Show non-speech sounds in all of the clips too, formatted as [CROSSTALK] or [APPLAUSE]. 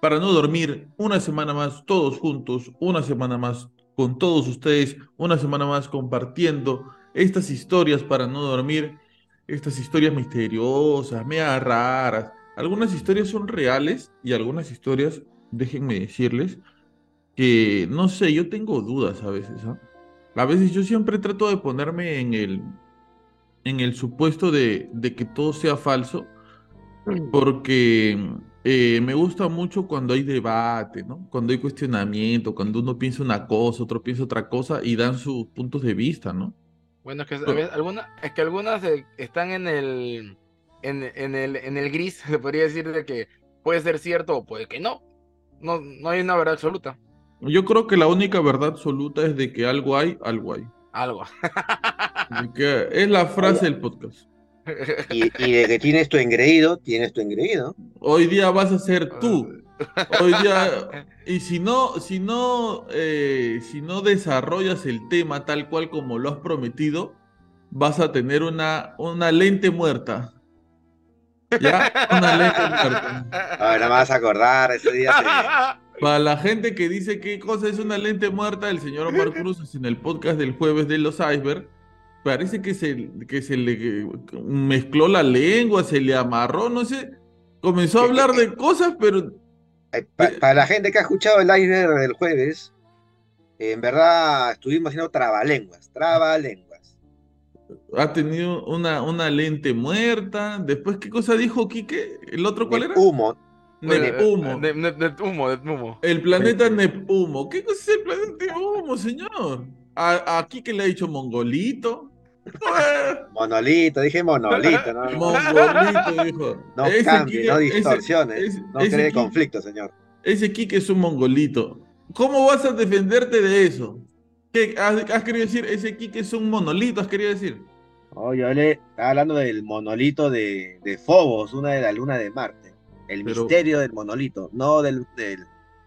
para no dormir. Una semana más todos juntos, una semana más con todos ustedes, una semana más compartiendo estas historias para no dormir, estas historias misteriosas, media raras. Algunas historias son reales y algunas historias, déjenme decirles, que no sé, yo tengo dudas a veces, ¿ah? A veces yo siempre trato de ponerme en el, en el supuesto de que todo sea falso, porque eh, me gusta mucho cuando hay debate, ¿no? Cuando hay cuestionamiento, cuando uno piensa una cosa, otro piensa otra cosa y dan sus puntos de vista, ¿no? Bueno, es que, a Pero- veces alguna- es que algunas eh, están en el, en, en el, en el gris, [LAUGHS] se podría decir de que puede ser cierto o puede que no. No, no hay una verdad absoluta. Yo creo que la única verdad absoluta es de que algo hay, algo hay. Algo. [LAUGHS] Que es la frase del podcast. Y, y de que tienes tu engreído, tienes tu engreído. Hoy día vas a ser tú. Hoy día, y si no, si no, eh, si no desarrollas el tema tal cual como lo has prometido, vas a tener una, una lente muerta. ¿Ya? Una lente muerta. Ahora me vas a acordar, ese día te- Para la gente que dice qué cosa es una lente muerta, el señor Omar Cruz en el podcast del jueves de los iceberg, parece que se, que se le mezcló la lengua, se le amarró, no sé, comenzó a hablar de cosas, pero eh, pa- para la gente que ha escuchado el iceberg del jueves, en verdad estuvimos haciendo trabalenguas, trabalenguas. ha tenido una, una lente muerta. Después, ¿qué cosa dijo Quique? ¿El otro cuál era? Humo. De- de humo, de humo. El planeta Nepumo. ¿Qué cosa es el planeta Nepumo, señor? A, a Quique le ha dicho mongolito. [LAUGHS] Monolito, dije monolito, no, no, Mongolito, [LAUGHS] dijo. no Ese cambie, no distorsiones, ese- no ese cree conflicto, señor. Ese Quique es un mongolito. ¿Cómo vas a defenderte de eso? ¿Qué has, has querido decir? Ese Quique es un monolito, has querido decir. Oh, yo le estaba hablando del monolito de, de Fobos, una de la luna de Marte. El Pero- misterio del monolito, no del, del-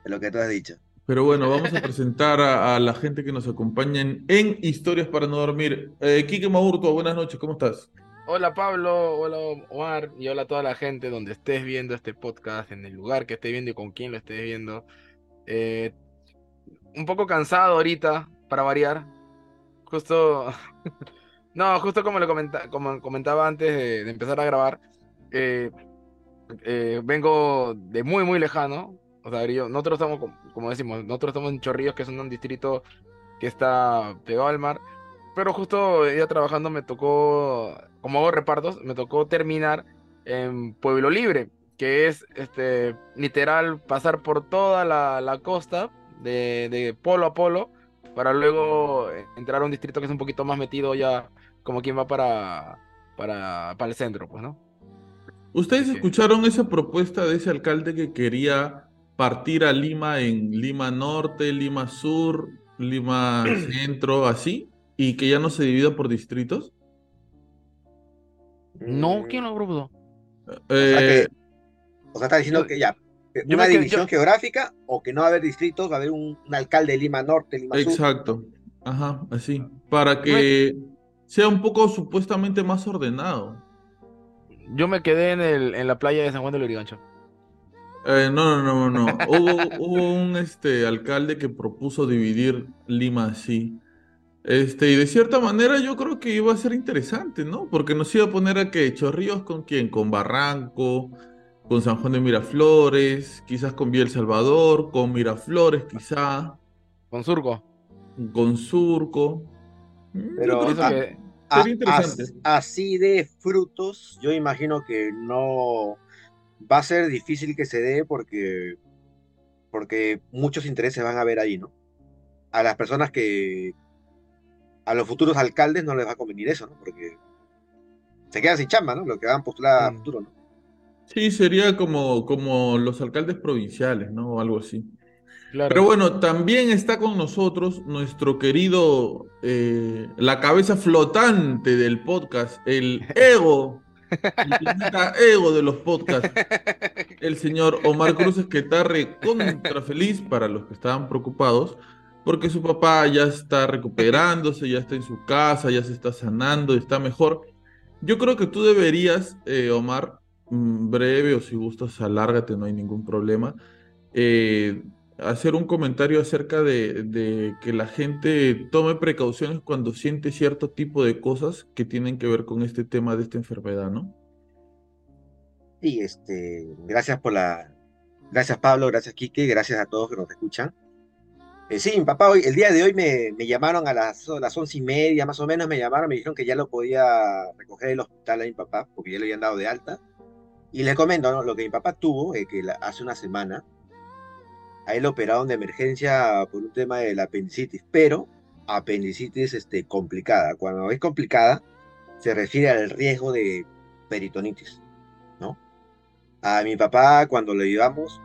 de lo que tú has dicho. Pero bueno, vamos a presentar a, la gente que nos acompaña en, Historias para no dormir. Eh, Quique Maurto, buenas noches, ¿cómo estás? Hola Pablo, hola Omar y hola a toda la gente donde estés viendo este podcast, en el lugar que estés viendo y con quién lo estés viendo. Eh, un poco cansado ahorita, para variar. Justo, [LAUGHS] no, justo como lo comenta- como comentaba antes de, de empezar a grabar, eh, eh, vengo de muy, muy lejano. O sea, yo- nosotros estamos, como- decimos, nosotros estamos en Chorrillos, que es un distrito que está pegado al mar. Pero justo ya trabajando me tocó, como hago repartos, me tocó terminar en Pueblo Libre, que es este literal pasar por toda la, la costa de, de polo a polo para luego entrar a un distrito que es un poquito más metido ya como quien va para, para, para el centro, pues, ¿no? ¿Ustedes Sí. escucharon esa propuesta de ese alcalde que quería partir a Lima en Lima Norte, Lima Sur, Lima [CLEARS THROAT] Centro, así? Y que ya no se divida por distritos. No, Mm, ¿quién lo? O sea, Eh, que- o sea, está diciendo que ya, Yo una división geográfica o que no va a haber distritos, va a haber un, un alcalde de Lima Norte, Lima Sur. Exacto. Ajá, así. Para que sea un poco supuestamente más ordenado. Yo me quedé en, el, en la playa de San Juan de Lurigancho. Eh, no, no, no, no. Hubo, hubo un este, alcalde que propuso dividir Lima así. Este, y de cierta manera yo creo que iba a ser interesante, ¿no? Porque nos iba a poner a que Chorrillos con quién, con Barranco, con San Juan de Miraflores, quizás con Villa El Salvador, con Miraflores quizá, Con Surco. con Surco. Mm, yo Pero- creo Eso que A- Sería interesante. as- así de frutos, yo imagino que no va a ser difícil que se dé porque, porque muchos intereses van a haber ahí, ¿no? A las personas que, a los futuros alcaldes no les va a convenir eso, ¿no? Porque se quedan sin chamba, ¿no? Lo que van a postular a Mm. futuro, ¿no? Sí, sería como, como los alcaldes provinciales, ¿no? O algo así. Claro. Pero bueno, también está con nosotros nuestro querido, eh, la cabeza flotante del podcast, el [LAUGHS] ego, el planeta ego de los podcasts, el señor Omar Cruz que está recontra feliz para los que estaban preocupados, porque su papá ya está recuperándose, ya está en su casa, ya se está sanando, está mejor. Yo creo que tú deberías, eh, Omar, mm, breve o si gustas, alárgate, no hay ningún problema, eh, hacer un comentario acerca de, de que la gente tome precauciones cuando siente cierto tipo de cosas que tienen que ver con este tema de esta enfermedad, ¿no? Sí, este, gracias por la, gracias Pablo, gracias Quique, gracias a todos que nos escuchan. Eh, sí, mi papá hoy, el día de hoy me, me llamaron a las, a las once y media, más o menos, me llamaron, me dijeron que ya lo podía recoger del hospital a mi papá, porque ya le habían dado de alta. Y les comento, ¿no? Lo que mi papá tuvo, eh, que la- hace una semana, a él lo operaron de emergencia por un tema de la apendicitis, pero apendicitis este, complicada. Cuando es complicada, se refiere al riesgo de peritonitis, ¿no? A mi papá, cuando lo llevamos,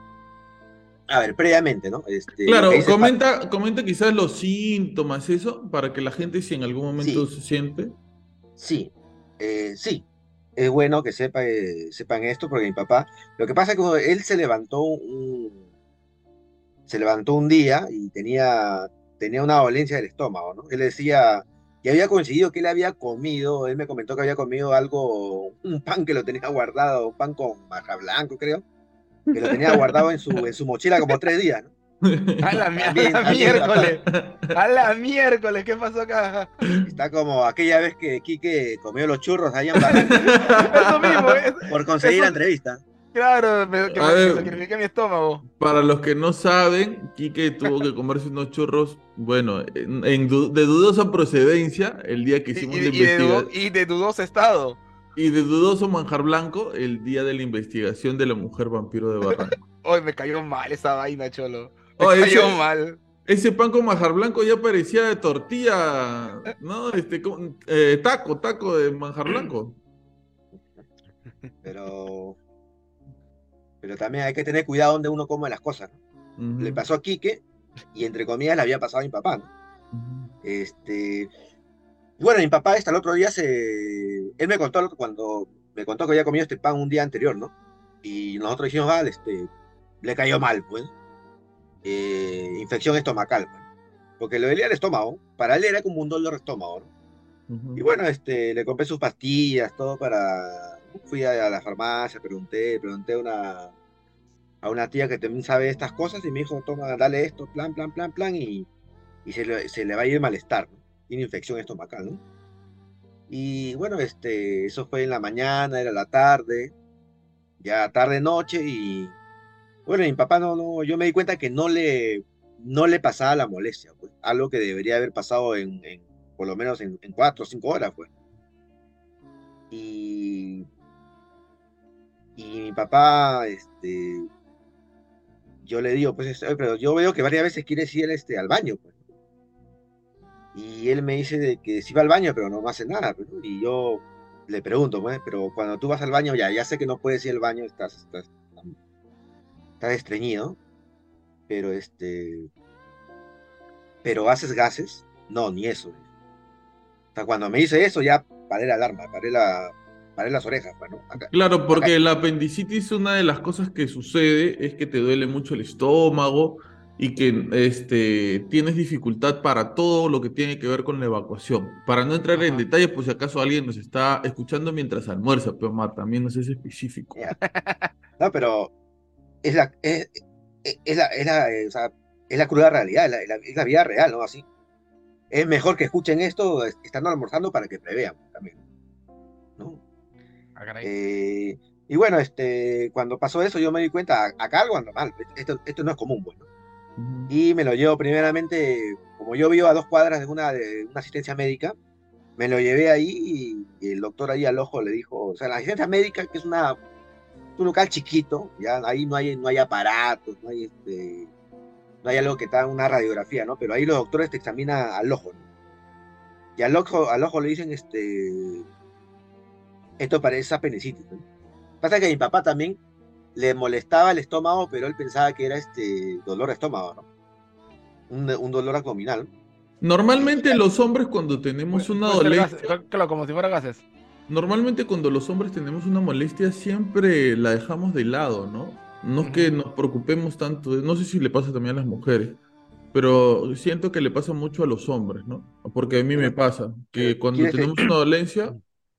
a ver, previamente, ¿no? Este, Claro, comenta, comenta quizás los síntomas, eso, para que la gente si en algún momento Sí. se siente. Sí, eh, sí. Es bueno que sepa, eh, sepan esto porque mi papá, lo que pasa es que él se levantó un, se levantó un día y tenía, tenía una dolencia del estómago, ¿no? Él decía que había coincidido que él había comido, él me comentó que había comido algo, un pan que lo tenía guardado, un pan con maja blanco, creo, que lo tenía guardado en su, en su mochila como tres días, ¿no? A la, a miércoles. A la miércoles. ¿Qué pasó acá? Está como aquella vez que Quique comió los churros allá en [LAUGHS] Barranco Eso mismo. es- por conseguir Eso- la entrevista. Claro, me, que me- que ver. sacrifiqué mi estómago. Para los que no saben, Quique tuvo que comerse unos churros, bueno, en, en du- de dudosa procedencia el día que hicimos y- la y investigación. y de dudoso estado. Y de dudoso manjar blanco el día de la investigación de la mujer vampiro de Barranco. [LAUGHS] Hoy me cayó mal esa vaina, cholo. Me Oh, ese- cayó mal. Ese pan con manjar blanco ya parecía de tortilla, ¿no? Este, con- eh, taco, taco de manjar blanco. pero pero también hay que tener cuidado donde uno come las cosas. ¿no? Ujú, Le pasó a Quique y entre comillas le había pasado a mi papá. ¿no? ujú. Este, y bueno, mi papá hasta el otro día se, él me contó cuando me contó que había comido este pan un día anterior, ¿no? Y nosotros dijimos, vale, este, le cayó mal, pues, Eh, infección estomacal, pues. porque le dolía el estómago. Para él era como un dolor de estómago, ¿no? Ujú. Y bueno, este, le compré sus pastillas, todo para... Fui a, a la farmacia, pregunté, pregunté a una, a una tía que también sabe estas cosas y me dijo, toma, dale esto, plan, plan, plan, plan, y, y se, le, se le va a ir malestar. Tiene infección estomacal, ¿no? Y bueno, este, eso fue en la mañana, era la tarde, ya tarde noche y bueno, mi papá no, no, yo me di cuenta que no le, no le pasaba la molestia, pues, algo que debería haber pasado en por lo menos en, en cuatro o cinco horas, pues. Y, y mi papá, este, yo le digo, pues, este, "Oye, pero yo veo que varias veces quiere ir este, al baño, pues. Y él me dice que sí va al baño, pero no hace nada, pues. Y yo le pregunto, pues, pero cuando tú vas al baño, ya, ya sé que no puedes ir al baño, estás, estás, estás estreñido, pero este, pero haces gases, no, ni eso. O sea, cuando me dice eso, ya paré la alarma, paré la, paré las orejas, pues, ¿no? Acá. Claro, porque la apendicitis, una de las cosas que sucede es que te duele mucho el estómago y que este, tienes dificultad para todo lo que tiene que ver con la evacuación. Para no entrar en Ajá. detalles, por si acaso alguien nos está escuchando mientras almuerza, pero Mar, también no es específico. No, pero es la, es, es- la, es la, eh, o sea, es la cruda realidad, es la, es la- es la vida real, ¿no? Así. Es mejor que escuchen esto es- estando almorzando para que prevean también. Eh, y bueno, este, cuando pasó eso yo me di cuenta, acá algo anda mal, esto, esto no es común, pues, ¿no? Ujú. Y me lo llevo primeramente, como yo vivo a dos cuadras de una, de una asistencia médica, me lo llevé ahí y, el doctor ahí al ojo le dijo, o sea, la asistencia médica, que es una, un local chiquito, ya ahí no hay, no hay aparatos, no hay este, no hay algo que haga una radiografía, ¿no? Pero ahí los doctores te examinan al ojo, ¿no? Y al ojo, al ojo le dicen, este, esto parece apendicitis, ¿no? Pasa que a mi papá también le molestaba el estómago, pero él pensaba que era este dolor de estómago, ¿no? Un, un dolor abdominal. Normalmente los hombres cuando tenemos una Puede ser dolencia, Claro, como si fuera gases. normalmente cuando los hombres tenemos una molestia siempre la dejamos de lado, ¿no? No es que nos preocupemos tanto, no sé si le pasa también a las mujeres, pero siento que le pasa mucho a los hombres, ¿no? Porque a mí me pasa que pero cuando ¿quieres que- tenemos una dolencia,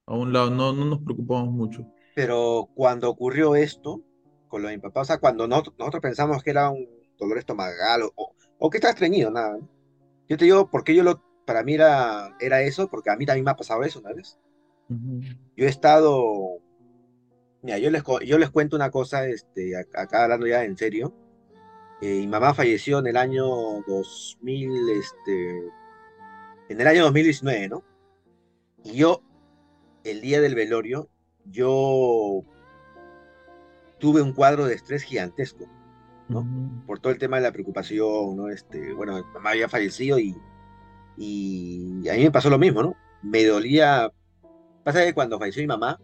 a un lado no, no nos preocupamos mucho. Pero cuando ocurrió esto, con lo de mi papá, o sea, cuando nosotros, nosotros pensamos que era un dolor estomacal o, o, o que estaba estreñido, nada. ¿no? Yo te digo, porque yo lo, para mí era, era eso, porque a mí también me ha pasado eso, ¿sabes? Ujú. Yo he estado, mira, yo les, yo les cuento una cosa, este, ac- acá hablando ya en serio. Eh, mi mamá falleció en el año 2000, este, en el año 2019, ¿no? Y yo, el día del velorio, yo tuve un cuadro de estrés gigantesco ¿no? Por todo el tema de la preocupación, ¿no? Este, bueno, mi mamá había fallecido y, y a mí me pasó lo mismo, ¿no? Me dolía. Pasa que cuando falleció mi mamá,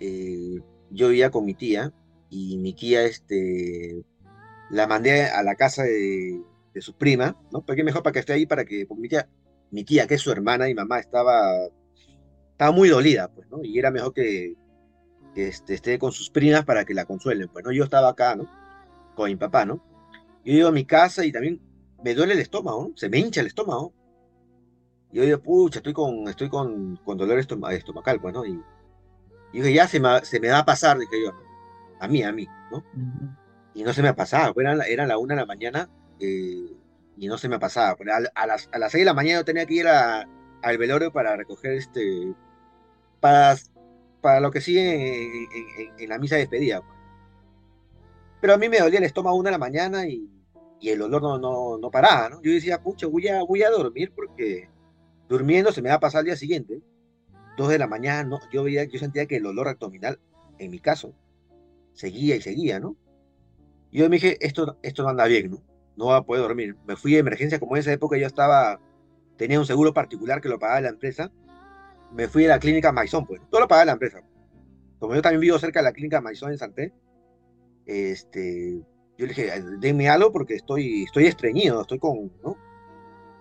eh, yo vivía con mi tía y mi tía, este, la mandé a la casa de, de su prima, ¿no? Porque mejor para que esté ahí, para que, porque mi tía, mi tía, que es su hermana y mamá, estaba, estaba muy dolida, pues, ¿no? Y era mejor que, que este, esté con sus primas para que la consuelen, pues, ¿no? Yo estaba acá, ¿no? Con mi papá, ¿no? Yo llego a mi casa y también me duele el estómago, ¿no? Se me hincha el estómago. Y yo digo, pucha, estoy con, estoy con, con dolor estoma- estomacal, pues, ¿no? Y, y dije, ya se me, se me va a pasar, dije yo, ¿no? A mí, a mí, ¿no? Y no se me pasaba, pues eran, eran la una de la mañana eh, y no se me pasaba. Pues, a, a las, a las seis de la mañana yo tenía que ir a- al velorio para recoger este, para, para lo que sigue en, la misa de despedida. pues. Pero a mí me dolía el estómago una de la mañana y, el olor no, no, no paraba, ¿no? Yo decía, pucha, voy a, voy a dormir porque durmiendo se me va a pasar al día siguiente. Dos de la mañana, no, yo, veía, yo sentía que el olor abdominal, en mi caso, seguía y seguía, ¿no? Yo me dije, esto, esto no anda bien, ¿no? No voy a poder dormir. Me fui de emergencia, como en esa época yo estaba, tenía un seguro particular que lo pagaba la empresa. Me fui a la clínica Maison, pues. Todo lo pagaba la empresa. Como yo también vivo cerca de la clínica Maison en Santé, este, yo le dije, denme algo porque estoy, estoy estreñido, estoy con, ¿no?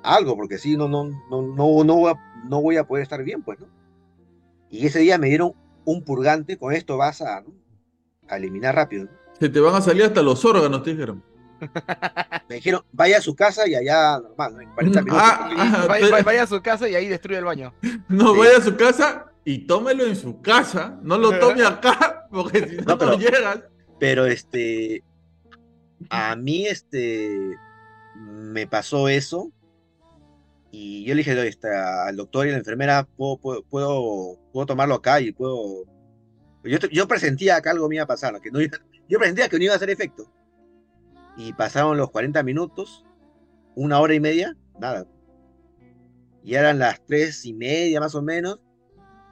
Algo, porque si no, no, no, no, no, voy a, no voy a poder estar bien, pues, ¿no? Y ese día me dieron un purgante, con esto vas a, ¿no? a eliminar rápido, ¿no? Se te van a salir hasta los órganos, te dijeron. Me dijeron, vaya a su casa y allá normal, ¿no? En 40 minutos. Ah, ah, Vaya, te- vaya- a su casa y ahí destruye el baño. No, Sí. vaya a su casa y tómelo en su casa. No lo tome acá, [LAUGHS] porque si no, No, pero- no llegas. Pero este, a mí este, me pasó eso y yo le dije este, al doctor y a la enfermera, ¿puedo, puedo, puedo, puedo tomarlo acá y puedo... Yo, yo presentía que algo me iba a pasar, que no yo presentía que no iba a hacer efecto. Y pasaron los 40 minutos, una hora y media, nada. Y eran las tres y media más o menos.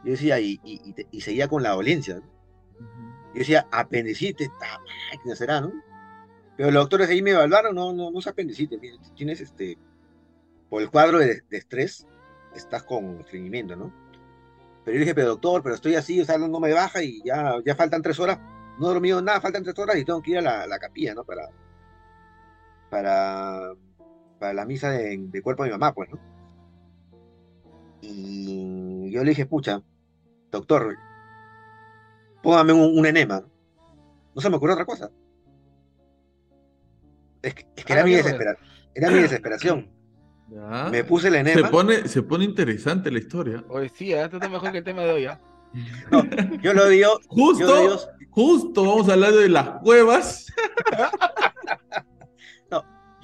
Yo decía, y, y, y y seguía con la dolencia. ¿no? Yo decía, apendicitis, máquina será, ¿no? Pero los doctores ahí me evaluaron, no, no, no es apendicitis, tienes este, por el cuadro de, de estrés, estás con estreñimiento, ¿no? Pero yo dije, pero doctor, pero estoy así, o sea, no, no me baja y ya, ya faltan tres horas, no he dormido nada, faltan tres horas y tengo que ir a la, la capilla, ¿no? Para, para, para la misa de, de cuerpo de mi mamá, pues, ¿no? Y yo le dije, pucha, doctor, póngame un, un enema. ¿no? Se me ocurre otra cosa. Es que, es que Ah, era, mi desespera- era mi desesperación. Ya. Me puse el Se enema. pone, se pone interesante la historia. Oye, sí, ¿eh? esto está mejor que el tema de hoy, ¿ah? Yo lo digo. Yo Justo, lo digo. justo vamos a hablar de las cuevas. [LAUGHS]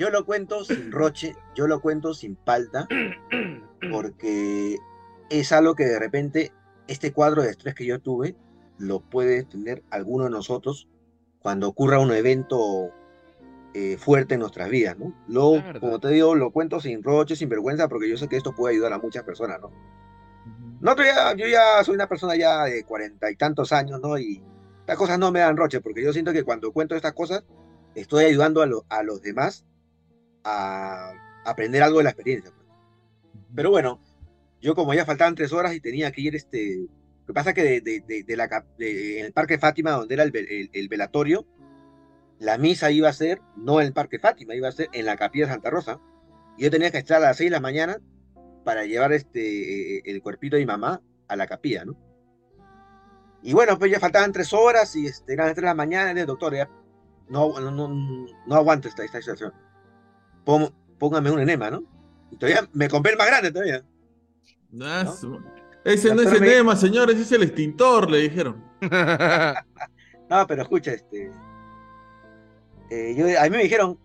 Yo lo cuento sin roche, yo lo cuento sin palta, porque es algo que de repente este cuadro de estrés que yo tuve lo puede tener alguno de nosotros cuando ocurra un evento eh, fuerte en nuestras vidas, ¿no? Lo, como te digo, lo cuento sin roche, sin vergüenza, porque yo sé que esto puede ayudar a muchas personas, ¿no? Nosotros ya, yo ya soy una persona ya de cuarenta y tantos años, ¿no? Y estas cosas no me dan roche, porque yo siento que cuando cuento estas cosas, estoy ayudando a, lo- a los demás a aprender algo de la experiencia. pues. Pero bueno, yo como ya faltaban tres horas y tenía que ir, este, lo que pasa que de, de- de- de la, en el Parque Fátima, donde era el, el- el velatorio, la misa iba a ser, no en el Parque Fátima, iba a ser en la Capilla de Santa Rosa. Y yo tenía que estar a las seis de la mañana para llevar este, eh, el cuerpito de mi mamá a la capilla, ¿no? Y bueno, pues ya faltaban tres horas y este, eran las tres de la mañana, y el doctor, ya, no, no, no, no aguanto esta, esta situación. Pon- póngame un enema, ¿no? Y todavía me compré el más grande todavía. Ese no es me- enema, señores, es el extintor, le dijeron. [LAUGHS] No, pero escucha, este. eh, yo, a mí me dijeron,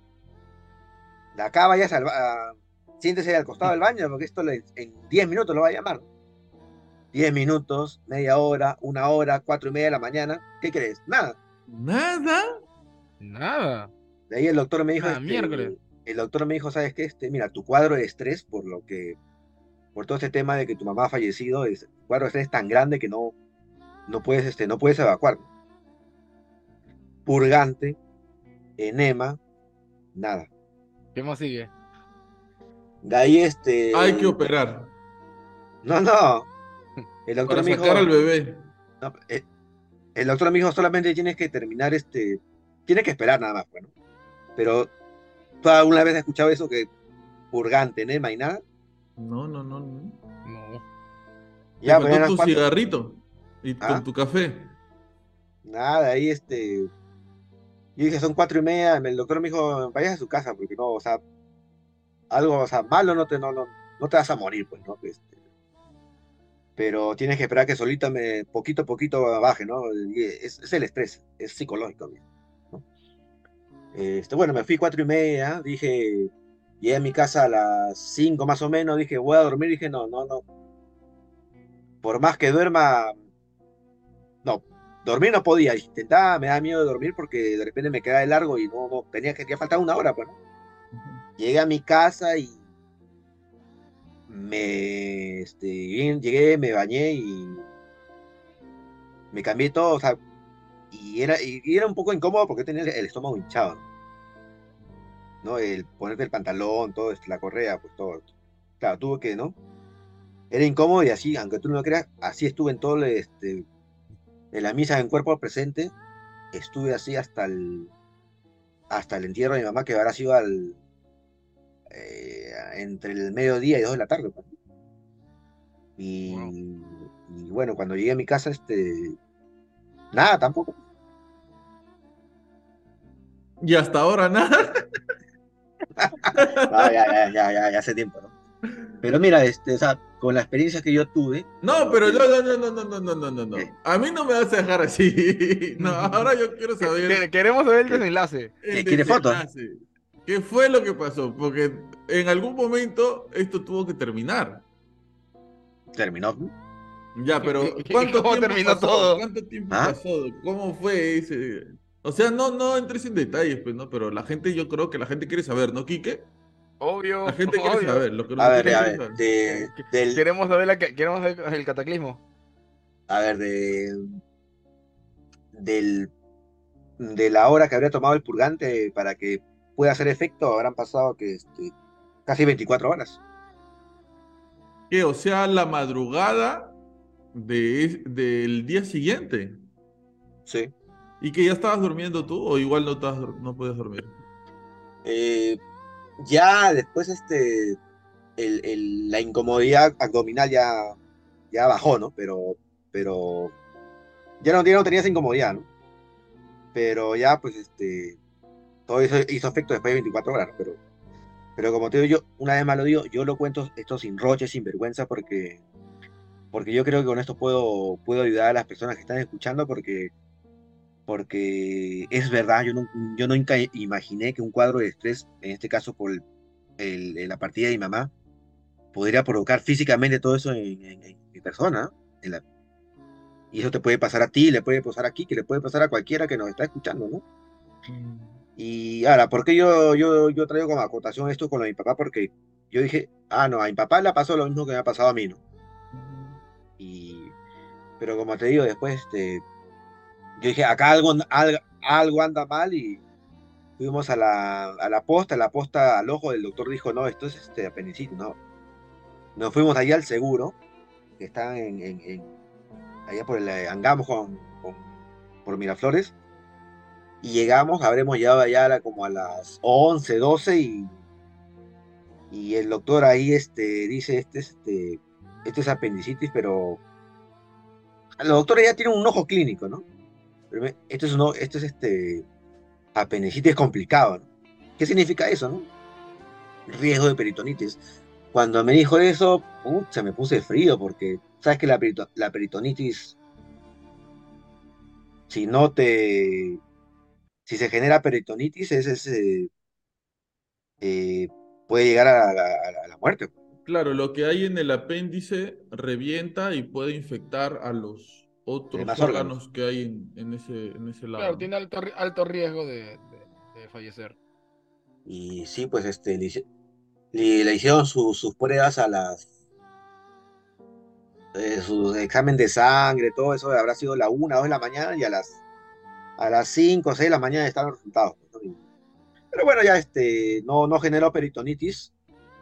de acá vayas al ba- a- siéntese al costado del baño, porque esto le- en 10 minutos lo va a llamar. 10 minutos, media hora, una hora, cuatro y media de la mañana. ¿Qué crees? Nada. Nada. Nada. De ahí el doctor me dijo, Ah, este, miércoles. El doctor me dijo, ¿sabes qué? Este, mira, tu cuadro de estrés, por lo que, por todo este tema de que tu mamá ha fallecido, es un cuadro de estrés tan grande que no, no puedes, este, no puedes evacuar. Purgante, enema, nada. ¿Qué más sigue? De ahí, este, Hay que operar no, no. El doctor para me dijo, sacar al bebé. no, eh, el doctor me dijo, solamente tienes que terminar, este, tienes que esperar nada más, bueno. Pero, ¿tú alguna vez has escuchado eso que purgante, enema y nada? No, no, no. no. No. Ya, Te faltó tu cuatro- cigarrito y Ah. con tu café. Nada, ahí este. Yo dije, son cuatro y media. El doctor me dijo, vayas a su casa, porque no, o sea, algo, o sea, malo no te, no, no, no te vas a morir, pues, ¿no? Este, pero tienes que esperar que solita me, poquito a poquito baje, ¿no? Es, es el estrés, es psicológico. ¿no? Este, bueno, me fui cuatro y media, dije, llegué a mi casa a las cinco más o menos, dije, voy a dormir, dije, no, no, no. Por más que duerma, no, dormir no podía, intentaba, me da miedo de dormir porque de repente me quedaba de largo y no, no, tenía que, ya faltaba una hora, pues. ¿no? Llegué a mi casa y me, este, bien, llegué, me bañé y me cambié todo, o sea, y era, y, era un poco incómodo porque tenía el estómago hinchado, El ponerte el pantalón, todo, este, la correa, pues todo. Claro, tuve que, ¿no? Era incómodo y así, aunque tú no lo creas, así estuve en todo, el, este, en la misa en cuerpo presente, estuve así hasta el, hasta el entierro de mi mamá, que habrá sido al, eh, entre el mediodía y dos de la tarde. pues. Y, y bueno, cuando llegué a mi casa, este, nada, tampoco. Y hasta ahora nada. [LAUGHS] No, ya, ya, ya, ya, ya hace tiempo, ¿no? Pero mira, este, o sea, con la experiencia que yo tuve. No, pero no, no, no, no, no, no, no, no, no. A mí no me vas a dejar así. [LAUGHS] No, ahora yo quiero saber. Que- Queremos saber el desenlace. el ¿Quiere fotos? ¿Qué fue lo que pasó? Porque en algún momento esto tuvo que terminar. Terminó. Ya, pero ¿Y- y- y ¿cuánto cómo tiempo terminó pasó? todo? ¿Cuánto tiempo ¿Ah? pasó? ¿Cómo fue ese? O sea, no, no entres en detalles, pues, ¿no? Pero la gente, yo creo que la gente quiere saber, ¿no, Quique? Obvio. La gente quiere obvio. saber. Lo que A ver, a ver, saber. de, Que- del, Queremos saber, la, que- queremos saber el cataclismo. a ver, de, del, de la hora que habría tomado el purgante para que pueda hacer efecto, habrán pasado que este, casi 24 horas. ¿Qué? O sea, la madrugada de, del día siguiente. Sí. ¿Y que ya estabas durmiendo tú o igual no, estabas, no podías dormir? Eh, ya después este, el, el- la incomodidad abdominal ya, ya bajó, ¿no? Pero, pero ya no, ya no tenía esa incomodidad, ¿no? Pero ya, pues, este, todo eso hizo efecto después de 24 horas, pero, pero como te digo yo, una vez más lo digo, yo lo cuento esto sin roche, sin vergüenza, porque, porque yo creo que con esto puedo, puedo ayudar a las personas que están escuchando, porque, porque es verdad, yo, no, yo nunca imaginé que un cuadro de estrés, en este caso por el, el, la partida de mi mamá, podría provocar físicamente todo eso en, en, en mi persona, en la, y eso te puede pasar a ti, le puede pasar aquí, que le puede pasar a cualquiera que nos está escuchando, ¿no? Mm. Y ahora, ¿por qué yo, yo, yo traigo como acotación esto con lo de mi papá? Porque yo dije, ah, no, a mi papá le pasó lo mismo que me ha pasado a mí, ¿no? Y, pero como te digo, después, este, yo dije, acá algo, algo, algo anda mal y fuimos a la, a la posta, la posta al ojo, el doctor dijo, no, esto es este, apendicitis, no. Nos fuimos allá al seguro, que está en, allá por el eh, Angamos con, por Miraflores, y llegamos, habremos llegado allá como a las 11, 12 y, y el doctor ahí este, dice, este, este, este es apendicitis, pero el doctor ya tiene un ojo clínico, ¿no? Pero esto es, uno, esto es este, apendicitis complicado, ¿no? ¿Qué significa eso, no? Riesgo de peritonitis. Cuando me dijo eso, se me puse frío porque sabes que la, la peritonitis, si no te, si se genera peritonitis, es, eh, puede llegar a, la muerte. Claro, lo que hay en el apéndice revienta y puede infectar a los otros órganos, que hay en, ese, en ese lado. Claro, tiene alto, alto riesgo de, fallecer. Y sí, pues este, le, hicieron sus pruebas a las eh, su examen de sangre, todo eso habrá sido la una, dos de la mañana y a las a las 5 o 6 de la mañana están los resultados. Pero bueno, ya este, no, no generó peritonitis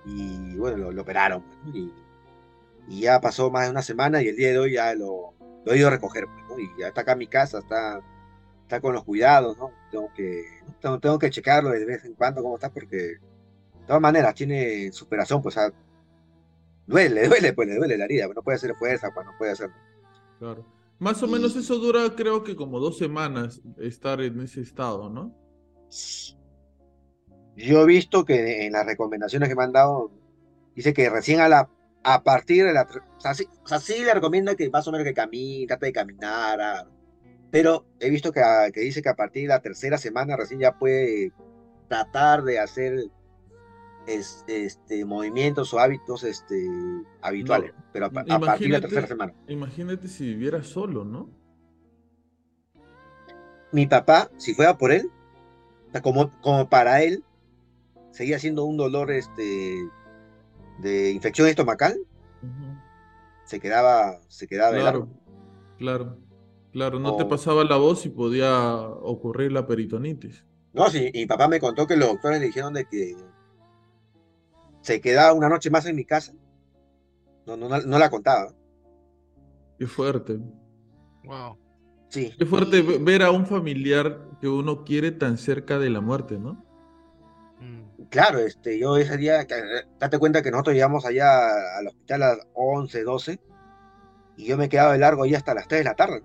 y bueno, lo, operaron. Pues, y, ya pasó más de una semana y el día de hoy ya lo, lo he ido a recoger. Pues, y ya está acá en mi casa, está, está con los cuidados, ¿no? Tengo que, tengo, tengo, que checarlo de vez en cuando cómo está porque de todas maneras tiene superación, pues duele, [LAUGHS] duele, pues le duele la herida, no puede hacer fuerza cuando no puede hacerlo. Claro. Más o menos eso dura, creo que como dos semanas estar en ese estado, ¿no? Yo he visto que en las recomendaciones que me han dado, dice que recién a la a partir de la. O sea, sí, le recomienda que más o menos que camine, trate de caminar. Ah, pero he visto que, ah, que dice que a partir de la tercera semana recién ya puede tratar de hacer este, movimientos o hábitos este, habituales, pero a, partir de la tercera semana. Imagínate si viviera solo, ¿no? Mi papá, si fuera por él, como, como para él, seguía siendo un dolor este, de infección estomacal, se quedaba, se quedaba claro, claro, claro, no te pasaba la voz y podía ocurrir la peritonitis. No, sí, y mi papá me contó que los doctores le dijeron de que se quedaba una noche más en mi casa. No, no, no la contaba. Qué fuerte. Wow. Sí. Qué fuerte ver a un familiar que uno quiere tan cerca de la muerte, ¿no? Mm. Claro, este, yo ese día, date cuenta que nosotros llegamos allá al hospital a las 11, 12, y yo me quedaba de largo ahí hasta las 3 de la tarde.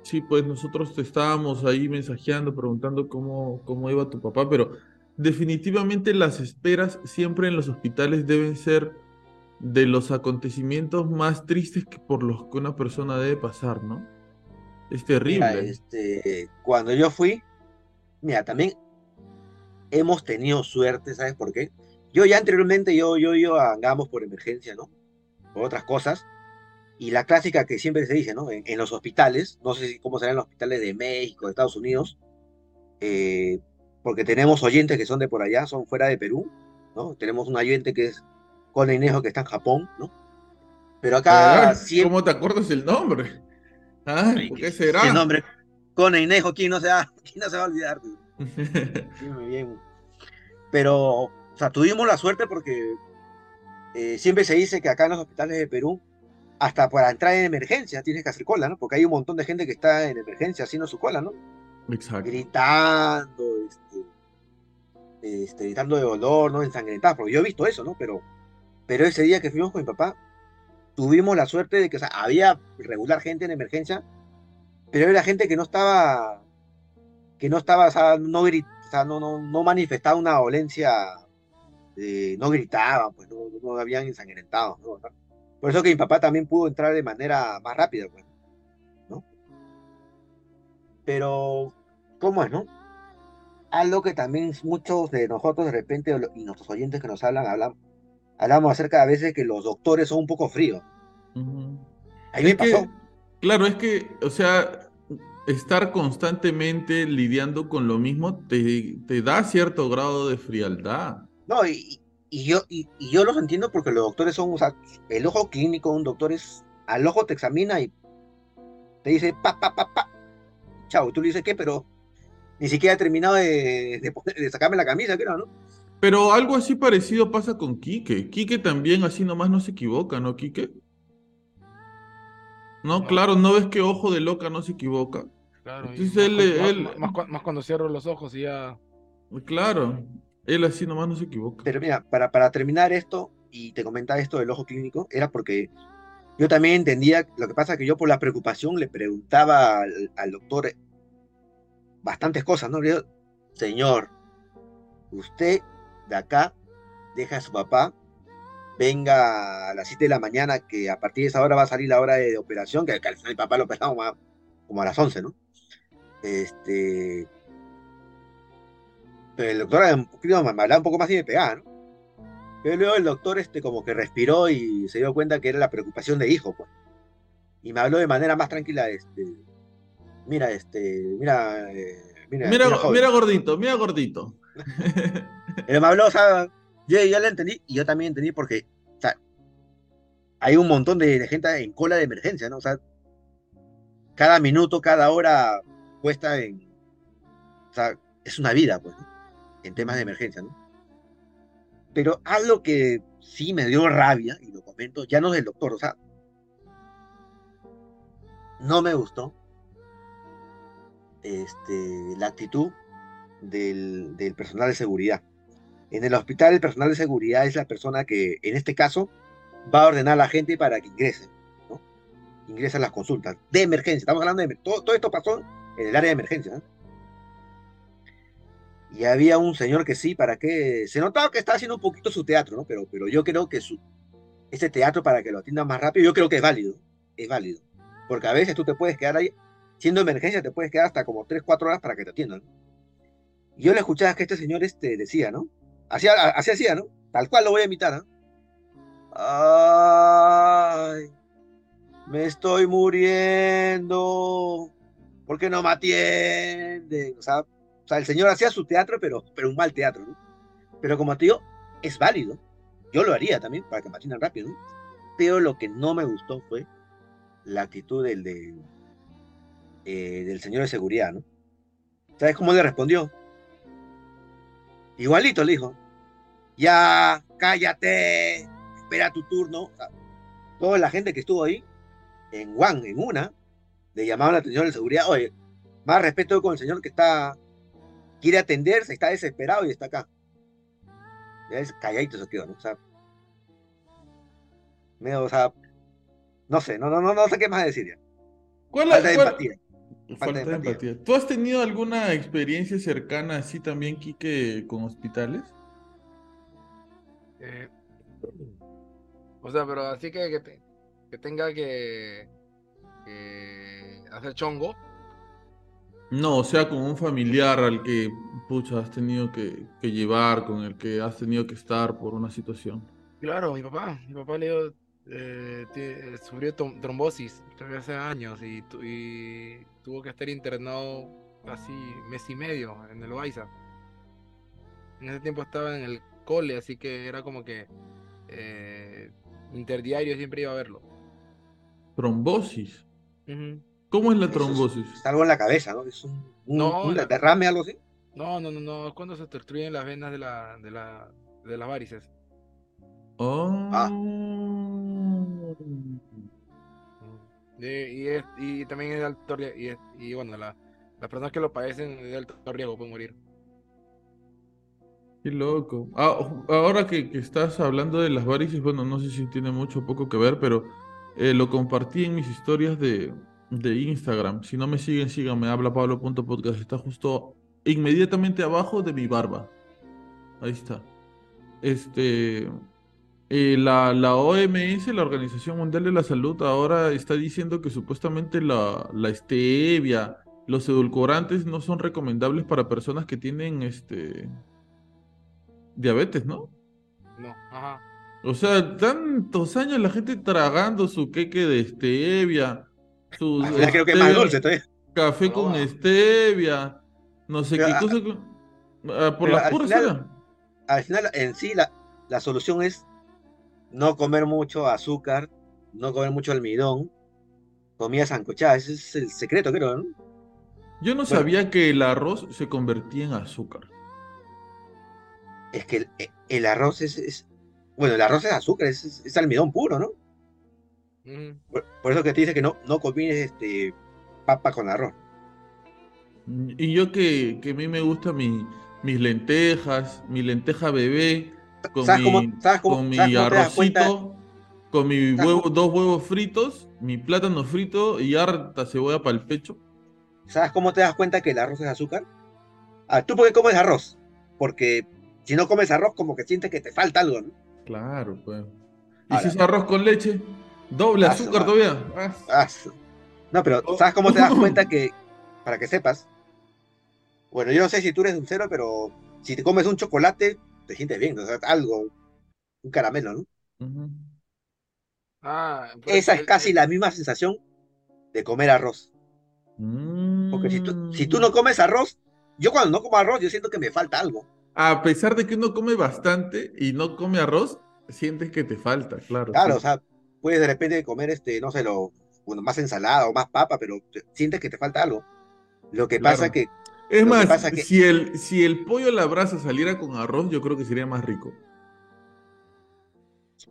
Sí, pues nosotros estábamos ahí mensajeando, preguntando cómo, cómo iba tu papá, pero definitivamente las esperas siempre en los hospitales deben ser de los acontecimientos más tristes que por los que una persona debe pasar, ¿no? Es terrible. este, cuando yo fui, mira, también hemos tenido suerte, ¿sabes por qué? Yo ya anteriormente, yo, yo, yo hagamos por emergencia, ¿no? Por otras cosas. Y la clásica que siempre se dice, ¿no? En, en los hospitales, no sé cómo serán los hospitales de México, de Estados Unidos, eh, porque tenemos oyentes que son de por allá, son fuera de Perú, ¿no? Tenemos un oyente que es Cone Inejo, que está en Japón, ¿no? Pero acá... ¿Cómo te acuerdas el nombre? ¿Ah? ¿Por qué será? El nombre, Cone Inejo, ¿quién no se va, [LAUGHS] quién no se va a olvidar? [LAUGHS] muy bien. Pero, o sea, tuvimos la suerte porque eh, siempre se dice que acá en los hospitales de Perú, hasta para entrar en emergencia tienes que hacer cola, ¿no? Porque hay un montón de gente que está en emergencia haciendo su cola, ¿no? Exacto. Gritando, este, este, gritando de dolor, ¿no? Ensangrentado, porque yo he visto eso, ¿no? Pero, pero ese día que fuimos con mi papá, tuvimos la suerte de que o sea, había regular gente en emergencia, pero era gente que no estaba, que no estaba, o sea, no, grit, o sea, no, no, no manifestaba una dolencia, eh, no gritaban, pues no, no habían ensangrentados, ¿no? Por eso que mi papá también pudo entrar de manera más rápida, pues, ¿no? Pero, ¿cómo es, no? Algo que también muchos de nosotros de repente, y nuestros oyentes que nos hablan, hablan hablamos acerca a veces que los doctores son un poco fríos. Ujú. Ahí me Es que, pasó. claro, es que, o sea, estar constantemente lidiando con lo mismo te, te da cierto grado de frialdad. No, y, y yo, y, y yo los entiendo porque los doctores son, o sea, el ojo clínico de un doctor es, al ojo te examina y te dice, pa, pa, pa, pa, chao, y tú le dices, ¿qué? Pero ni siquiera he terminado de, de, poner- de sacarme la camisa, creo, ¿no? Pero algo así parecido pasa con Quique. Quique también así nomás no se equivoca, ¿no, Quique? No, No. claro, ¿no ves que ojo de loca no se equivoca? Claro, y Entonces más, él- más- él- más- más cu- más cuando cierro los ojos y ya. Claro, él así nomás no se equivoca. Pero mira, para, para terminar esto, y te comentaba esto del ojo clínico, era porque yo también entendía, lo que pasa es que yo por la preocupación le preguntaba al, al doctor bastantes cosas, ¿no? Le digo, señor, usted de acá deja a su papá, venga a las 7 de la mañana, que a partir de esa hora va a salir la hora de operación, que, que al final mi papá lo operamos a- como a las 11, ¿no? Este... Pero el doctor me hablaba un poco más y me pegaba, ¿no? Pero luego el doctor este como que respiró y se dio cuenta que era la preocupación de hijo, pues. Y me habló de manera más tranquila, este, mira, este, mira, eh, mira, Mira, mira, gordito, mira gordito. [LAUGHS] Él me habló, o sea, yo ya le entendí y yo también entendí porque, o sea, hay un montón de, de gente en cola de emergencia, ¿no? O sea, cada minuto, cada hora cuesta en, o sea, es una vida, pues, ¿no? en temas de emergencia, ¿no? Pero algo que sí me dio rabia, y lo comento, ya no del doctor, o sea, no me gustó este, la actitud del, del personal de seguridad. En el hospital el personal de seguridad es la persona que, en este caso, va a ordenar a la gente para que ingrese, ¿no? Ingresen las consultas de emergencia. Estamos hablando de... Todo, todo esto pasó en el área de emergencia. Y había un señor que sí, ¿para qué? Se notaba que estaba haciendo un poquito su teatro, ¿no? Pero, pero yo creo que su, ese teatro para que lo atiendan más rápido, yo creo que es válido, es válido. Porque a veces tú te puedes quedar ahí, siendo emergencia, te puedes quedar hasta como 3, 4 horas para que te atiendan. Y yo le escuchaba que este señor este, decía, ¿no? Así, así hacía, ¿no? Tal cual lo voy a imitar, ¿no? Ay, me estoy muriendo. ¿Por qué no me atienden? O sea, o sea, el señor hacía su teatro, pero, pero un mal teatro, ¿no? Pero como te es válido. Yo lo haría también para que me rápido, ¿no? Pero lo que no me gustó fue la actitud del, del, eh, del señor de seguridad, ¿no? ¿Sabes cómo le respondió? Igualito le dijo, ya, cállate, espera tu turno. Toda la gente que estuvo ahí, en Juan, en una, le llamaban la atención de seguridad, oye, más respeto con el señor que está, quiere atenderse, está desesperado y está acá. Ya es calladito se quedó, ¿no? O sea, medio, o sea, no sé, no, no, no, no sé qué más decir ya. ¿Cuál, Falta de cuál- empatía. Falta de empatía. ¿Tú has tenido alguna experiencia cercana así también, Quique, con hospitales? eh, o sea, pero así que, que, te- que tenga que, que hacer chongo. No, o sea, con un familiar al que, pucha, has tenido que, que llevar, con el que has tenido que estar por una situación. Claro, mi papá, mi papá le dio, eh, eh, sufrió trombosis hace años y, tu- y tuvo que estar internado casi mes y medio en el Baiza. En ese tiempo estaba en el cole, así que era como que eh, interdiario siempre iba a verlo. Trombosis. ¿Cómo es la Eso es- trombosis? Es algo en la cabeza, ¿no? Es un, un- No, un la- derrame, algo así. No, no, no, no, es cuando se obstruyen las venas de la, de la, de las varices. Oh. Ah. Y, y, es- y también es de alto riesgo, y, es- y bueno, la- las personas que lo padecen es de alto riesgo pueden morir. Qué loco. Ah, ahora que, que estás hablando de las varices, bueno, no sé si tiene mucho o poco que ver, pero Eh, lo compartí en mis historias de, de Instagram. Si no me siguen, síganme. Habla Pablo.podcast. Está justo inmediatamente abajo de mi barba. Ahí está. Este. eh, la, la OMS, la Organización Mundial de la Salud, ahora está diciendo que supuestamente la, la stevia, los edulcorantes no son recomendables para personas que tienen este diabetes, ¿no? No, ajá. O sea, tantos años la gente tragando su queque de stevia, final creo que es más stevia, dulce todavía. café con stevia, no sé Pero qué a- cosa. con- ah, por las al puras. Al final, en sí, la, la solución es no comer mucho azúcar, no comer mucho almidón, comida sancochada. Ese es el secreto, creo, ¿no? Yo no Bueno. sabía que el arroz se convertía en azúcar. Es que el, el arroz es, es- Bueno, el arroz es azúcar, es- es almidón puro, ¿no? Por, por eso que te dice que no, no combines este, papa con arroz. Y yo que, que a mí me gusta mi, mis lentejas, mi lenteja bebé, con ¿Sabes mi, cómo- con mi arrocito, con mi ¿Sabes huevo, cómo- dos huevos fritos, mi plátano frito y harta cebolla para el pecho. ¿Sabes cómo te das cuenta que el arroz es azúcar? Ah, ¿Tú por qué comes arroz? Porque si no comes arroz, como que sientes que te falta algo, ¿no? Claro, pues. ¿Y Ahora- si es arroz con leche? Doble Ah, azúcar todavía. Ah, no, pero Oh. ¿sabes cómo te das cuenta [LAUGHS] que, para que sepas? Bueno, yo no sé si tú eres dulcero, pero si te comes un chocolate, te sientes bien, o sea, algo, un caramelo, ¿no? Ah, pues, Esa es el- casi el- la misma sensación de comer arroz. Porque si tú, si tú no Mm. comes arroz, yo cuando no como arroz, yo siento que me falta algo. A pesar de que uno come bastante y no come arroz, sientes que te falta, claro. Claro, sí. o sea, puedes de repente comer, este, no sé, lo, bueno, más ensalada o más papa, pero te- sientes que te falta algo. Lo que Claro. pasa que, Es más, pasa que- si el, si el pollo a la brasa saliera con arroz, yo creo que sería más rico.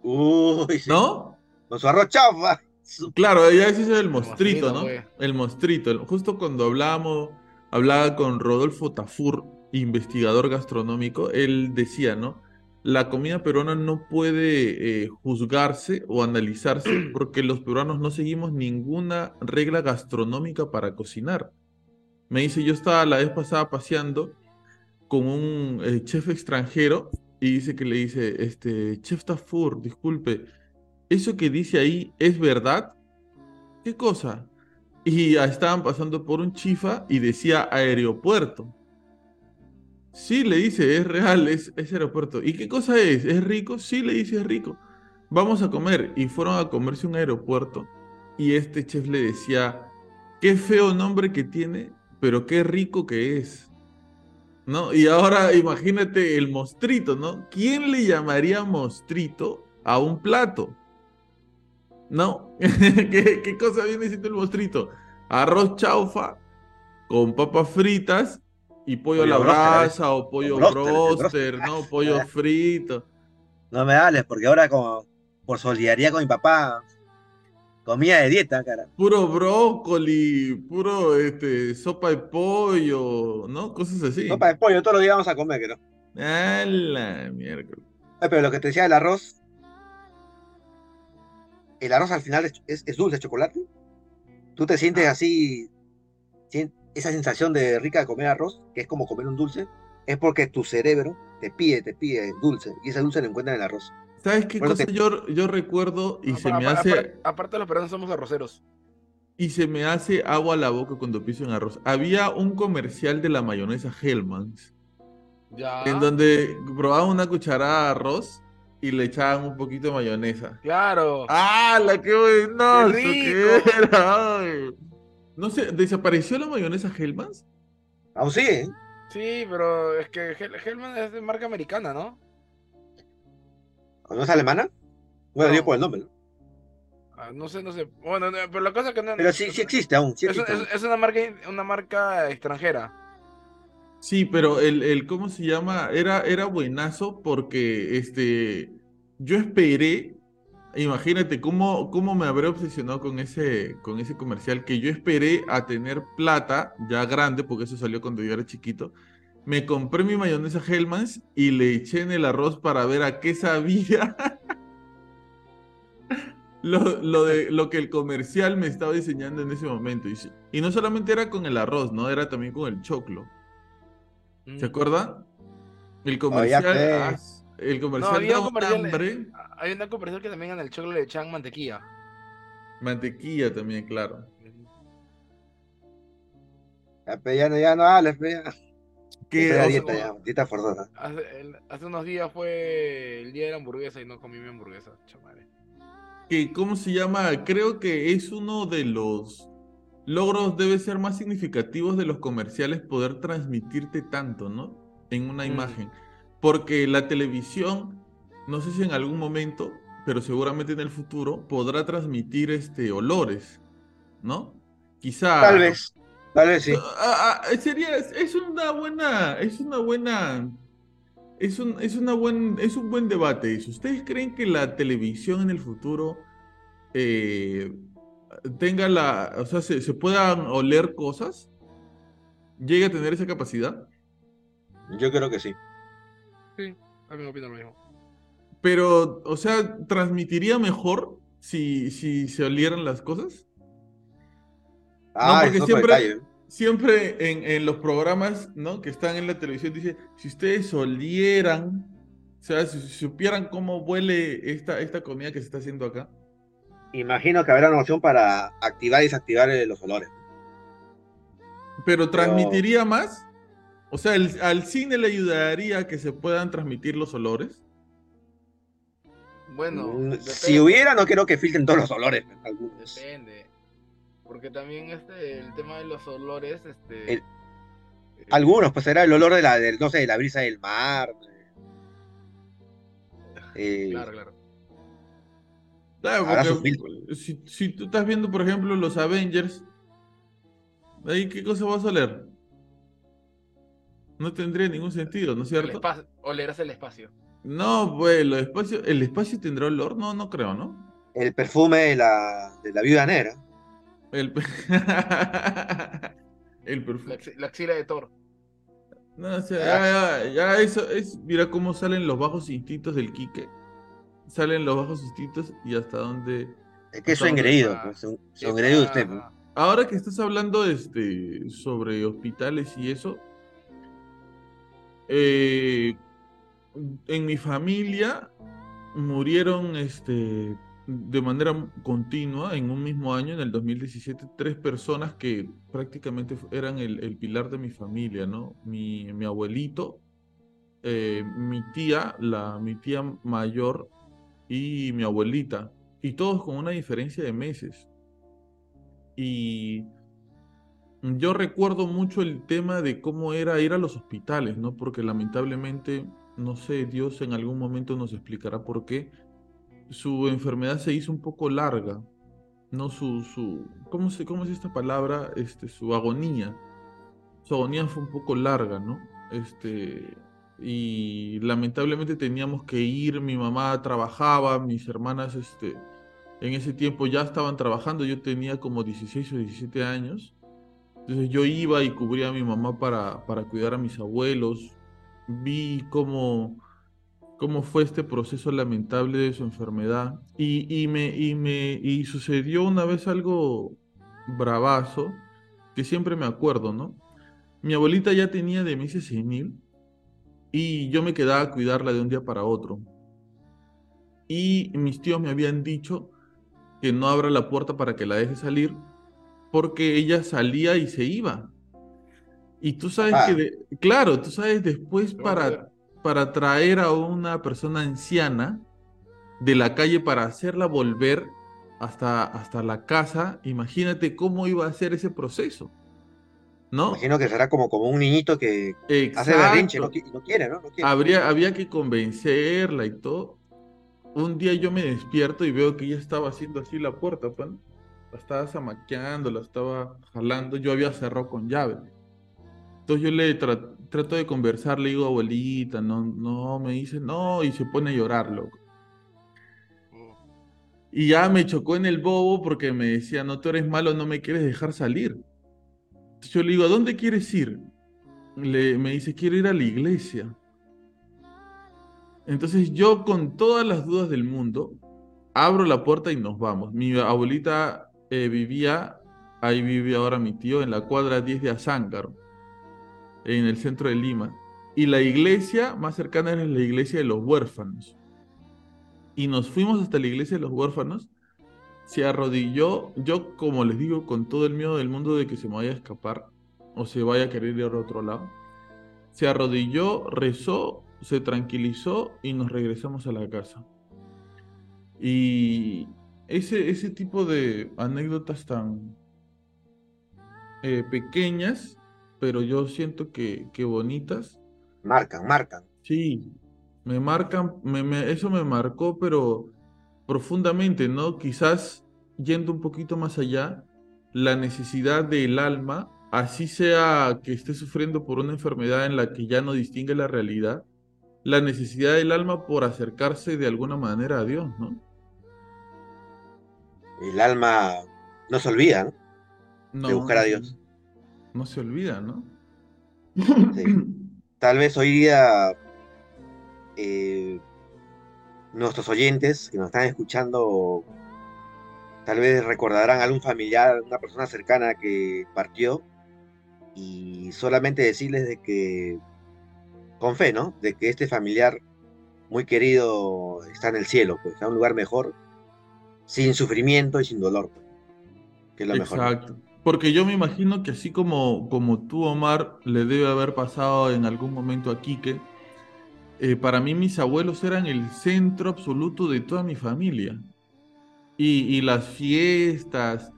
uy, sí, ¿No? con su arroz chaufa. su- Claro, ya ese es el mostrito, ¿no? pues. El mostrito. El- Justo cuando hablábamos, hablaba con Rodolfo Tafur, investigador gastronómico, él decía, ¿no? La comida peruana no puede eh, juzgarse o analizarse [CLEARS THROAT] porque los peruanos no seguimos ninguna regla gastronómica para cocinar. Me dice, yo estaba la vez pasada paseando con un eh, chef extranjero y dice que le dice, este, chef Tafur, disculpe, ¿eso que dice ahí es verdad? ¿Qué cosa? Y estaban pasando por un chifa y decía aeropuerto. Sí, le dice, es real, es, es aeropuerto. ¿Y qué cosa es? ¿Es rico? Sí, le dice, es rico. Vamos a comer. Y fueron a comerse un aeropuerto. Y este chef le decía, qué feo nombre que tiene, pero qué rico que es. ¿No? Y ahora imagínate el mostrito, ¿no? ¿Quién le llamaría mostrito a un plato? ¿No? [LAUGHS] ¿Qué, cosa viene siendo el mostrito? Arroz chaufa con papas fritas y pollo, a la ¿eh? brasa o pollo broster. ¿no? [LAUGHS] Pollo Ah. frito. No me hables, porque ahora como por solidaridad con mi papá, comida de dieta, cara. Puro brócoli, puro este, sopa de pollo, ¿no? Cosas así. Sopa de pollo, todos los días vamos a comer, creo. A la miércoles. Ay, Pero lo que te decía del arroz, el arroz al final es, es- es dulce, chocolate. Tú te sientes así, sien- esa sensación de rica de comer arroz, que es como comer un dulce, es porque tu cerebro te pide, te pide dulce, y ese dulce lo encuentra en el arroz. ¿Sabes qué cosa te- yo, yo recuerdo y se me hace aparte, aparte los peruanos somos arroceros. y se me hace agua a la boca cuando pienso en arroz? Había un comercial de la mayonesa Hellmann's Ya. en donde probaban una cucharada de arroz y le echaban un poquito de mayonesa. Claro. ¡Ah, la que buenazo ¡Qué que rico! era! No sé, ¿desapareció la mayonesa Hellmann's? Aún sí, ¿eh? Sí, pero es que Hel- Hellman es de marca americana, ¿no? ¿O ¿No es alemana? Bueno, No. yo por el nombre, ¿no? Ah, no sé, no sé. Bueno, no, pero la cosa es que no. Pero sí, sí existe aún, sí Es, existe es- aún. es una marca, una marca extranjera. Sí, pero el, el ¿cómo se llama? Era, era buenazo porque este, yo esperé, imagínate cómo, cómo me habré obsesionado con ese, con ese comercial, que yo esperé a tener plata ya grande, porque eso salió cuando yo era chiquito. Me compré mi mayonesa Hellmann's y le eché en el arroz para ver a qué sabía. [LAUGHS] lo, lo de lo que el comercial me estaba diseñando en ese momento. Y, y no solamente era con el arroz, ¿no? Era también con el choclo. Mm. ¿Se acuerda? El Oye, comercial, ah. El comercial había un comercial- hambre. Hay una comercial que también en el choclo le echan mantequilla. Mantequilla también, claro. Ya, pe, ya no, ya no hables, pe, ya. O sea, dieta, ya, dieta forzosa. Hace, el- hace unos días fue el día de la hamburguesa y no comí mi hamburguesa, chamare. que, ¿cómo se llama? Creo que es uno de los logros, debe ser más significativos de los comerciales poder transmitirte tanto, ¿no? En una Mm. imagen. Porque la televisión, no sé si en algún momento, pero seguramente en el futuro, podrá transmitir este, olores, ¿no? Quizá... Tal vez, tal vez sí. Ah, ah, sería, es- es una buena, es una buena, es un, es una buen, es un buen debate eso. ¿Ustedes creen que la televisión en el futuro eh, tenga la, o sea, se, se puedan oler cosas? ¿Llegue a tener esa capacidad? Yo creo que sí. También opino lo mismo. Pero, o sea, ¿transmitiría mejor si, si se olieran las cosas? Ah, porque es otro siempre- detalle. Siempre en, en los programas, ¿no? Que están en la televisión, dice, si ustedes olieran, o sea, si, si supieran cómo huele esta, esta comida que se está haciendo acá. Imagino que habrá una opción para activar y desactivar eh, los olores. Pero transmitiría más. O sea, el- al cine le ayudaría a que se puedan transmitir los olores. Bueno, Mm, depende, si hubiera, no creo que filtren todos los olores. algunos. depende. Porque también este, el tema de los olores, este. El- eh, Algunos, pues será el olor de la, del, no sé, de la brisa del mar. eh, Claro, claro. Claro, porque si, si tú estás viendo, por ejemplo, los Avengers, ¿ahí qué cosa vas a oler? No tendría ningún sentido, ¿no es El cierto? espacio, olerás el espacio. No, pues, el espacio, ¿el espacio tendrá olor? No, no creo, ¿no? el perfume de la, de la viuda negra. El, pe- [LAUGHS] el La, perfume. axi- la axila de Thor. No, o sea, ya, ya, ya, eso es, mira cómo salen los bajos instintos del Quique. Salen los bajos instintos y hasta dónde. Es que eso engreído, Ah, pues, son, Sí, son engreído ah, usted. pues. Ahora que estás hablando este, sobre hospitales y eso, eh, en mi familia murieron este, de manera continua en un mismo año, en el 2017, tres personas que prácticamente eran el, pilar de mi familia, ¿no? Mi, mi abuelito, eh, mi tía, la, mi tía mayor y mi abuelita, y todos con una diferencia de meses. Y yo recuerdo mucho el tema de cómo era ir a los hospitales, ¿no? Porque lamentablemente, no sé, Dios en algún momento nos explicará por qué su enfermedad se hizo un poco larga, ¿no? Su, su, ¿cómo se, cómo es esta palabra? Este, su agonía. Su agonía fue un poco larga, ¿no? Este, y lamentablemente teníamos que ir, mi mamá trabajaba, mis hermanas, este, en ese tiempo ya estaban trabajando, yo tenía como 16 o 17 años. Entonces yo iba y cubría a mi mamá para, para cuidar a mis abuelos. Vi cómo, cómo fue este proceso lamentable de su enfermedad. Y, y me, y, me, y sucedió una vez algo bravazo, que siempre me acuerdo, ¿no? Mi abuelita ya tenía demencia senil y yo me quedaba a cuidarla de un día para otro. Y mis tíos me habían dicho que no abra la puerta para que la deje salir porque ella salía y se iba. Y tú sabes Ah. que, de- claro, tú sabes después para, para traer a una persona anciana de la calle para hacerla volver hasta, hasta la casa, imagínate cómo iba a ser ese proceso. ¿No? Imagino que será como, como un niñito que hace berrinche, no, no quiere, ¿no? No quiere. Habría, había que convencerla y todo. Un día yo me despierto y veo que ella estaba haciendo así la puerta, pues, ¿no? La estaba zamaqueando, la estaba jalando. Yo había cerrado con llave. Entonces yo le tra- trato de conversar, le digo, abuelita, no, no, me dice, no, y se pone a llorar, loco. Y ya me chocó en el bobo porque me decía, no, tú eres malo, no me quieres dejar salir. Entonces yo le digo, ¿a dónde quieres ir? Le, me dice, quiero ir a la iglesia. Entonces yo con todas las dudas del mundo abro la puerta y nos vamos. Mi abuelita eh, vivía, ahí vive ahora mi tío, en la cuadra 10 de Azángaro, en el centro de Lima. Y la iglesia más cercana era la iglesia de los huérfanos. Y nos fuimos hasta la iglesia de los huérfanos. Se arrodilló, yo como les digo, con todo el miedo del mundo de que se me vaya a escapar o se vaya a querer ir a otro lado. Se arrodilló, rezó, se tranquilizó y nos regresamos a la casa. Y ese, ese tipo de anécdotas tan eh, pequeñas, pero yo siento que, que bonitas, Marcan, marcan. Sí, me marcan, me, me- eso me marcó, pero profundamente, ¿no? Quizás yendo un poquito más allá, la necesidad del alma, así sea que esté sufriendo por una enfermedad en la que ya no distingue la realidad, la necesidad del alma por acercarse de alguna manera a Dios, ¿no? El alma no se olvida, ¿no? No, buscar a Dios. No se olvida, ¿no? Sí. Tal vez hoy día eh, nuestros oyentes que nos están escuchando, tal vez recordarán a algún familiar, una persona cercana que partió y solamente decirles de que, con fe, ¿no? De que este familiar muy querido está en el cielo, pues, está en un lugar mejor, sin sufrimiento y sin dolor, pues, que es lo mejor. ¿no? Exacto. Porque yo me imagino que así como, como tú, Omar, le debe haber pasado en algún momento a Quique, eh, para mí mis abuelos eran el centro absoluto de toda mi familia. Y, y las fiestas,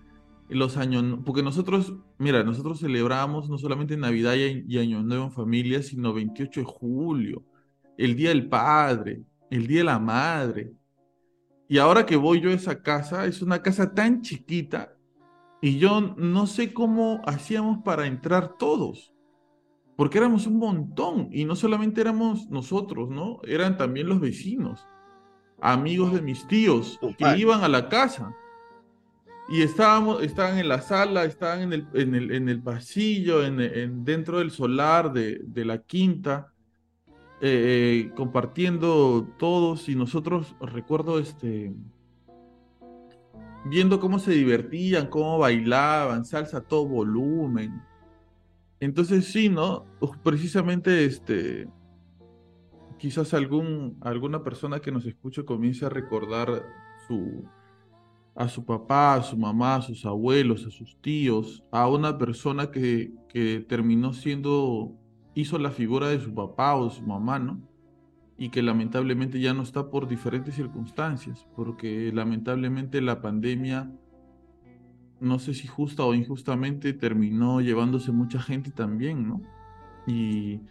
los años, porque nosotros, mira, nosotros celebramos no solamente Navidad y, y Año Nuevo en familia, sino 28 de julio, el Día del Padre, el Día de la Madre. Y ahora que voy yo a esa casa, es una casa tan chiquita y yo no sé cómo hacíamos para entrar todos, porque éramos un montón y no solamente éramos nosotros, ¿no? Eran también los vecinos, amigos de mis tíos que iban a la casa. Y estábamos, estaban en la sala, estaban en el, en el, en el pasillo, en, en- dentro del solar de, de la quinta, eh, compartiendo todos y nosotros, recuerdo, este, viendo cómo se divertían, cómo bailaban, salsa a todo volumen. Entonces sí, ¿no? Precisamente, este, quizás algún, alguna persona que nos escuche comience a recordar su, a su papá, a su mamá, a sus abuelos, a sus tíos, a una persona que, que terminó siendo, hizo la figura de su papá o de su mamá, ¿no? Y que lamentablemente ya no está por diferentes circunstancias, porque lamentablemente la pandemia, no sé si justa o injustamente, terminó llevándose mucha gente también, ¿no? Y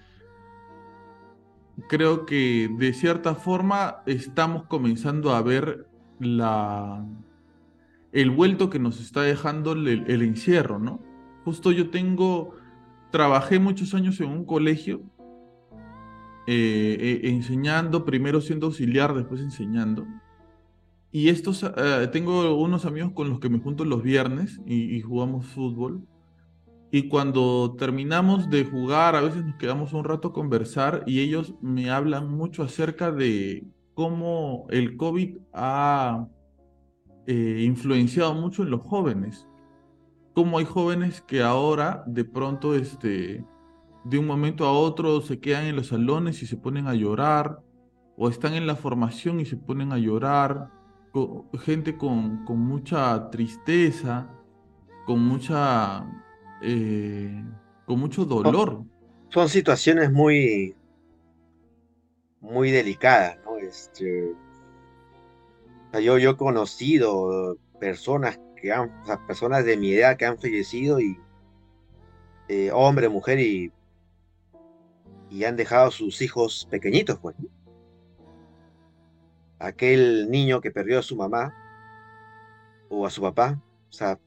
creo que de cierta forma estamos comenzando a ver la, el vuelto que nos está dejando el, el encierro, ¿no? Justo yo tengo, trabajé muchos años en un colegio, eh, eh, enseñando, primero siendo auxiliar, después enseñando. Y estos, eh, tengo unos amigos con los que me junto los viernes y, y jugamos fútbol. Y cuando terminamos de jugar, a veces nos quedamos un rato a conversar y ellos me hablan mucho acerca de cómo el COVID ha influenciado mucho en los jóvenes. Cómo hay jóvenes que ahora de pronto, este, de un momento a otro se quedan en los salones y se ponen a llorar, o están en la formación y se ponen a llorar, gente con, con mucha tristeza, con mucha, eh, con mucho dolor. Son situaciones muy, muy delicadas, ¿no? Este, yo, yo he conocido personas que personas de mi edad que han fallecido y eh, hombre, mujer y, y han dejado sus hijos pequeñitos, pues. Aquel niño que perdió a su mamá o a su papá, o sea,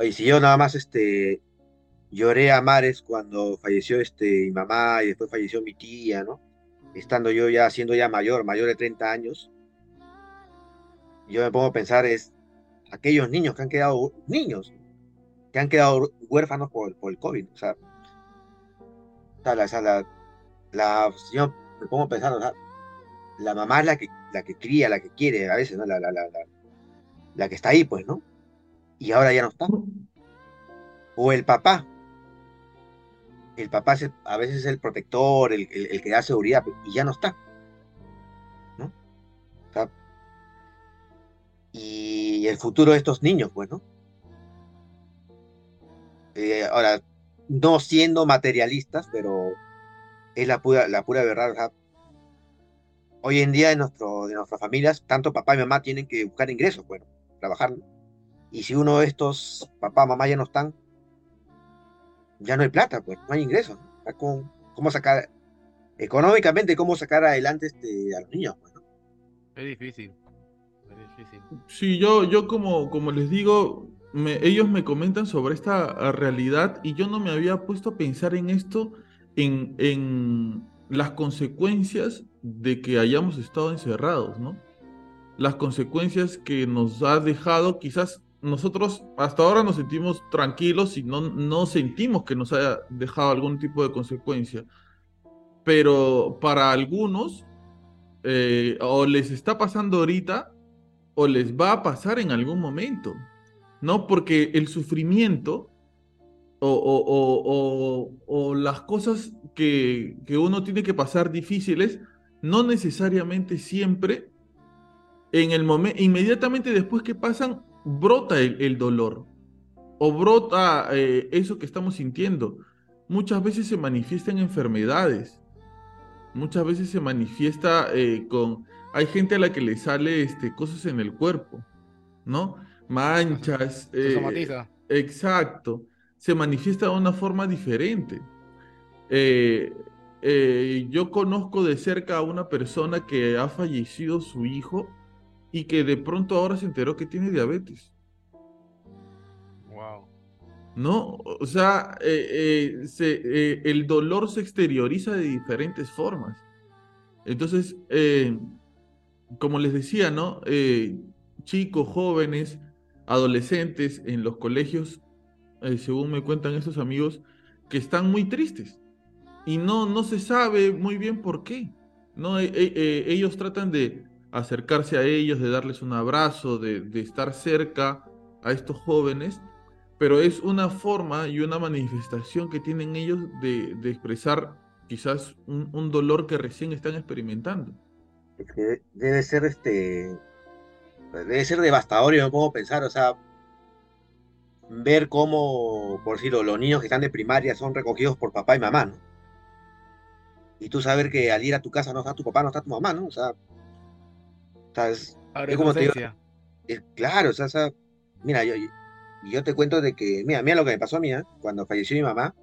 y si yo nada más este lloré a mares cuando falleció este mi mamá y después falleció mi tía, ¿no? Estando yo ya siendo ya mayor, mayor de 30 años, yo me pongo a pensar es aquellos niños que han quedado niños, que han quedado huérfanos por, por el COVID, o sea, la, la- la- yo me pongo la mamá es la que, la que cría, la que quiere a veces, ¿no? La, la, la, la, que está ahí, pues, ¿no? Y ahora ya no está. O el papá. El papá es a veces es el protector, el, el- el que da seguridad, y ya no está. ¿No? O sea, y el futuro de estos niños, pues, ¿no? Eh, ahora, no siendo materialistas, pero es la pura, la pura verdad. hoy en día en, nuestro, en nuestras familias, tanto papá y mamá tienen que buscar ingresos, bueno, trabajar. Y si uno de estos, papá, mamá ya no están, ya no hay plata, pues, no hay ingresos. sea, ¿Cómo, sacar, económicamente, cómo sacar adelante este, a los niños? pues, ¿no? Es difícil. Sí, yo, yo como, como les digo, me- ellos me comentan sobre esta ah, realidad y yo no me había puesto a pensar en esto, en, en las consecuencias de que hayamos estado encerrados, ¿no? Las consecuencias que nos ha dejado, quizás nosotros hasta ahora nos sentimos tranquilos y no, no sentimos que nos haya dejado algún tipo de consecuencia, pero para algunos eh, o les está pasando ahorita o les va a pasar en algún momento, ¿no? Porque el sufrimiento o, o- o- o- las cosas que, que uno tiene que pasar difíciles, no necesariamente siempre, en el momento, inmediatamente después que pasan, brota el, dolor o brota eh, eso que estamos sintiendo. Muchas veces se manifiesta en enfermedades, muchas veces se manifiesta eh, con... Hay gente a la que le sale este, cosas en el cuerpo, ¿no? Manchas. Se eh, somatiza. exacto. Se manifiesta de una forma diferente. Eh, eh, yo conozco de cerca a una persona que ha fallecido su hijo y que de pronto ahora se enteró que tiene diabetes. Wow. ¿no? O sea, eh, se- el dolor se exterioriza de diferentes formas. Entonces, como les decía, ¿no? Eh, chicos, jóvenes, adolescentes en los colegios, eh, según me cuentan estos amigos, que están muy tristes y no, no se sabe muy bien por qué, ¿no? Eh, eh, eh, ellos tratan de acercarse a ellos, de darles un abrazo, de, estar cerca a estos jóvenes, pero es una forma y una manifestación que tienen ellos de, expresar quizás un dolor que recién están experimentando. Que debe ser este debe ser devastador, yo me a pensar, o sea, ver cómo, por decirlo, los niños que están de primaria son recogidos por papá y mamá, ¿no? Y tú saber que al ir a tu casa no está tu papá, no está tu mamá, ¿no? O sea, o sea, es, Ahora Es es como te digo, es- claro, o sea, o sea, mira, yo, yo, yo te cuento de que, mira, mira lo que me pasó a mí, ¿eh? Cuando falleció mi mamá,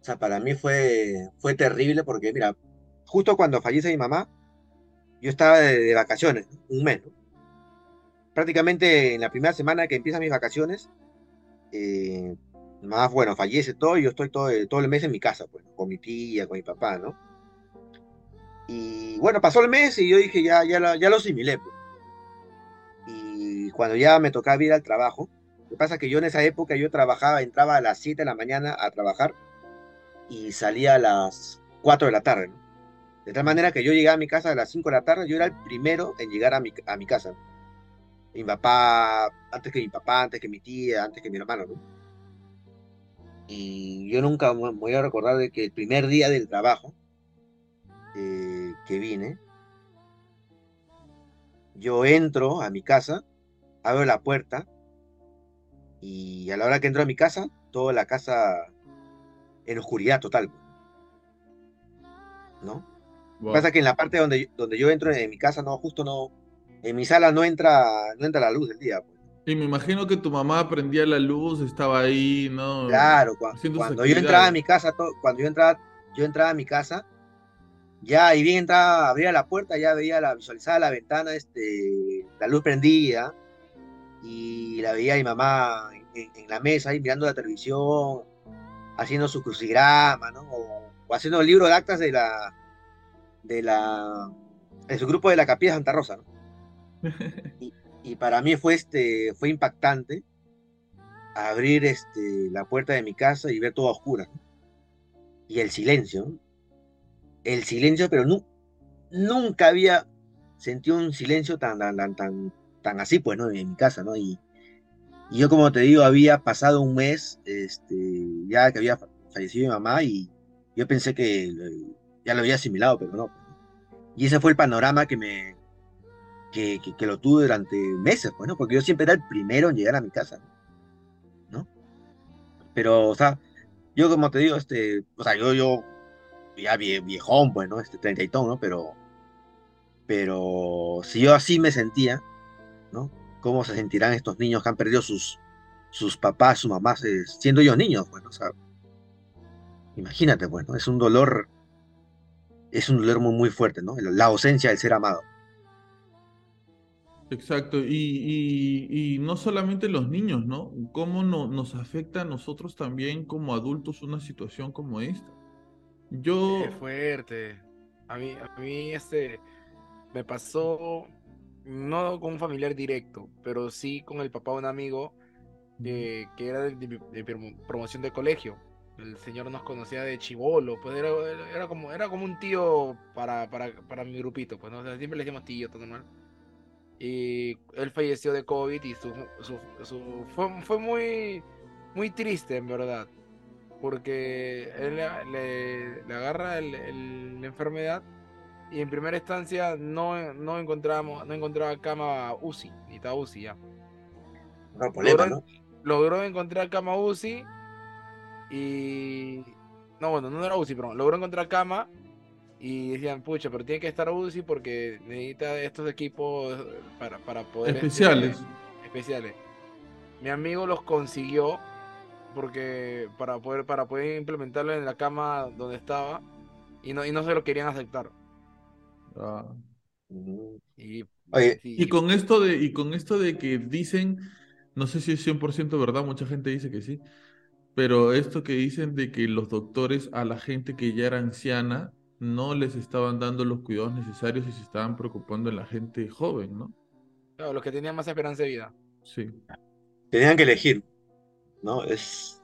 o sea, para mí fue, fue terrible porque, mira, justo cuando fallece mi mamá, yo estaba de, vacaciones, un mes. Prácticamente en la primera semana que empiezan mis vacaciones, eh, más bueno, fallece todo y yo estoy todo, todo el mes en mi casa, pues, con mi tía, con mi papá, ¿no? Y bueno, pasó el mes y yo dije, ya, ya, lo- ya lo asimilé, pues. Y cuando ya me tocaba ir al trabajo, lo que pasa es que yo en esa época yo trabajaba, entraba a las 7 de la mañana a trabajar y salía a las 4 de la tarde, ¿no? De tal manera que yo llegaba a mi casa a las 5 de la tarde, yo era el primero en llegar a mi, a mi casa. Mi papá, antes que mi papá, antes que mi tía, antes que mi hermano, ¿no? Y yo nunca me voy a recordar de que el primer día del trabajo eh, que vine, yo entro a mi casa, abro la puerta y a la hora que entro a mi casa, toda la casa en oscuridad total, ¿no? Wow. Pasa que en la parte donde, donde yo entro en mi casa, no, justo no, en mi sala no entra, no entra la luz del día. pues. Y me imagino que tu mamá prendía la luz, estaba ahí, ¿no? Claro, haciendo cuando, yo entraba a mi casa, cuando yo entraba, yo entraba a mi casa, ya y bien entraba, abría la puerta, ya veía la, visualizaba la ventana, este, la luz prendida, y la veía a mi mamá en, en la mesa ahí mirando la televisión, haciendo su crucigrama, ¿no? O, o haciendo el libro de actas de la, de la, de su grupo de la Capilla Santa Rosa, ¿no? [LAUGHS] y para mí fue este fue impactante abrir este la puerta de mi casa y ver todo a oscuras ¿no? y el silencio ¿no? el silencio pero nunca había sentido un silencio tan, tan, tan, tan, así, pues, ¿no? En mi casa, ¿no? Y, y yo, como te digo, había pasado un mes, este, ya que había fallecido mi mamá y yo pensé que ya lo había asimilado, pero no. Y ese fue el panorama que me, que, lo tuve durante meses, pues, ¿no? Porque yo siempre era el primero en llegar a mi casa, ¿no? Pero, o sea, yo como te digo, este, o sea, yo, yo, ya viejón, pues, ¿no? Este, treinta y todo, ¿no? Pero, pero si yo así me sentía, ¿no? ¿Cómo se sentirán estos niños que han perdido sus, sus papás, sus mamás, eh, siendo ellos niños, bueno, pues, o sea, imagínate, bueno, pues, es un dolor, es un dolor muy, muy fuerte, ¿no? La ausencia del ser amado. Exacto, y, no solamente los niños, ¿no? ¿Cómo no, nos afecta a nosotros también como adultos una situación como esta? Yo... Qué fuerte. A mí, a mí este, me pasó, no con un familiar directo, pero sí con el papá de un amigo que era de, promoción de colegio. El señor nos conocía de chivolo, pues era, era, como, era como un tío para, para, para mi grupito, pues ¿no? siempre le decimos tío, todo normal y él falleció de COVID y su, su, fue, fue, muy, muy triste en verdad, porque él le, le agarra el, la enfermedad y en primera instancia no, no encontramos no encontraba cama UCI, ni está UCI ya. logró, logró encontrar cama UCI y no bueno, no era UCI, pero logró encontrar cama y decían, pucha, pero tiene que estar UCI porque necesita estos equipos para, para poder... Especiales. especiales. Mi amigo los consiguió porque para poder, para poder implementarlo en la cama donde estaba y no, y no se lo querían aceptar. Ah. Y, con esto de, y con esto de que dicen, no sé si es 100% verdad, mucha gente dice que sí, pero esto que dicen de que los doctores a la gente que ya era anciana no les estaban dando los cuidados necesarios y se estaban preocupando en la gente joven, ¿no? Claro, los que tenían más esperanza de vida. Sí. Tenían que elegir, ¿no? Es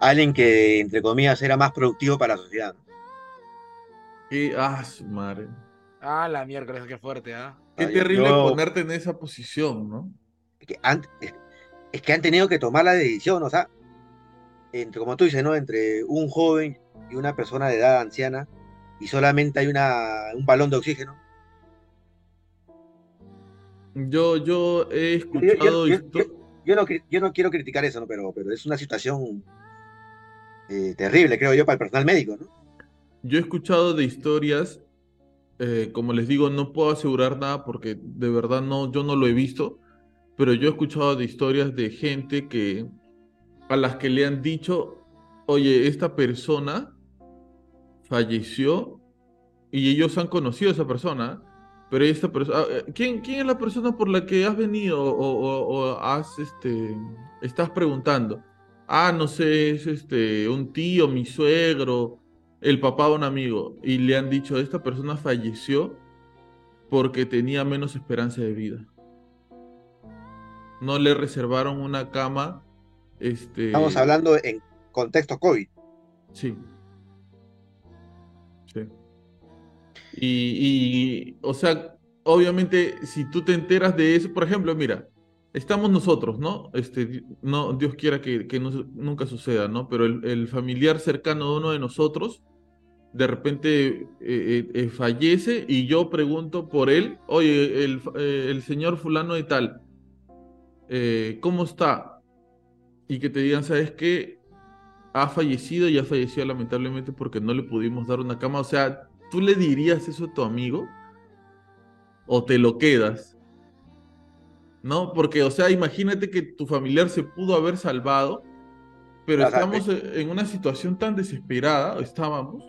alguien que, entre comillas, era más productivo para la sociedad. Y, ah, su madre. Ah, la mierda, qué fuerte, ¿ah? Qué terrible ponerte en esa posición, ¿no? Es que, han, es que han tenido que tomar la decisión, o sea, entre, como tú dices, ¿no? Entre un joven y una persona de edad anciana, y solamente hay una, un balón de oxígeno. Yo, yo he escuchado. Yo, yo, no, yo no, quiero criticar eso, ¿no? pero, pero es una situación eh, terrible, creo yo, para el personal médico. ¿no? Yo he escuchado de historias, eh, como les digo, no puedo asegurar nada porque de verdad no, yo no lo he visto, pero yo he escuchado de historias de gente que a las que le han dicho, oye, esta persona falleció y ellos han conocido a esa persona, pero esta persona, ah, eh, ¿quién, ¿quién es la persona por la que has venido o, has, este, estás preguntando? Ah, no sé, es este, un tío, mi suegro, el papá de un amigo, y le han dicho, esta persona falleció porque tenía menos esperanza de vida. No le reservaron una cama. Este... Estamos hablando en contexto COVID. Sí. Y, o sea, obviamente, si tú te enteras de eso, por ejemplo, mira, estamos nosotros, ¿no? Este, no Dios quiera que, que nunca suceda, ¿no? Pero el, familiar cercano de uno de nosotros, de repente eh, eh, eh, fallece y yo pregunto por él, oye, el, el señor fulano de tal, ¿cómo está? Y que te digan, ¿sabes qué? Ha fallecido y ha fallecido lamentablemente porque no le pudimos dar una cama. O sea, ¿tú le dirías eso a tu amigo? ¿O te lo quedas? ¿No? Porque, o sea, imagínate que tu familiar se pudo haber salvado, pero estamos en una situación tan desesperada, estábamos.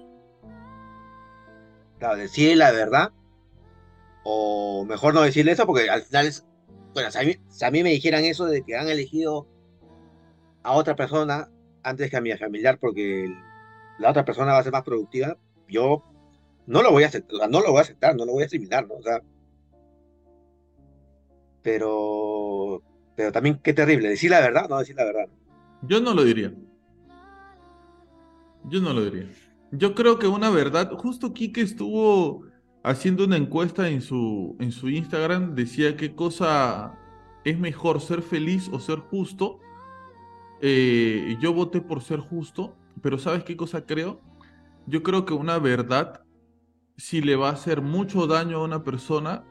Claro, decirle la verdad, o mejor no decirle eso, porque al final es. Bueno, si a, mí, si a mí me dijeran eso de que han elegido a otra persona antes que a mi familiar porque la otra persona va a ser más productiva, yo no lo voy a aceptar, no lo voy a aceptar, no lo voy a asimilar. O sea, pero, pero también qué terrible, decir la verdad, no decir la verdad. Yo no lo diría. Yo no lo diría. Yo creo que una verdad, justo Kike estuvo haciendo una encuesta en su, en su Instagram, decía qué cosa es mejor, ser feliz o ser justo. Eh, yo voté por ser justo, pero ¿sabes qué cosa creo? Yo creo que una verdad, si le va a hacer mucho daño a una persona,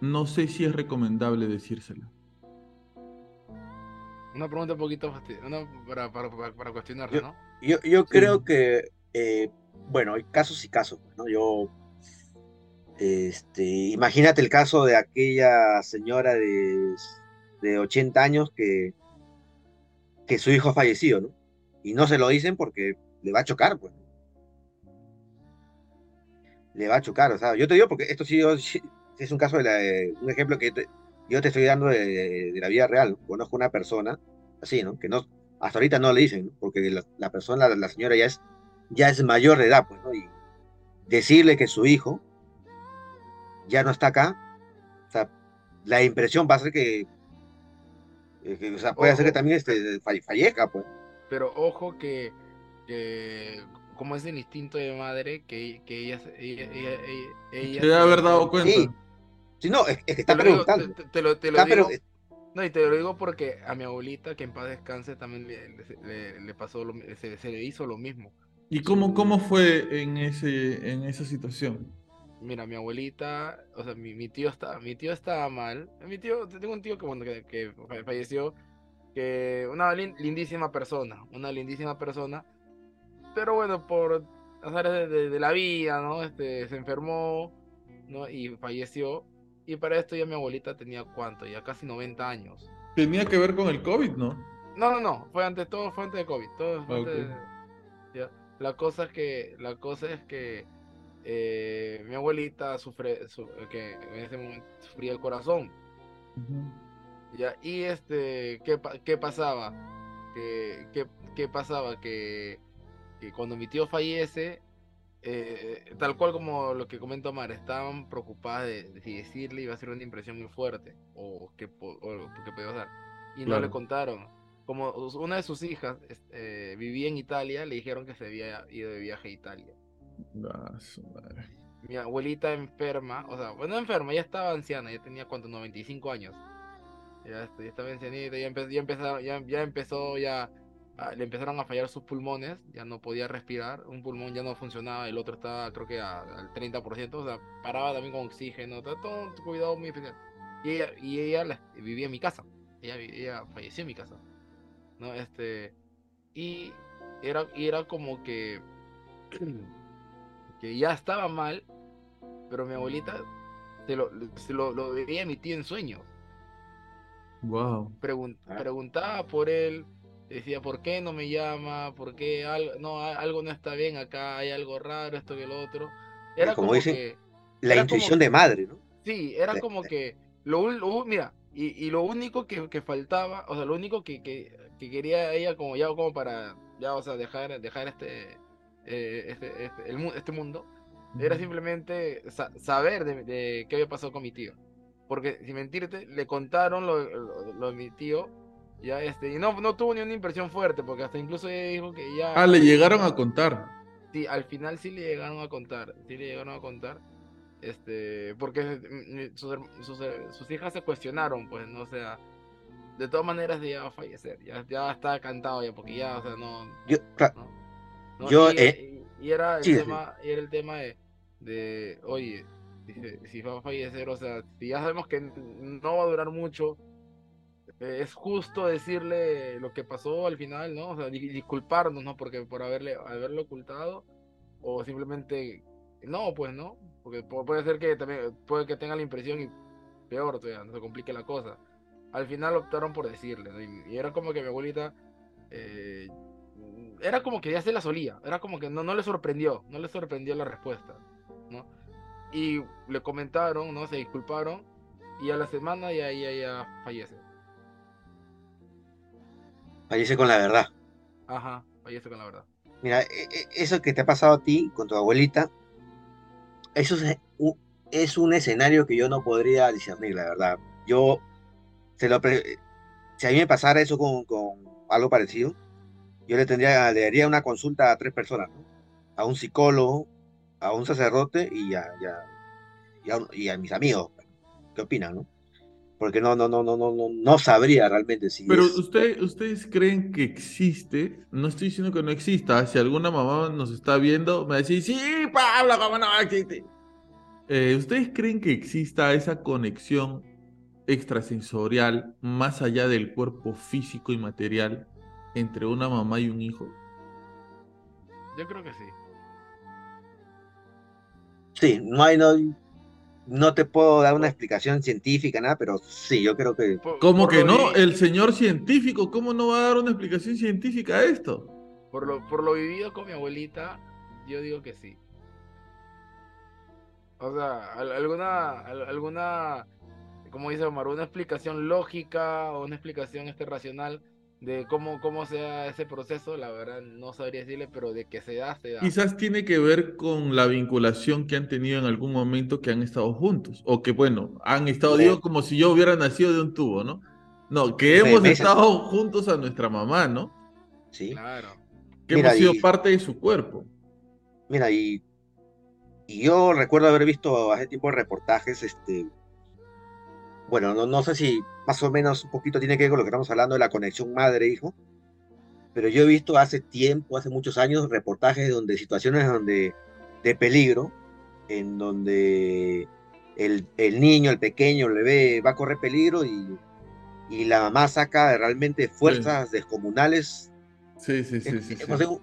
no sé si es recomendable decírsela. Una pregunta un poquito una para, para, para, cuestionarla, ¿no? Yo, yo creo que, eh, bueno, hay casos y casos, ¿no? Yo, este, imagínate el caso de aquella señora de, de 80 años que, que su hijo ha fallecido, ¿no? Y no se lo dicen porque le va a chocar, pues. Le va a chocar, o sea, yo te digo porque esto sí, es un caso de un ejemplo que yo te estoy dando de, la vida real. Conozco una persona así, ¿no? Que no, hasta ahorita no le dicen, porque la, persona, la, señora ya es, ya es mayor de edad, pues, ¿no? Y decirle que su hijo ya no está acá, o sea, la impresión va a ser que, o sea, puede ser que también este, fallezca, pues. Pero ojo que, que como es el instinto de madre, que, que ella, ella, ella, ella, debe haber dado cuenta. Sí, no, es, que está preguntando. te, lo, te lo digo, no, y te lo digo porque a mi abuelita, que en paz descanse, también le, le, pasó, lo, se, se, le hizo lo mismo. ¿Y cómo, cómo fue en, ese, en esa situación? Mira, mi abuelita, o sea, mi, mi tío estaba, mi tío estaba mal. Mi tío, tengo un tío que, bueno, que, que falleció, que una lindísima persona, una lindísima persona, pero bueno, por azares de, de, la vida, ¿no? Este, se enfermó, ¿no? Y falleció. Y para esto ya mi abuelita tenía cuánto, ya casi 90 años. Tenía que ver con el COVID, ¿no? No, no, no, fue antes, todo fue antes de COVID. Todo ya. La cosa es que, la cosa es que eh, mi abuelita sufre, que en ese momento sufría el corazón. ya, y este, ¿qué, qué pasaba? ¿Qué, qué, qué pasaba? Que, que cuando mi tío fallece, eh, tal cual como lo que comenta Omar, estaban preocupadas de, si decirle iba a ser una impresión muy fuerte o que, podía pasar. Y no le contaron. Como una de sus hijas eh, vivía en Italia, le dijeron que se había ido de viaje a Italia. Mi abuelita enferma, o sea, bueno, enferma, ya estaba anciana, ya tenía cuánto, 95 años. Ya, estaba ancianita, ya, empezó, ya, ya empezó ya Ah, le empezaron a fallar sus pulmones, ya no podía respirar, un pulmón ya no funcionaba, el otro estaba creo que al 30%, o sea, paraba también con oxígeno, todo cuidado muy especial. Y ella, vivía en mi casa, ella, ella falleció en mi casa, ¿no? Este, y era, y era como que, [CLEARS THROAT] que ya estaba mal, pero mi abuelita se lo, se lo, lo veía mi tío en sueños. Wow. Ah. preguntaba por él, decía, ¿por qué no me llama? ¿Por qué algo no, algo no está bien acá? Hay algo raro, esto que lo otro. Era como, dice, la intuición de madre, ¿no? Sí, era como que lo, mira, y, y, lo único que, que, faltaba, o sea, lo único que, que, que, quería ella como ya como para ya, o sea, dejar dejar este eh, este, este, el, este, mundo era simplemente saber de, de, qué había pasado con mi tío. Porque, sin mentirte, le contaron lo, lo de mi tío ya, este, y no, no tuvo ni una impresión fuerte, porque hasta incluso ella dijo que ya. Ah, le llegaron a contar. Sí, al final sí le llegaron a contar. Sí le llegaron a contar. Este, porque mm, sus, sus, sus hijas se cuestionaron, pues, no o sea. De todas maneras, ya va a fallecer. Ya, ya está cantado, ya, porque ya, o sea, no. Yo, yo y, eh, y, era el tema, y era el tema de, de oye, si va a fallecer, o sea, si ya sabemos que no va a durar mucho es justo decirle lo que pasó al final, ¿no? O sea, disculparnos, ¿no? Porque por haberle haberlo ocultado o simplemente no, pues no, porque puede ser que también puede que tenga la impresión y peor todavía, no se complique la cosa. Al final optaron por decirle, y, era como que mi abuelita eh, era como que ya se la solía, era como que no, no le sorprendió, no le sorprendió la respuesta, ¿no? Y le comentaron, ¿no? Se disculparon y a la semana ya, ya, ya fallece. Fallece con la verdad. Ajá, fallece con la verdad. Mira, e, e, eso que te ha pasado a ti con tu abuelita, eso es un escenario que yo no podría discernir, la verdad. Yo, se lo si a mí me pasara eso con, algo parecido, yo le tendría, le daría una consulta a tres personas, a un psicólogo, a un sacerdote y a, y a mis amigos, ¿qué opinan, no? Porque no, no, no, no, no, no, no sabría realmente si Pero es- usted, ustedes creen que existe, no estoy diciendo que no exista, si alguna mamá nos está viendo, me va a decir, sí, Pablo, ¿cómo no existe? Eh, ¿Ustedes creen que exista esa conexión extrasensorial más allá del cuerpo físico y material entre una mamá y un hijo? Yo creo que sí. Sí, no hay, no, no te puedo dar una explicación científica, nada, pero sí, yo creo que Por- ¿Cómo por que no? El señor científico, ¿cómo no va a dar una explicación científica a esto? Por lo, por lo vivido con mi abuelita, yo digo que sí. O sea, al- alguna, al- alguna, como dice Omar, una explicación lógica o una explicación este racional de cómo, cómo sea ese proceso, la verdad no sabría decirle, pero de que se da, se da. Quizás tiene que ver con la vinculación que han tenido en algún momento que han estado juntos. O que, bueno, han estado, Sí. digo, como si yo hubiera nacido de un tubo, ¿no? No, que hemos meses. estado juntos a nuestra mamá, ¿no? sí. Claro. Que Mira, hemos sido y- parte de su cuerpo. Mira, y, y yo recuerdo haber visto hace tiempo reportajes, este, bueno, no, no sé si más o menos un poquito tiene que ver con lo que estamos hablando de la conexión madre-hijo, pero yo he visto hace tiempo, hace muchos años, reportajes donde situaciones donde de peligro, en donde el, el niño, el pequeño, el bebé va a correr peligro y, y la mamá saca realmente fuerzas descomunales Sí, sí, sí, es- sí. sí. un,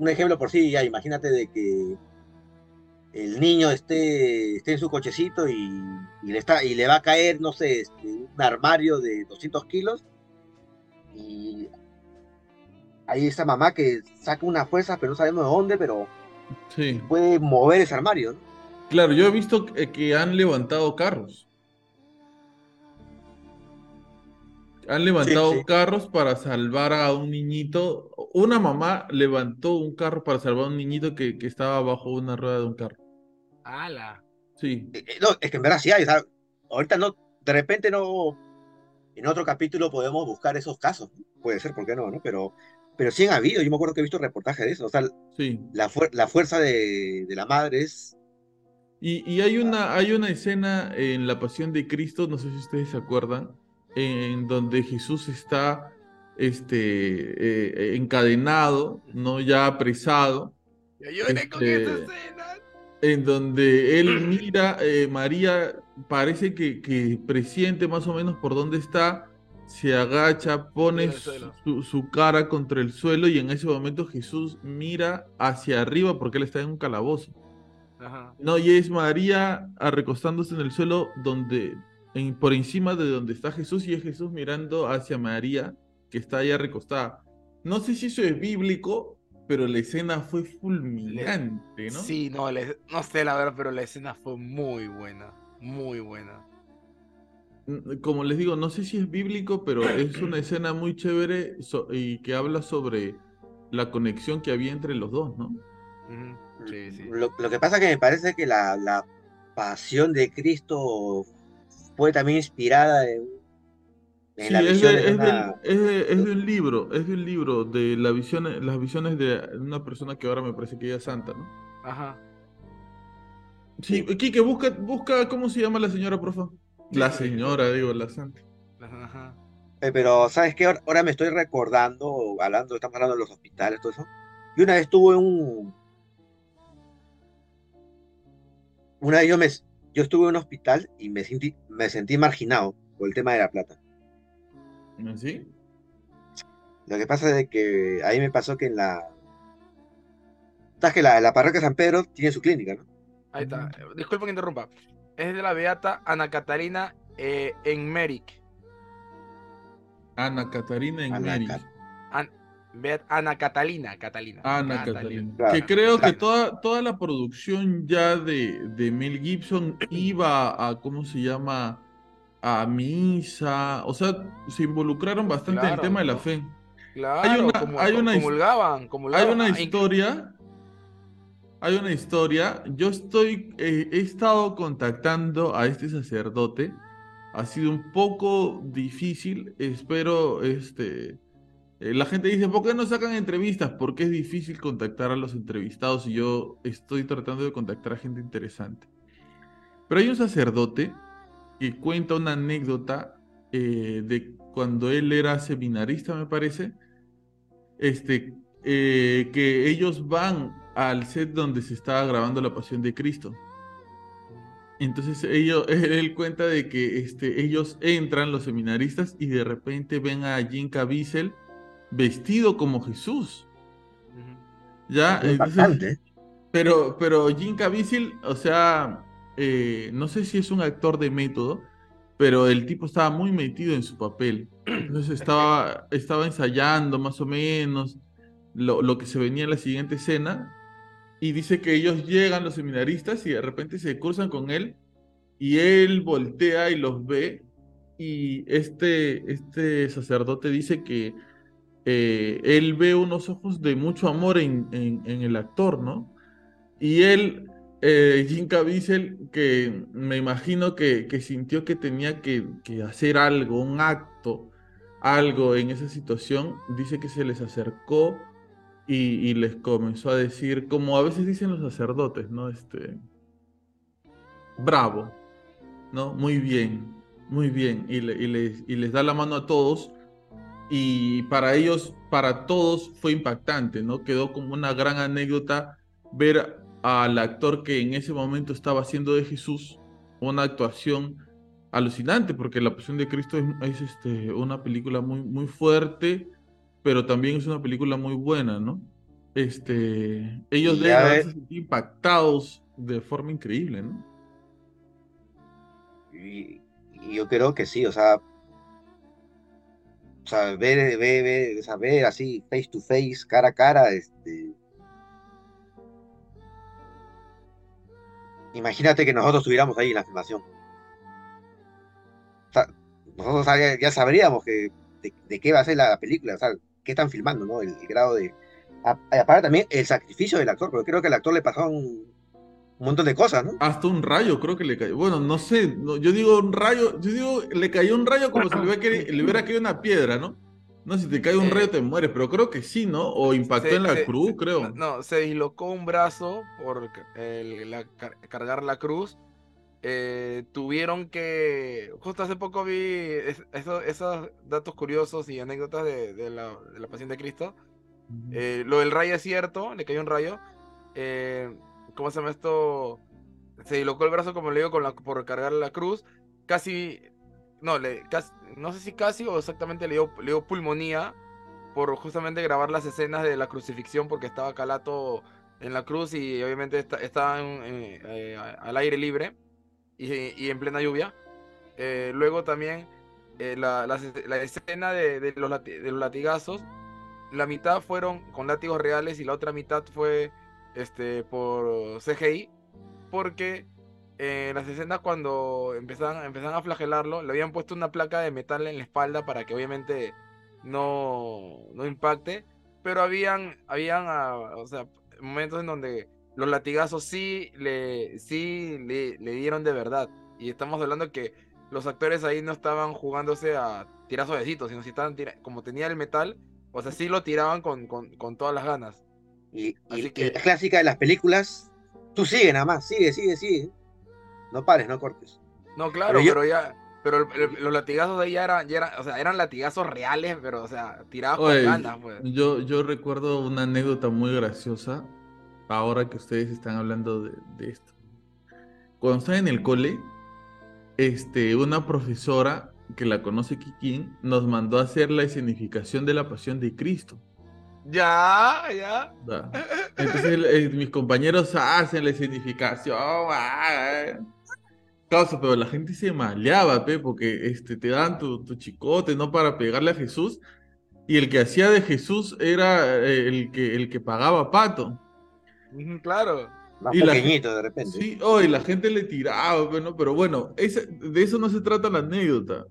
un ejemplo por sí, ya imagínate de que el niño esté, esté en su cochecito y, y le está, y le va a caer, no sé, este, un armario de 200 kilos y hay esa mamá que saca una fuerza, pero no sabemos de dónde, pero Sí. puede mover ese armario, ¿no? Claro, yo he visto que, han levantado carros. Han levantado sí. carros para salvar a un niñito. Una mamá levantó un carro para salvar a un niñito que, que estaba bajo una rueda de un carro. ¡Hala! Sí. Eh, eh, No, es que en verdad sí hay, o sea, ahorita no, de repente no, en otro capítulo podemos buscar esos casos, puede ser, ¿por qué no? no? Pero, pero sí han habido, yo me acuerdo que he visto reportajes de eso, o sea, Sí. la, fuer- la fuerza de, de la madre es, Y, y hay una, hay una escena en la Pasión de Cristo, no sé si ustedes se acuerdan, en donde Jesús está este, eh, encadenado, no ya apresado, Yo lloré con Este, esa escena. En donde él mira, eh, María parece que, que presiente más o menos por dónde está, se agacha, pone su, su cara contra el suelo y en ese momento Jesús mira hacia arriba porque él está en un calabozo. Ajá. No, y es María recostándose en el suelo donde, en- por encima de donde está Jesús y es Jesús mirando hacia María que está allá recostada. No sé si eso es bíblico, pero la escena fue fulminante, ¿no? Sí, no, le- no sé la verdad, pero la escena fue muy buena. Muy buena. Mm, Como les digo, no sé si es bíblico, pero es una escena muy chévere so- y que habla sobre la conexión que había entre los dos, ¿no? Sí, sí. lo, lo que pasa que me parece que la, la pasión de Cristo fue también inspirada en, en Sí, la es de, de es, una... del- es de- es de un libro, es de un libro de la visión, las visiones de una persona que ahora me parece que ella es santa, ¿no? Ajá. Sí, Kike, busca, busca cómo se llama la señora, por favor. La Sí, sí. señora, digo, la santa. Ajá. Eh, Pero, ¿sabes qué? Ahora, ahora me estoy recordando, hablando, estamos hablando de los hospitales, todo eso. Y una vez estuve en un... Una vez yo, me, yo estuve en un hospital y me sentí, me sentí marginado por el tema de la plata. ¿Sí? Lo que pasa es de que ahí me pasó que en la... ¿Sabes que la, la parroquia San Pedro tiene su clínica, ¿no? Ahí está. Disculpa que interrumpa. Es de la beata Ana Catalina eh, en Merrick. Ana Catarina en Ana Ana Catalina, Catalina. Ana Catalina. Claro, Que creo que toda, toda la producción ya de, de Mel Gibson [CLEARS THROAT] iba a, ¿cómo se llama? A misa. O sea, se involucraron bastante en el tema de la fe. Claro, Hay una- como- hay una comulgaban, Hay una historia. Hay una historia. Yo estoy. eh, he estado contactando a este sacerdote. Ha sido un poco difícil. Espero, este. eh, la gente dice, ¿por qué no sacan entrevistas? Porque es difícil contactar a los entrevistados y yo estoy tratando de contactar a gente interesante. Pero hay un sacerdote que cuenta una anécdota eh, de cuando él era seminarista, me parece, este, eh, que ellos van al set donde se estaba grabando la Pasión de Cristo. Entonces ellos, [LAUGHS] él cuenta de que este, ellos entran, los seminaristas, y de repente ven a Jim Caviezel vestido como Jesús. Ya, entonces, pero, pero Jim Caviezel, o sea, eh, no sé si es un actor de método, pero el tipo estaba muy metido en su papel. [CLEARS THROAT] Entonces estaba, estaba ensayando más o menos lo, lo que se venía en la siguiente escena y dice que ellos llegan los seminaristas y de repente se cruzan con él y él voltea y los ve y este, este sacerdote dice que eh, él ve unos ojos de mucho amor en, en, el actor, ¿no? Y él, eh, Jim que me imagino que, sintió que tenía que, hacer algo, un acto, algo en esa situación, dice que se les acercó y, les comenzó a decir, como a veces dicen los sacerdotes, ¿no? Este, bravo, ¿no? Muy bien, muy bien. Y les da la mano a todos. Y para ellos, para todos fue impactante, ¿no? Quedó como una gran anécdota ver al actor que en ese momento estaba haciendo de Jesús una actuación alucinante, porque La Pasión de Cristo es, este, una película muy, muy fuerte, pero también es una película muy buena, ¿no? Este, ellos deben haberse impactados de forma increíble, ¿no? Y, yo creo que sí, o sea, o sea, ver, ver, ver, así face to face, cara a cara, este. Imagínate que nosotros estuviéramos ahí en la filmación. O sea, nosotros ya, sabríamos que, de, qué va a ser la película, o sea, qué están filmando, ¿no? El, grado de. Aparte también el sacrificio del actor, porque creo que al actor le pasaron un montón de cosas, ¿no? Hasta un rayo creo que le cayó. Bueno, no sé, yo digo un rayo, yo digo, le cayó un rayo como si le hubiera, caído una piedra, ¿no? No, si te cae un rayo te mueres, pero creo que sí, ¿no? O impactó en la cruz, creo. No, se dislocó un brazo por cargar la cruz. Eh, tuvieron que. Justo hace poco vi esos datos curiosos y anécdotas de, la, de Pasión de Cristo. Eh, lo del rayo es cierto, le cayó un rayo. Eh, ¿Cómo se llama esto? Se dislocó el brazo, como le digo, con la, por cargar la cruz. Casi. No, le, no sé si casi o exactamente le dio, le dio pulmonía por justamente grabar las escenas de la crucifixión porque estaba Calato en la cruz y obviamente estaba al aire libre y, en plena lluvia. Eh, luego también eh, la, escena de, los latigazos, la mitad fueron con látigos reales y la otra mitad fue este, por CGI, porque en las escenas cuando empezaban, empezaban a flagelarlo, le habían puesto una placa de metal en la espalda para que obviamente no, no impacte, pero habían, habían ah, momentos en donde los latigazos sí le, sí le, dieron de verdad. Y estamos hablando que los actores ahí no estaban jugándose a tirar suavecitos, sino si estaban como tenía el metal, o sea, sí lo tiraban con, con, todas las ganas. Y, que... la clásica de las películas, tú sigue nada más, sigue, sigue, sigue. No pares, no cortes. No, claro, pero, ya, pero los latigazos de ya eran, ya eran, o sea, eran latigazos reales, pero, o sea, tirados con ganas, pues. Yo, yo recuerdo una anécdota muy graciosa ahora que ustedes están hablando de, esto. Cuando estaba en el cole, este, una profesora que la conoce Kikín nos mandó a hacer la escenificación de la pasión de Cristo. Ya, ya. Entonces mis compañeros hacen la escenificación. Ah, pero la gente se maleaba, porque este, te dan tu, tu, chicote, ¿no? Para pegarle a Jesús. Y el que hacía de Jesús era eh, el que, el que pagaba pato. Claro. Más pequeñito de repente. Sí, oh, la gente le tiraba, pero bueno, de eso no se trata la anécdota,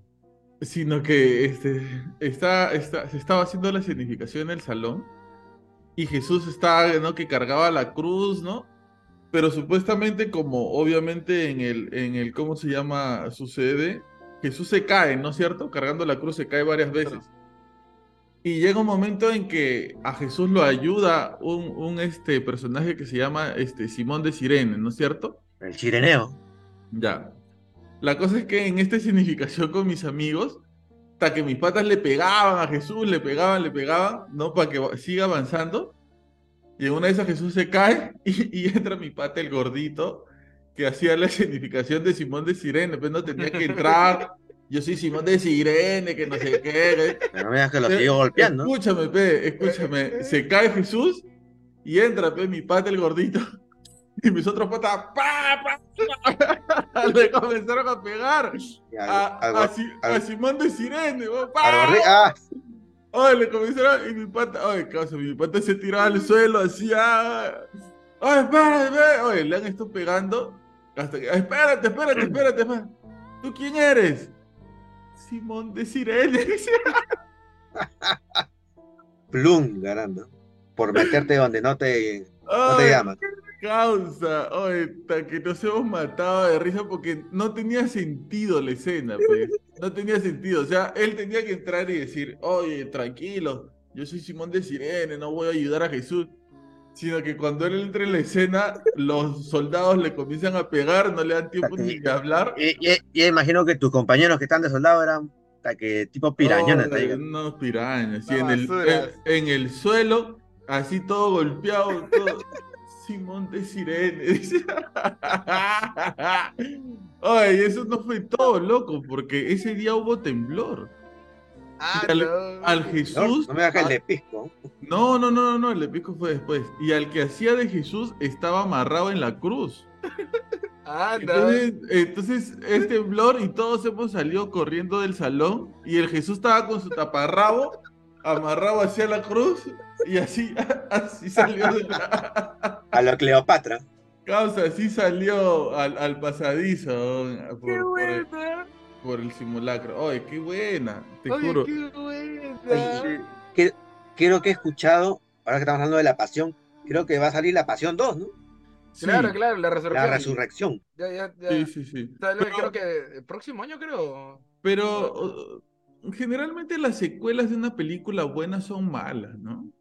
sino que este, está, está, se estaba haciendo la significación en el salón y Jesús estaba, ¿no? Que cargaba la cruz, ¿no? Pero supuestamente como obviamente en el, en el, ¿cómo se llama? Sucede, Jesús se cae, ¿no es cierto? Cargando la cruz se cae varias veces. Y llega un momento en que a Jesús lo ayuda un, este personaje que se llama este Simón de Sirene, ¿no es cierto? El sireneo. Ya. La cosa es que en esta significación con mis amigos, hasta que mis patas le pegaban a Jesús, le pegaban, le pegaban, ¿no? Para que siga avanzando. Y en una de esas Jesús se cae [LAUGHS] y, y entra mi pata, el gordito, que hacía la significación de Simón de Sirene, pues no tenía que entrar. Yo soy Simón de Sirene, que no sé qué. [LAUGHS] Pero digas que lo siguió golpeando. Escúchame, pe, escúchame. Se cae Jesús y entra, pe, mi pata, el gordito. Y mis otros patas, ¡pa, pa, pa! [LAUGHS] Le comenzaron a pegar a, a al- a Simón de Sirene. ¡pa! Ay, le comenzaron, y mi pata, ay, causa, mi pata se tiraba al suelo, así, ah, ay, espérate, espérate. Oye, le han estado pegando, hasta que, "Ay, espérate, espérate, espérate, espérate. ¿Tú quién eres? Simón de Sirene. [LAUGHS] plum, ganando. Por meterte donde no te, no te Ay, llaman. Causa, oye, que nos hemos matado de risa porque no tenía sentido la escena, pues. No tenía sentido. O sea, él tenía que entrar y decir, oye, tranquilo, yo soy Simón de Sirene, no voy a ayudar a Jesús. Sino que cuando él entra en la escena, los soldados le comienzan a pegar, no le dan tiempo ni de hablar. Y, y- y imagino que tus compañeros que están de soldado eran hasta que tipo pirañones. Oh, ahí. unos pirañas, sí, en el, en, en el suelo, así todo golpeado, todo. Simón de Sirene. [LAUGHS] dice. Ay, eso no fue todo, loco, porque ese día hubo temblor. Ah, al, no. al No, Jesús. no me hagas el a- de pisco. No, no, no, no, no, el episco fue después. Y al que hacía de Jesús estaba amarrado en la cruz. Ah, no. Entonces, entonces es temblor y todos hemos salido corriendo del salón y el Jesús estaba con su taparrabo amarrado hacia la cruz y así, [LAUGHS] así salió de la A lo Cleopatra. causa, así salió al, al pasadizo por, Qué por el, buena. por el simulacro. Oye, qué buena, te Oye, juro. qué buena. Oye, que- creo que he escuchado, ahora que estamos hablando de la pasión, creo que va a salir la pasión 2, ¿no? Sí, Claro, claro, la resurrección. La resurrección. Ya, ya, ya. sí, sí, sí. Pero- creo que el próximo año, creo. Pero uh, generalmente las secuelas de una película buena son malas, ¿no?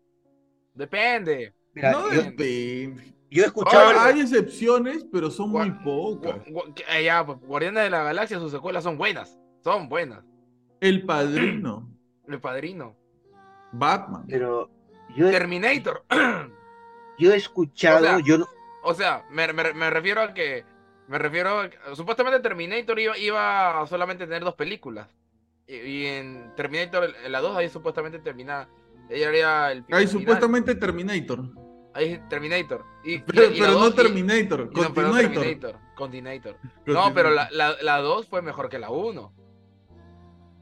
Depende. Mira, no yo, depende. yo he escuchado. Hay excepciones, pero son muy pocas. Gu- gu- que- eh, ya, pues, Guardianes de la Galaxia, sus secuelas son buenas. Son buenas. El Padrino, El Padrino. Batman. Pero yo, he- Terminator. [CLEARS THROAT] yo he escuchado, O sea, yo no, O sea, me, me- me refiero a que. Me refiero a que- Supuestamente Terminator iba, iba a solamente tener dos películas. Y, y en Terminator, en la 2, ahí supuestamente termina. Ella haría el. Hay final. supuestamente Terminator. Ahí Terminator. Y, y Pero, la- y la pero no dos- y- Terminator, y no, pero. Terminator. Continuator. No, pero la, la, la 2 fue mejor que la 1.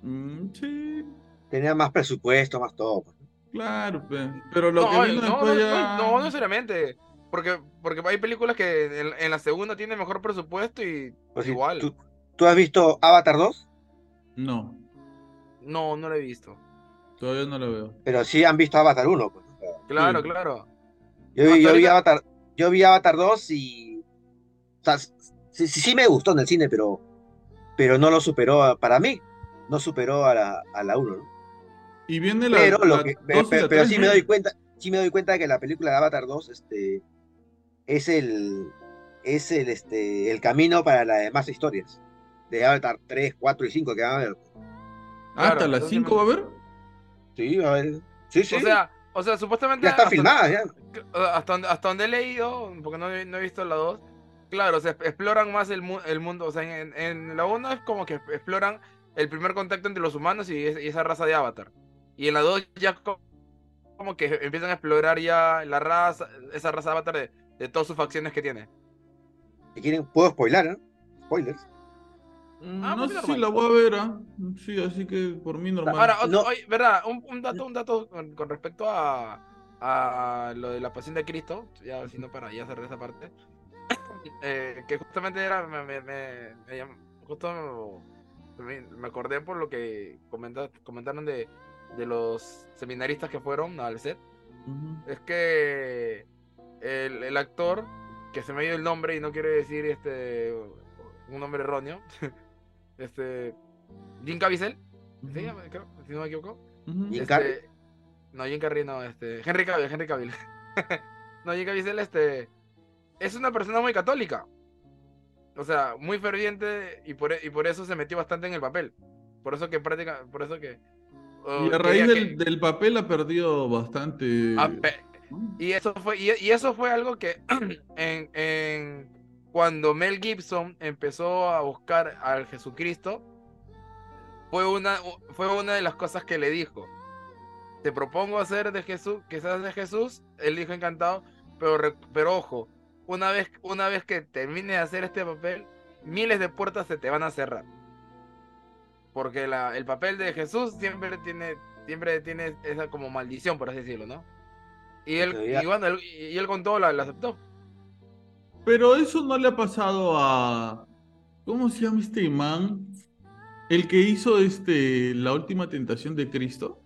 Mm, sí, tenía más presupuesto, más todo. pues. claro, pe. pero lo No, que vino no, no, después no, ya... no, no necesariamente. Porque, porque hay películas que en, en la segunda tienen mejor presupuesto y Pues igual. ¿tú, tú has visto Avatar 2? No, No, no lo he visto. todavía no lo veo. Pero sí han visto Avatar 1. pues. Claro, Sí. claro. Yo, yo vi Avatar, yo vi Avatar 2 y. O sea, sí, sí, sí me gustó en el cine, pero, pero no lo superó a- para mí. No superó a la, a la 1, ¿no? Y viene la... Pero, lo la que, pero, y la pero- pero tres, sí me doy cuenta, sí me doy cuenta de que la película de Avatar 2 este, es el es el este el camino para las demás historias. De Avatar 3, 4 y 5 que van a ver. ¿Hasta Claro, las entonces 5 va a haber? Sí, va a ver. Sí, sí. O sea, o sea, supuestamente. ya está hasta- filmada, ya. Hasta donde, hasta donde he leído, porque no, he- no he visto la 2. Claro, se exploran más el, mu- el mundo. O sea, en, en la 1 es como que exploran el primer contacto entre los humanos y, es- y esa raza de Avatar. Y en la 2 ya co- como que empiezan a explorar ya la raza, esa raza de Avatar de, de todas sus facciones que tiene. Si quieren, puedo spoilar, ¿no? Spoilers. Mm, Ah, no pues sé si la voy a ver, ¿ah? Sí, así que por mí normal. Ahora, otro- No. oye, verdad, un, un dato, un dato con, con respecto a, a lo de la pasión de Cristo, ya sino para ya cerrar esa parte, [COUGHS] eh, que justamente era, me, me, me- justo me, acordé por lo que comenta- comentaron de, de los seminaristas que fueron al set, es que el, el actor, que se me dio el nombre y no quiere decir este un nombre erróneo, [LAUGHS] este Jim Caviezel, ¿sí? Creo, si no me equivoco. Este, Carrey. No, Jim Carrey no, este. Henry Cavill, Henry Cavill. [LAUGHS] no, Jim Caviezel, este. Es una persona muy católica. o sea, muy ferviente y por, e, y por eso se metió bastante en el papel. Por eso que práctica, por eso que... y a raíz del, papel ha perdido bastante... Ah, y eso fue, y, eso fue algo que [CLEARS THROAT] en, cuando Mel Gibson empezó a buscar al Jesucristo, fue una, fue una de las cosas que le dijo. Te propongo hacer de Jesús, que seas de Jesús, él dijo encantado, pero, pero ojo, una vez, una vez que termine de hacer este papel, miles de puertas se te van a cerrar. Porque la, el papel de Jesús siempre tiene, siempre tiene esa como maldición, por así decirlo, ¿no? Y él, y bueno, él, y él con todo la, aceptó. Pero eso no le ha pasado a. ¿Cómo se llama este imán? El que hizo este la última tentación de Cristo.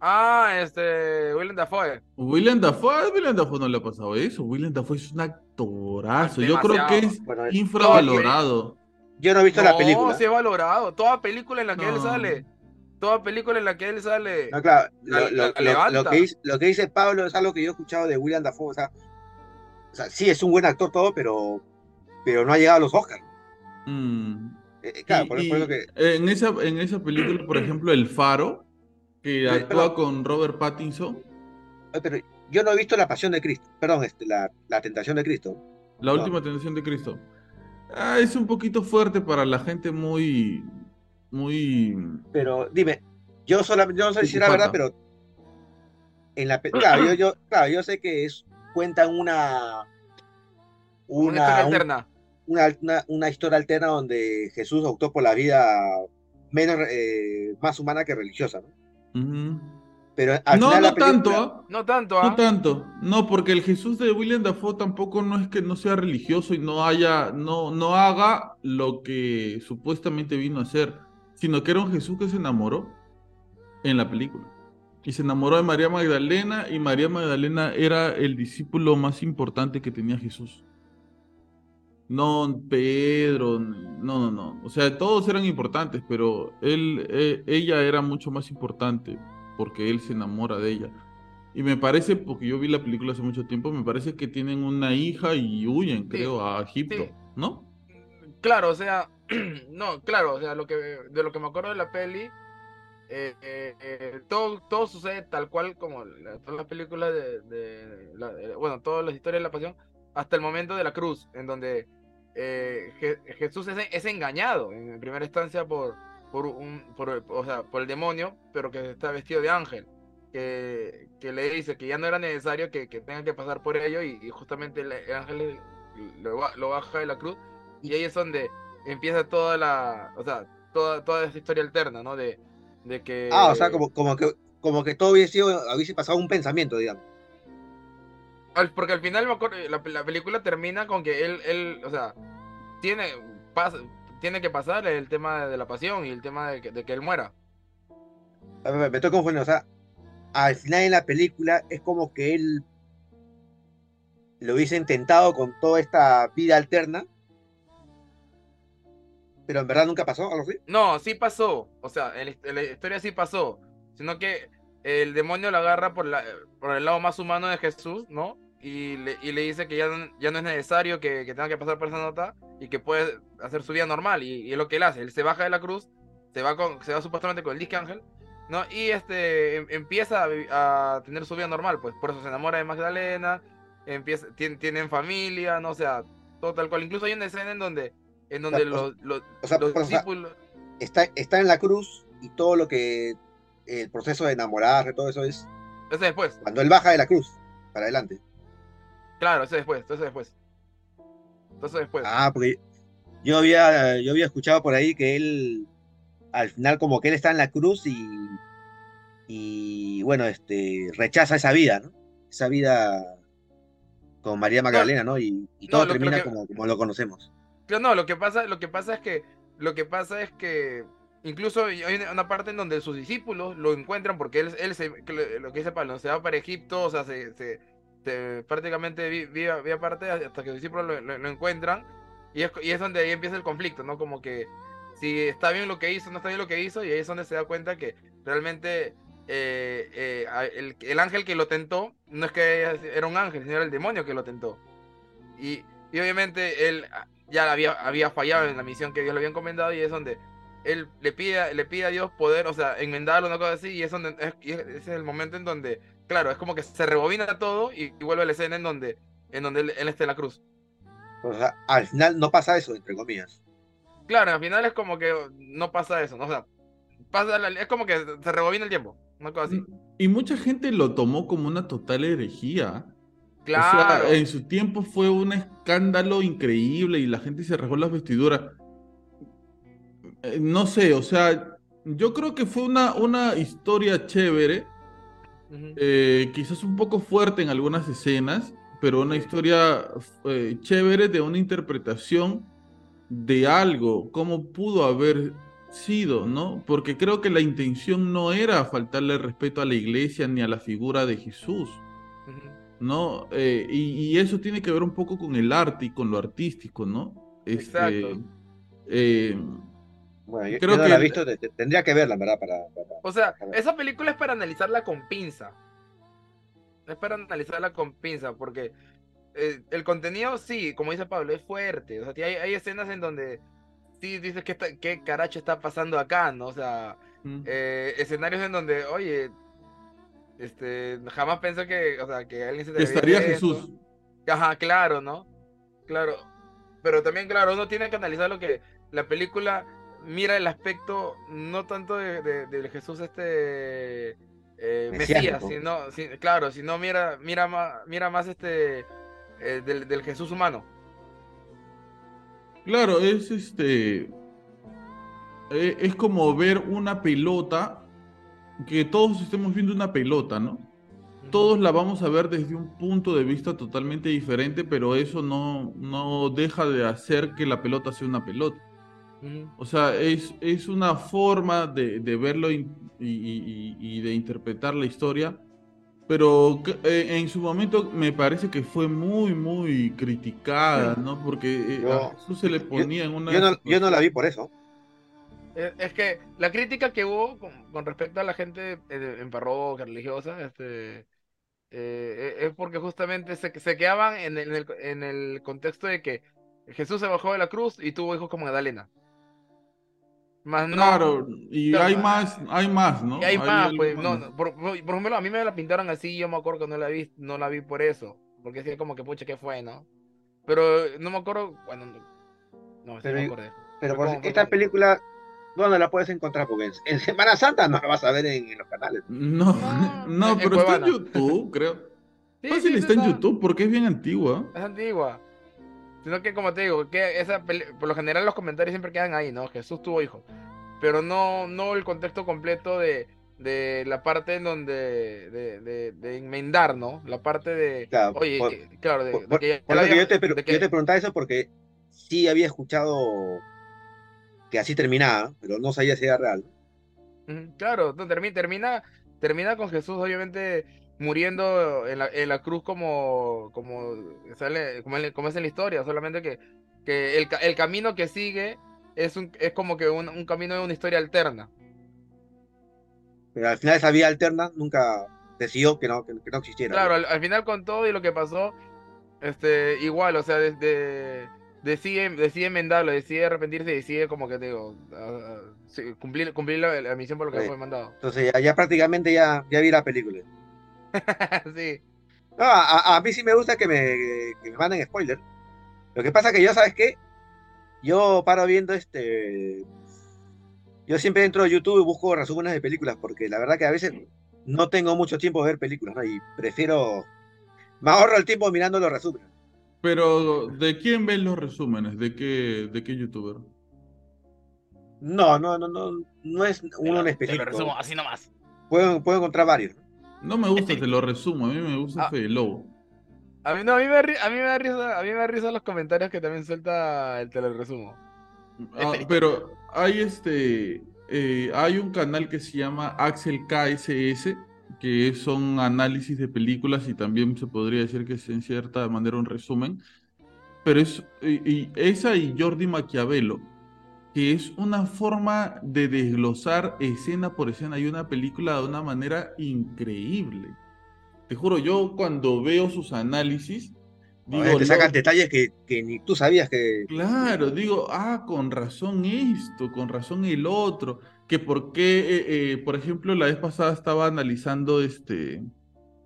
Ah, este, Willem Dafoe. Willem Dafoe, Willem Dafoe no le ha pasado eso. Willem Dafoe es un actorazo. Yo creo que es infravalorado. Yo no he visto la película. No, se ha valorado. Toda película en la que él sale. Toda película en la que él sale. No, claro. Lo, que dice, lo, que dice, Pablo es algo que yo he escuchado de William Dafoe. O sea, o sea sí es un buen actor todo, pero, pero no ha llegado a los Oscars. Mm. claro, por, eso que... en, esa, en esa película, por ejemplo, El Faro que actúa con Robert Pattinson. Pero yo no he visto La Pasión de Cristo, perdón, este, la, la Tentación de Cristo. La última Tentación de Cristo. Ah, es un poquito fuerte para la gente muy, muy. Pero dime, yo solamente, yo no sé si era verdad, pero en la claro, yo, yo, claro, yo sé que es cuentan una una, una historia alterna. Una, una, historia alterna donde Jesús optó por la vida menos eh, más humana que religiosa, ¿no? Pero no, no tanto. ¿ah? No tanto. No ¿ah? tanto. No, porque el Jesús de William Dafoe tampoco no es que no sea religioso y no haya, no, no haga lo que supuestamente vino a hacer, sino que era un Jesús que se enamoró en la película. Y se enamoró de María Magdalena y María Magdalena era el discípulo más importante que tenía Jesús. No, Pedro, no, no, no. O sea, todos eran importantes, pero él, eh, ella era mucho más importante porque él se enamora de ella. Y me parece, porque yo vi la película hace mucho tiempo, me parece que tienen una hija y huyen, creo, a Egipto, ¿no? Claro, o sea, [CLEARS THROAT] no, claro, o sea, lo que, de lo que me acuerdo de la peli, eh, eh, todo, todo sucede tal cual como todas las películas de, bueno, todas las historias de la pasión, hasta el momento de la cruz, en donde eh, Jesús es, engañado en primera instancia por, por, un, por, o sea, por el demonio, pero que está vestido de ángel, que, que le dice que ya no era necesario que, que tenga que pasar por ello y, justamente el, ángel lo, baja de la cruz y ahí es donde empieza toda la, o sea, toda, toda esa historia alterna, ¿no? De, de que... Ah, o sea, como, como, que, como que todo hubiese, sido, hubiese pasado un pensamiento, digamos porque al final la, la, película termina con que él, él o sea, tiene, pasa, tiene que pasar el tema de la pasión y el tema de que, de que él muera. Me, estoy confundiendo, o sea, al final en la película es como que él lo hubiese intentado con toda esta vida alterna, pero en verdad nunca pasó, algo así. No, sí pasó, o sea, la historia sí pasó, sino que el demonio lo agarra por, la, por el lado más humano de Jesús, ¿no? y le, y le dice que ya, ya no es necesario que, que, tenga que pasar por esa nota y que puede hacer su vida normal. Y, es lo que él hace. Él se baja de la cruz, se va, con, se va supuestamente con el disque ángel, ¿no? Y este, em, empieza a, tener su vida normal, pues por eso se enamora de Magdalena, empieza, tienen familia, no o sea, todo tal cual. Incluso hay una escena en donde, en donde los, los, discípulos... está, está en la cruz y todo lo que el proceso de enamorarse, todo eso es... Eso después. Cuando él baja de la cruz, para adelante. Claro, eso después, eso después. Eso después. Ah, porque yo había, yo había escuchado por ahí que él, al final como que él está en la cruz y, y bueno, este, rechaza esa vida, ¿no? Esa vida con María Magdalena, ¿no? Y, todo termina como, como lo conocemos. No, lo que pasa, lo que pasa es que, lo que pasa es que incluso hay una parte en donde sus discípulos lo encuentran porque él, él se, lo que dice Pablo, se va para Egipto, o sea, se, se prácticamente vía, vía parte hasta que los discípulos lo, encuentran. Y es, y es donde ahí empieza el conflicto, ¿no? Como que si está bien lo que hizo, no está bien lo que hizo, y ahí es donde se da cuenta que realmente eh, eh, el, el, ángel que lo tentó no es que era un ángel, sino era el demonio que lo tentó. Y, Y obviamente él ya había, había fallado en la misión que Dios le había encomendado y es donde él le pide, le pide a Dios poder, o sea, enmendarlo, una cosa así, y es donde es, ese es el momento en donde, claro, es como que se rebobina todo y, y vuelve a la escena en donde, en donde él, él está en la cruz. O sea, al final no pasa eso, entre comillas. Claro, al final es como que no pasa eso, ¿no? O sea, pasa la- es como que se rebobina el tiempo, una cosa así. Y mucha gente lo tomó como una total herejía. Claro. O sea, en su tiempo fue un escándalo increíble y la gente se rasgó las vestiduras. Eh, No sé, o sea, yo creo que fue una, una historia chévere, eh, quizás un poco fuerte en algunas escenas, pero una historia eh, chévere de una interpretación de algo, cómo pudo haber sido, ¿no? Porque creo que la intención no era faltarle respeto a la iglesia ni a la figura de Jesús. Ujú. ¿No? Eh, y, y eso tiene que ver un poco con el arte y con lo artístico, ¿no? Este, Exacto. eh, Bueno, yo, Creo yo no que- la he visto, te- te- tendría que verla, ¿verdad? Para, para- O sea, esa película es para analizarla con pinza. Es para analizarla con pinza, porque eh, el contenido, sí, como dice Pablo, es fuerte. O sea, hay, hay escenas en donde sí dices que qué caracho está pasando acá, ¿no? O sea, mm, eh, escenarios en donde, oye, este, jamás pensé que, o sea, que alguien se a estaría esto. Jesús. Ajá, claro, ¿no? Claro. Pero también, claro, uno tiene que analizar lo que la película mira el aspecto no tanto de, de- del Jesús este eh, Mesías, sino, claro, sino mira, mira más, mira más este eh, del, del Jesús humano. Claro, es este. eh, es como ver una pelota, que todos estemos viendo una pelota, ¿no? Todos la vamos a ver desde un punto de vista totalmente diferente, pero eso no, no deja de hacer que la pelota sea una pelota. O sea, es, es una forma de, de verlo y, y- y- y de interpretar la historia, pero eh, en su momento me parece que fue muy, muy criticada, ¿no? Porque eh, a Jesús se le ponía en una... yo, no, yo no la vi por eso. Es, es que la crítica que hubo con, con respecto a la gente eh, en parroquia religiosa, este, eh, es porque justamente se, se quedaban en el, en el- en el contexto de que Jesús se bajó de la cruz y tuvo hijos como Magdalena. Más no, Claro, y Claro, hay más, hay más, ¿no? y hay más, algo pues, no, más. no, por, por por ejemplo, a mí me la pintaron así, yo me acuerdo que no la vi, no la vi por eso, porque decía como que, pucha, ¿qué fue, no? Pero no me acuerdo, bueno, no, no sí Pero me acordé. Pero Fue por esta película, ¿dónde la puedes encontrar? Porque en, en Semana Santa no la vas a ver en, en los canales. No, No, [LAUGHS] pero está en. YouTube, creo. [LAUGHS] Sí, Fácil sí, está en YouTube porque es bien antigua. Es antigua. Sino que, como te digo, que esa peli- por lo general los comentarios siempre quedan ahí, ¿no? Jesús tuvo hijos. Pero no, no el contexto completo de, de la parte en donde. de, de, de enmendar, ¿no? La parte de. Claro, oye, por- claro, de, Por, de que por yo te, pre- de que- yo te preguntaba eso porque sí había escuchado que así terminaba, pero no sabía si era real. Claro, no, termina, termina, termina con Jesús, obviamente, muriendo en la, en la cruz como, como sale, como, es en la historia, solamente que, que el, el camino que sigue es un, es como que un, un camino de una historia alterna. Pero al final esa vía alterna nunca decidió que no, que, que no existiera. Claro, al, al final con todo y lo que pasó, este, igual, o sea, desde decide, decide enmendarlo, decide arrepentirse y decide como que te digo, ah, sí, cumplir, cumplir la, la misión por lo que Sí. fue mandado. Entonces ya, ya prácticamente ya, ya vi la película. [LAUGHS] sí. No, a, a- a mí sí me gusta que me, que me manden spoiler. Lo que pasa que yo, ¿sabes qué? Yo paro viendo este... Yo siempre entro a YouTube y busco resúmenes de películas, porque la verdad que a veces no tengo mucho tiempo de ver películas, ¿no? Y prefiero... Me ahorro el tiempo mirando los resúmenes. Pero, ¿de quién ven los resúmenes? ¿De qué, de qué youtuber? No, no, no, no, no es uno en Te lo específico. resumo así nomás. Puedo, puedo encontrar varios. ¿no? Me gusta, te lo resumo. A mí me gusta Ah. Fede Lobo. A mí, no, a mí me a mí me da risa, a mí me da risa los comentarios que también suelta el te lo resumo. Ah, pero hay este. eh, hay un canal que se llama Axel KSS, que son análisis de películas y también se podría decir que es en cierta manera un resumen. Pero es. Y, y esa y Jordi Maquiavelo, que es una forma de desglosar escena por escena y una película de una manera increíble. Te juro, yo cuando veo sus análisis, Digo, te sacan detalles que, que, ni tú sabías que... Claro, digo, ah, con razón esto, con razón el otro, que por qué, eh, eh, por ejemplo, la vez pasada estaba analizando este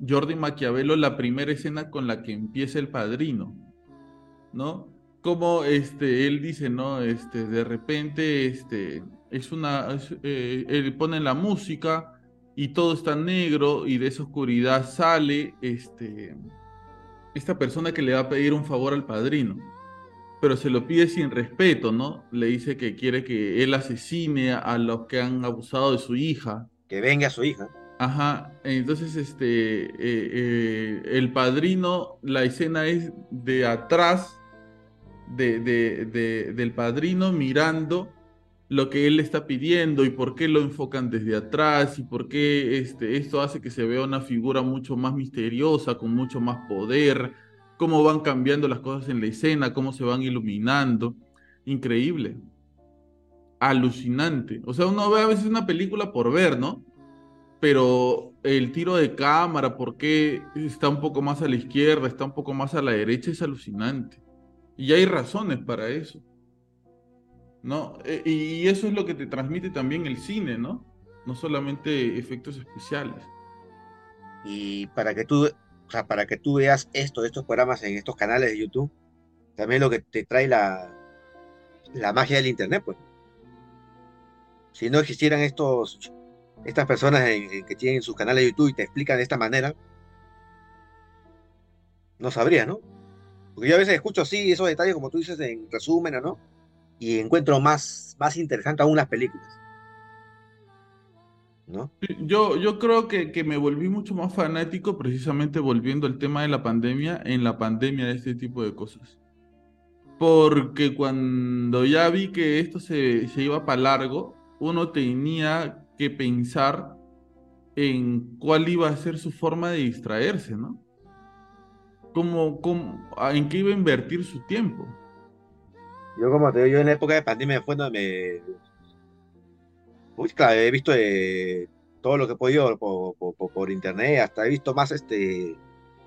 Jordi Maquiavelo la primera escena con la que empieza el padrino, ¿no? Como este, él dice, ¿no? Este, de repente, este, es una, eh, él pone la música y todo está negro y de esa oscuridad sale, este, esta persona que le va a pedir un favor al padrino, pero se lo pide sin respeto, ¿no? Le dice que quiere que él asesine a los que han abusado de su hija. Que venga a su hija. Ajá, entonces este, eh, eh, el padrino, la escena es de atrás de, del padrino mirando lo que él está pidiendo y por qué lo enfocan desde atrás y por qué este, esto hace que se vea una figura mucho más misteriosa, con mucho más poder, cómo van cambiando las cosas en la escena, cómo se van iluminando. Increíble. Alucinante. O sea, uno ve a veces una película por ver, ¿no? Pero el tiro de cámara, por qué está un poco más a la izquierda, está un poco más a la derecha, es alucinante. Y hay razones para eso. ¿no? E, y eso es lo que te transmite también el cine, ¿no? No solamente efectos especiales. Y para que tú, o sea, para que tú veas esto, estos programas en estos canales de YouTube, también lo que te trae la, la magia del internet, pues. Si no existieran estos, estas personas que tienen sus canales de YouTube y te explican de esta manera, no sabría, ¿no? Porque yo a veces escucho así esos detalles, como tú dices, en resumen, ¿no? y encuentro más, más interesante aún las películas. ¿No? Yo, yo creo que, que, me volví mucho más fanático precisamente volviendo al tema de la pandemia, en la pandemia de este tipo de cosas. Porque cuando ya vi que esto se, se iba para largo, uno tenía que pensar en cuál iba a ser su forma de distraerse, ¿no? Cómo, cómo, en qué iba a invertir su tiempo. Yo como te digo, yo en la época de pandemia fue donde me... Uy, claro, he visto eh, todo lo que he podido por, internet, hasta he visto más este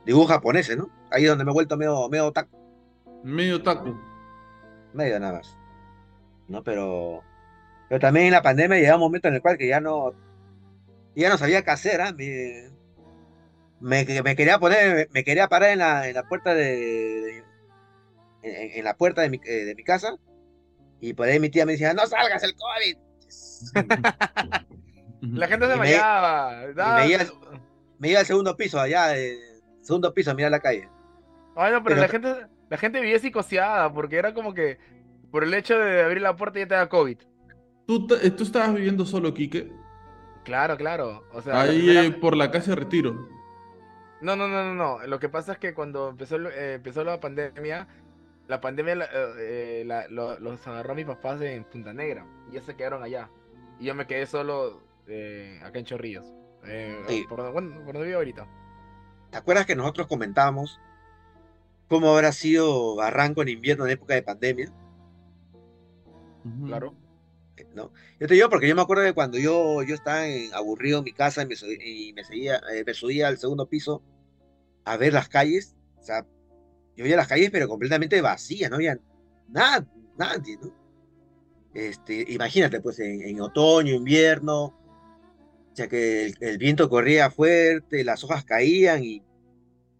dibujos japoneses, ¿no? Ahí es donde me he vuelto medio, medio otaku. Medio otaku. Medio nada más. ¿No? Pero, pero también en la pandemia llegaba un momento en el cual que ya no, ya no sabía qué hacer, ¿ah? Me, me, quería poner, me quería parar en la, en la puerta de, en, la puerta de mi, eh, de mi, casa y por ahí mi tía me decía, no salgas el COVID. La gente se vayaba. Me, iba, al segundo piso, allá, eh, segundo piso, mira la calle. Bueno, pero, la gente la gente vivía psicoseada porque era como que por el hecho de abrir la puerta ya te da COVID. ¿Tú, ¿Tú estabas viviendo solo, Quique? Claro, claro. O sea, Ahí por la casa de retiro. No, no, no, no, no. Lo que pasa es que cuando empezó, eh, empezó la pandemia, la pandemia eh, eh, los agarró a mis papás en Punta Negra y ya se quedaron allá. Y yo me quedé solo eh, acá en Chorrillos. por, donde vivo ahorita. ¿Te acuerdas que nosotros comentamos cómo habrá sido Barranco en invierno en época de pandemia? Claro. ¿No? Yo te digo porque yo me acuerdo de cuando yo, yo estaba aburrido en mi casa y me, y me, seguía, me subía al segundo piso a ver las calles. O sea, yo veía las calles, pero completamente vacías, no había nada, nadie, ¿no? Este, imagínate, pues, en, otoño, invierno, o sea que el, viento corría fuerte, las hojas caían y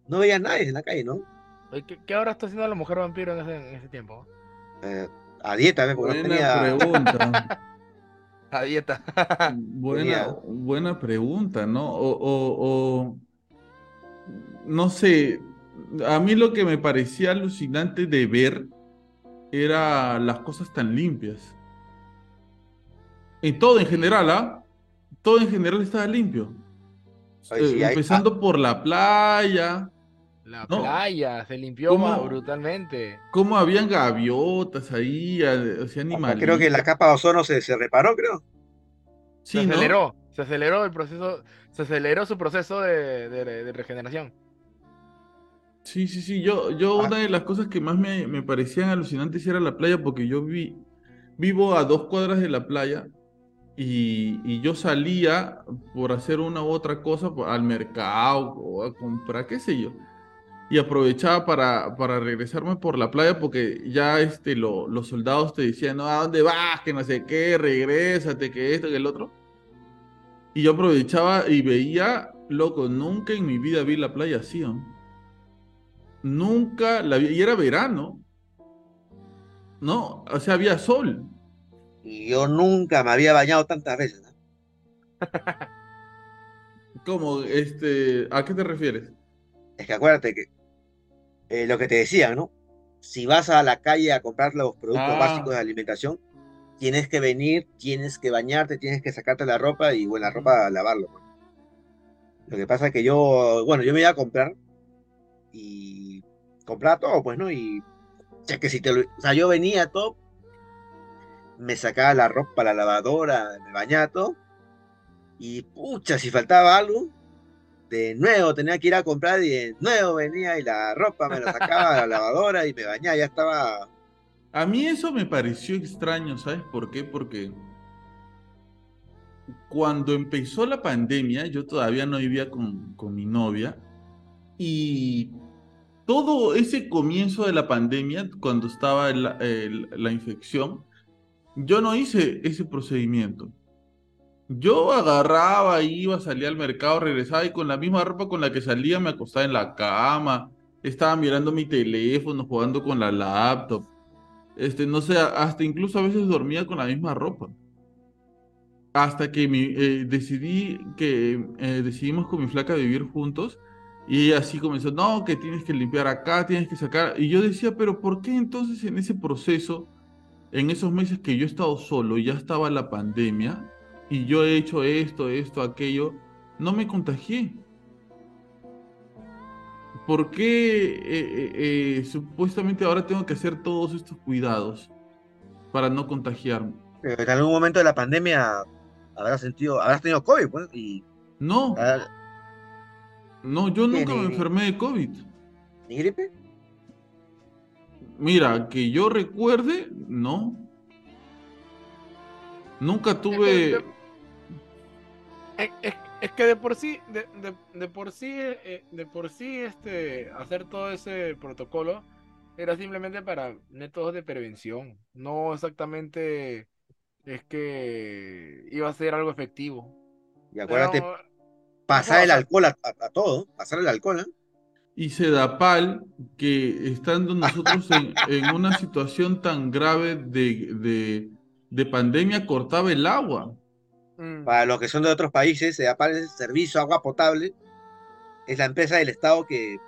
no veía nadie en la calle, ¿no? ¿Qué, qué ahora está haciendo la mujer vampiro en ese, tiempo? Eh, a dieta, ¿ves? Porque buena pregunta. [LAUGHS] a dieta. [LAUGHS] buena, buena pregunta, ¿no? o, o no sé, a mí lo que me parecía alucinante de ver era las cosas tan limpias. En todo en general, ¿ah? Todo en general estaba limpio. Eh, empezando por la playa. La playa se limpió brutalmente. Cómo habían gaviotas ahí, o sea, animales. Creo que la capa de ozono se, se reparó, creo. se aceleró, se aceleró el proceso, se aceleró su proceso de regeneración. Sí, sí, sí. Yo, yo ah. una de las cosas que más me, me, parecían alucinantes era la playa, porque yo vi, vivo a dos cuadras de la playa y, yo salía por hacer una u otra cosa al mercado o a comprar, qué sé yo. y aprovechaba para, para regresarme por la playa porque ya este, lo- los soldados te decían, no, ¿a dónde vas? Que no sé qué, regrésate, que esto, que el otro. Y yo aprovechaba y veía, loco, nunca en mi vida vi la playa así. Nunca la vi, y era verano, ¿no? O sea, había sol. Y yo nunca me había bañado tantas veces. ¿no? [LAUGHS] Como, este, ¿a qué te refieres? Es que acuérdate que eh, lo que te decía, ¿no? Si vas a la calle a comprar los productos Ah. básicos de alimentación, tienes que venir, tienes que bañarte, tienes que sacarte la ropa y bueno, la ropa lavarlo. pues. Lo que pasa es que yo, bueno, yo me iba a comprar y compraba todo, pues, ¿no? Y o sea, que si te lo- o sea, yo venía todo, me sacaba la ropa, la lavadora, me bañaba todo y pucha, si faltaba algo, de nuevo tenía que ir a comprar y de nuevo venía y la ropa me la sacaba a la lavadora y me bañaba, ya estaba A mí eso me pareció extraño, ¿sabes por qué? Porque cuando empezó la pandemia, yo todavía no vivía con, con mi novia y todo ese comienzo de la pandemia, cuando estaba el- la infección, yo no hice ese procedimiento. Yo agarraba, iba, salía al mercado, regresaba y con la misma ropa con la que salía me acostaba en la cama, estaba mirando mi teléfono, jugando con la laptop. Este, no sé, hasta incluso a veces dormía con la misma ropa. Hasta que mi, eh, decidí que eh, decidimos con mi flaca vivir juntos y así comenzó, no, que tienes que limpiar acá, tienes que sacar. Y yo decía, pero ¿por qué entonces en ese proceso, en esos meses que yo he estado solo y ya estaba la pandemia y yo he hecho esto, esto, aquello, no me contagié? ¿Por qué eh, eh, eh, supuestamente ahora tengo que hacer todos estos cuidados para no contagiarme? Pero en algún momento de la pandemia habrás sentido, habrás tenido COVID, pues, y No, ah, no, yo ¿Qué, nunca me enfermé de COVID. ¿ni gripe? Mira, que yo recuerde, no. Nunca Es que tuve... es, es- es que de por sí, de, de- de por sí, eh, de por sí, este, hacer todo ese protocolo era simplemente para métodos de prevención. No exactamente es que iba a ser algo efectivo. Y acuérdate, Pero, pasar el alcohol a, a- a todo, pasar el alcohol, ¿eh? Y Sedapal, que estando nosotros en, en una situación tan grave de, de, de pandemia, cortaba el agua. mm, Para los que son de otros países, se el servicio agua potable, es la empresa del Estado que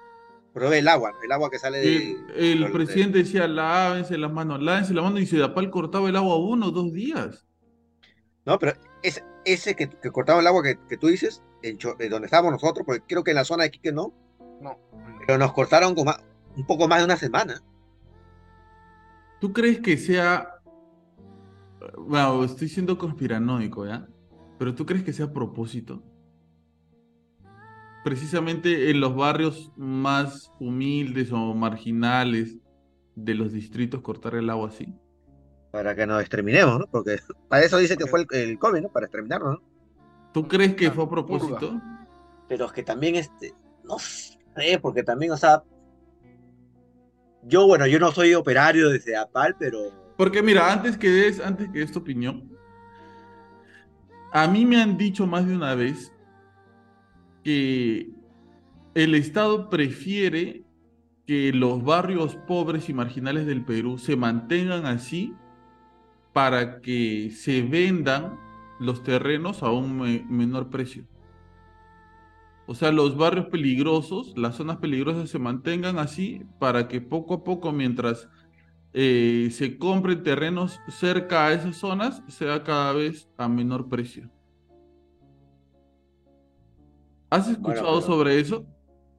provee el agua, el agua que sale de... El, el de- presidente decía, lávense las manos, lávense las manos, y Sedapal cortaba el agua uno o dos días. No, pero ese, ese que, que cortaba el agua que, que tú dices, en en donde estábamos nosotros, porque creo que en la zona de Quique no, no. Pero nos cortaron como un poco más de una semana. ¿Tú crees que sea... Bueno, estoy siendo conspiranoico, ¿ya? Pero ¿tú crees que sea a propósito? Precisamente en los barrios más humildes o marginales de los distritos cortar el agua así. Para que nos exterminemos, ¿no? Porque para eso dice que fue el, el COVID, ¿no? Para exterminarnos, ¿no? ¿Tú crees que Ah, fue a propósito? Pero es que también, este, no sé, porque también, o sea, yo, bueno, yo no soy operario de CEAPAL, pero Porque mira, antes que des, antes que des tu opinión, a mí me han dicho más de una vez que el Estado prefiere que los barrios pobres y marginales del Perú se mantengan así para que se vendan los terrenos a un me- menor precio. O sea, los barrios peligrosos, las zonas peligrosas se mantengan así para que poco a poco, mientras eh, se compren terrenos cerca a esas zonas, sea cada vez a menor precio. ¿Has escuchado pero- sobre eso?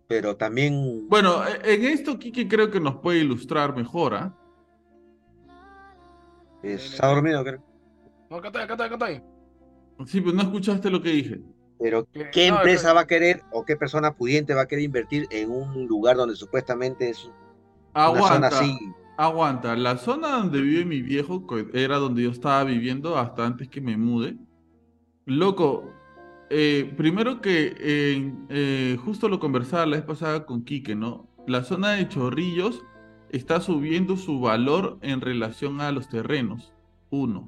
pero también, Bueno, e- en esto Kike creo que nos puede ilustrar mejor, ¿ah? eh, ha dormido, creo. No, acá estoy, acá estoy, acá estoy. Sí, pero no escuchaste lo que dije. Pero, ¿qué no, empresa va a querer o qué persona pudiente va a querer invertir en un lugar donde supuestamente es una zona Aguanta, así? aguanta. La zona donde vive mi viejo, era donde yo estaba viviendo hasta antes que me mude. Loco, eh, primero que eh, eh, justo lo conversaba la vez pasada con Quique, ¿no? la zona de Chorrillos está subiendo su valor en relación a los terrenos. Uno.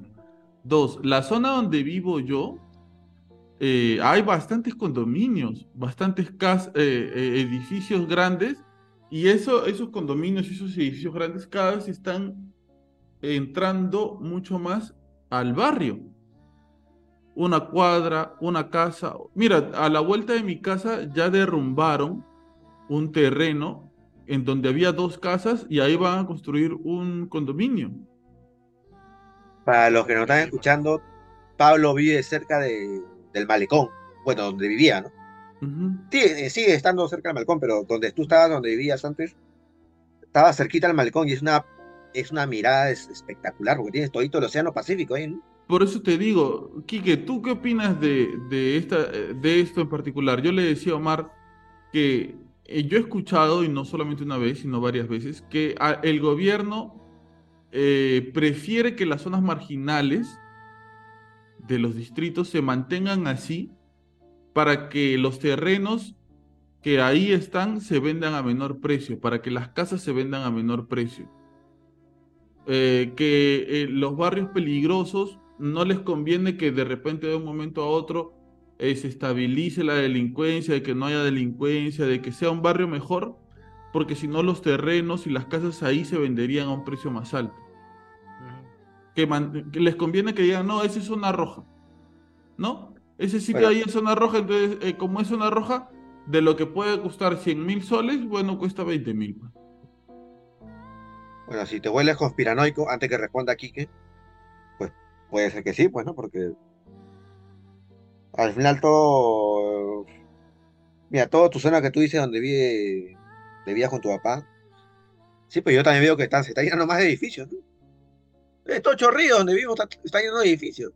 Dos, la zona donde vivo yo, eh, hay bastantes condominios, bastantes eh, eh, edificios grandes, y eso, esos condominios y esos edificios grandes cada vez están entrando mucho más al barrio. Una cuadra, una casa. Mira, a la vuelta de mi casa ya derrumbaron un terreno en donde había dos casas y ahí van a construir un condominio. Para los que nos están escuchando, Pablo vive cerca de, del malecón, bueno, donde vivía, ¿no? Sí, eh, sigue estando cerca del malecón, pero donde tú estabas, donde vivías antes, estaba cerquita del malecón y es una, es una mirada es- espectacular porque tienes todito el Océano Pacífico ahí, ¿no? Por eso te digo, Quique, ¿tú qué opinas de, de, esta, de esto en particular? Yo le decía a Omar que eh, yo he escuchado, y no solamente una vez, sino varias veces, que a- el gobierno eh, prefiere que las zonas marginales de los distritos se mantengan así para que los terrenos que ahí están se vendan a menor precio, para que las casas se vendan a menor precio. Eh, que eh, los barrios peligrosos no les conviene que de repente de un momento a otro eh, se estabilice la delincuencia, de que no haya delincuencia, de que sea un barrio mejor, porque si no los terrenos y las casas ahí se venderían a un precio más alto. Que, man- que les conviene que digan, no, esa es zona roja. ¿No? Ese sitio Bueno. ahí es zona roja, entonces eh, como es zona roja, de lo que puede costar 100 mil soles, bueno, cuesta 20 mil. pues. Bueno, si te vuelves conspiranoico, antes que responda Quique, pues puede ser que sí, pues, ¿no? Porque al final todo. Mira, todo tu zona que tú dices donde vive, vivías con tu papá. Sí, pues yo también veo que están, se está llenando más de edificios, ¿no? Estos chorrillos donde vivo está, está lleno de edificios.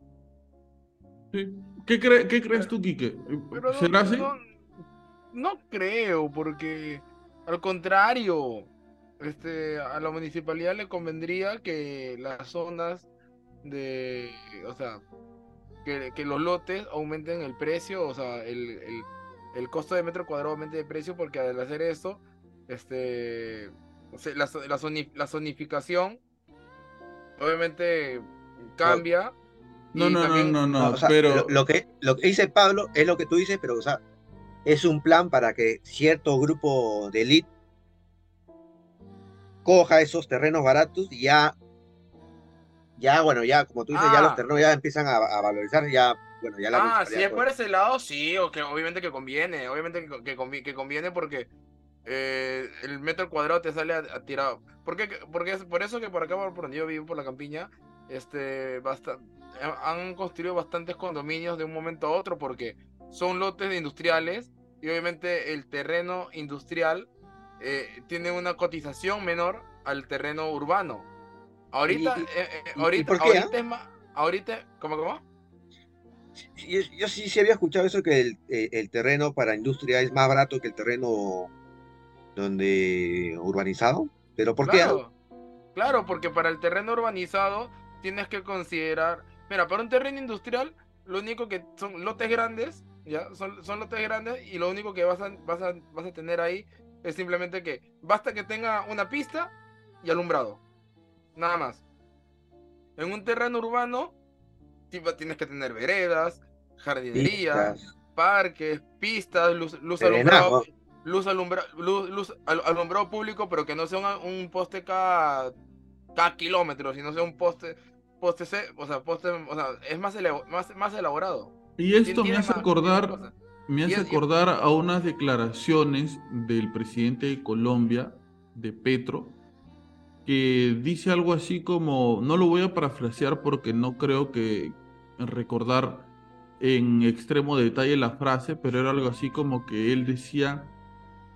Sí. ¿Qué, cre- qué crees tú, Quique? Pero no- ¿Será así? No, no creo, porque al contrario, este, a la municipalidad le convendría que las zonas de, o sea, que, que los lotes aumenten el precio, o sea, el, el, el costo de metro cuadrado aumente de precio, porque al hacer eso, este, o sea, la, la, zoni- la zonificación obviamente cambia. No, no, no, también- no, no, No, o sea, pero lo, lo que, lo que dice Pablo es lo que tú dices, pero o sea, es un plan para que cierto grupo de élite coja esos terrenos baratos y ya, ya, bueno, ya, como tú dices, ya Ah. los terrenos ya empiezan a, a valorizar, ya, bueno, ya la Ah, si es puede- por ese lado, sí, o que obviamente que conviene, obviamente que, que, convi- que conviene porque eh, el metro cuadrado te sale a, a tirado. ¿Por qué? Porque es por eso que por acá, por donde yo vivo, por la campiña, este, basta, eh, han construido bastantes condominios de un momento a otro porque son lotes de industriales y obviamente el terreno industrial eh, tiene una cotización menor al terreno urbano. Ahorita, Y- y- eh, eh, y- y ahorita, qué, ah? ahorita es más, ahorita, ¿cómo, cómo? Yo, yo sí, sí había escuchado eso que el, el terreno para industria es más barato que el terreno donde urbanizado, pero ¿por qué? ah? Claro, claro, porque para el terreno urbanizado tienes que considerar, mira, para un terreno industrial, lo único que son lotes grandes, ya, son, son lotes grandes y lo único que vas a, vas a, vas a tener ahí es simplemente que basta que tenga una pista y alumbrado, nada más. En un terreno urbano, tipo, tienes que tener veredas, jardinería, Pistas, parques, pistas, luz, luz alumbrado. Luz, alumbra, luz, luz al- alumbrado público, pero que no sea un, un poste cada, cada kilómetro, sino sea un poste, poste, o sea, poste, o sea, es más, elabo- más, más elaborado. y esto me hace más- acordar, me hace es- acordar a unas declaraciones del presidente de Colombia, de Petro, que dice algo así como, no lo voy a parafrasear porque no creo que recordar en extremo detalle la frase, pero era algo así como que él decía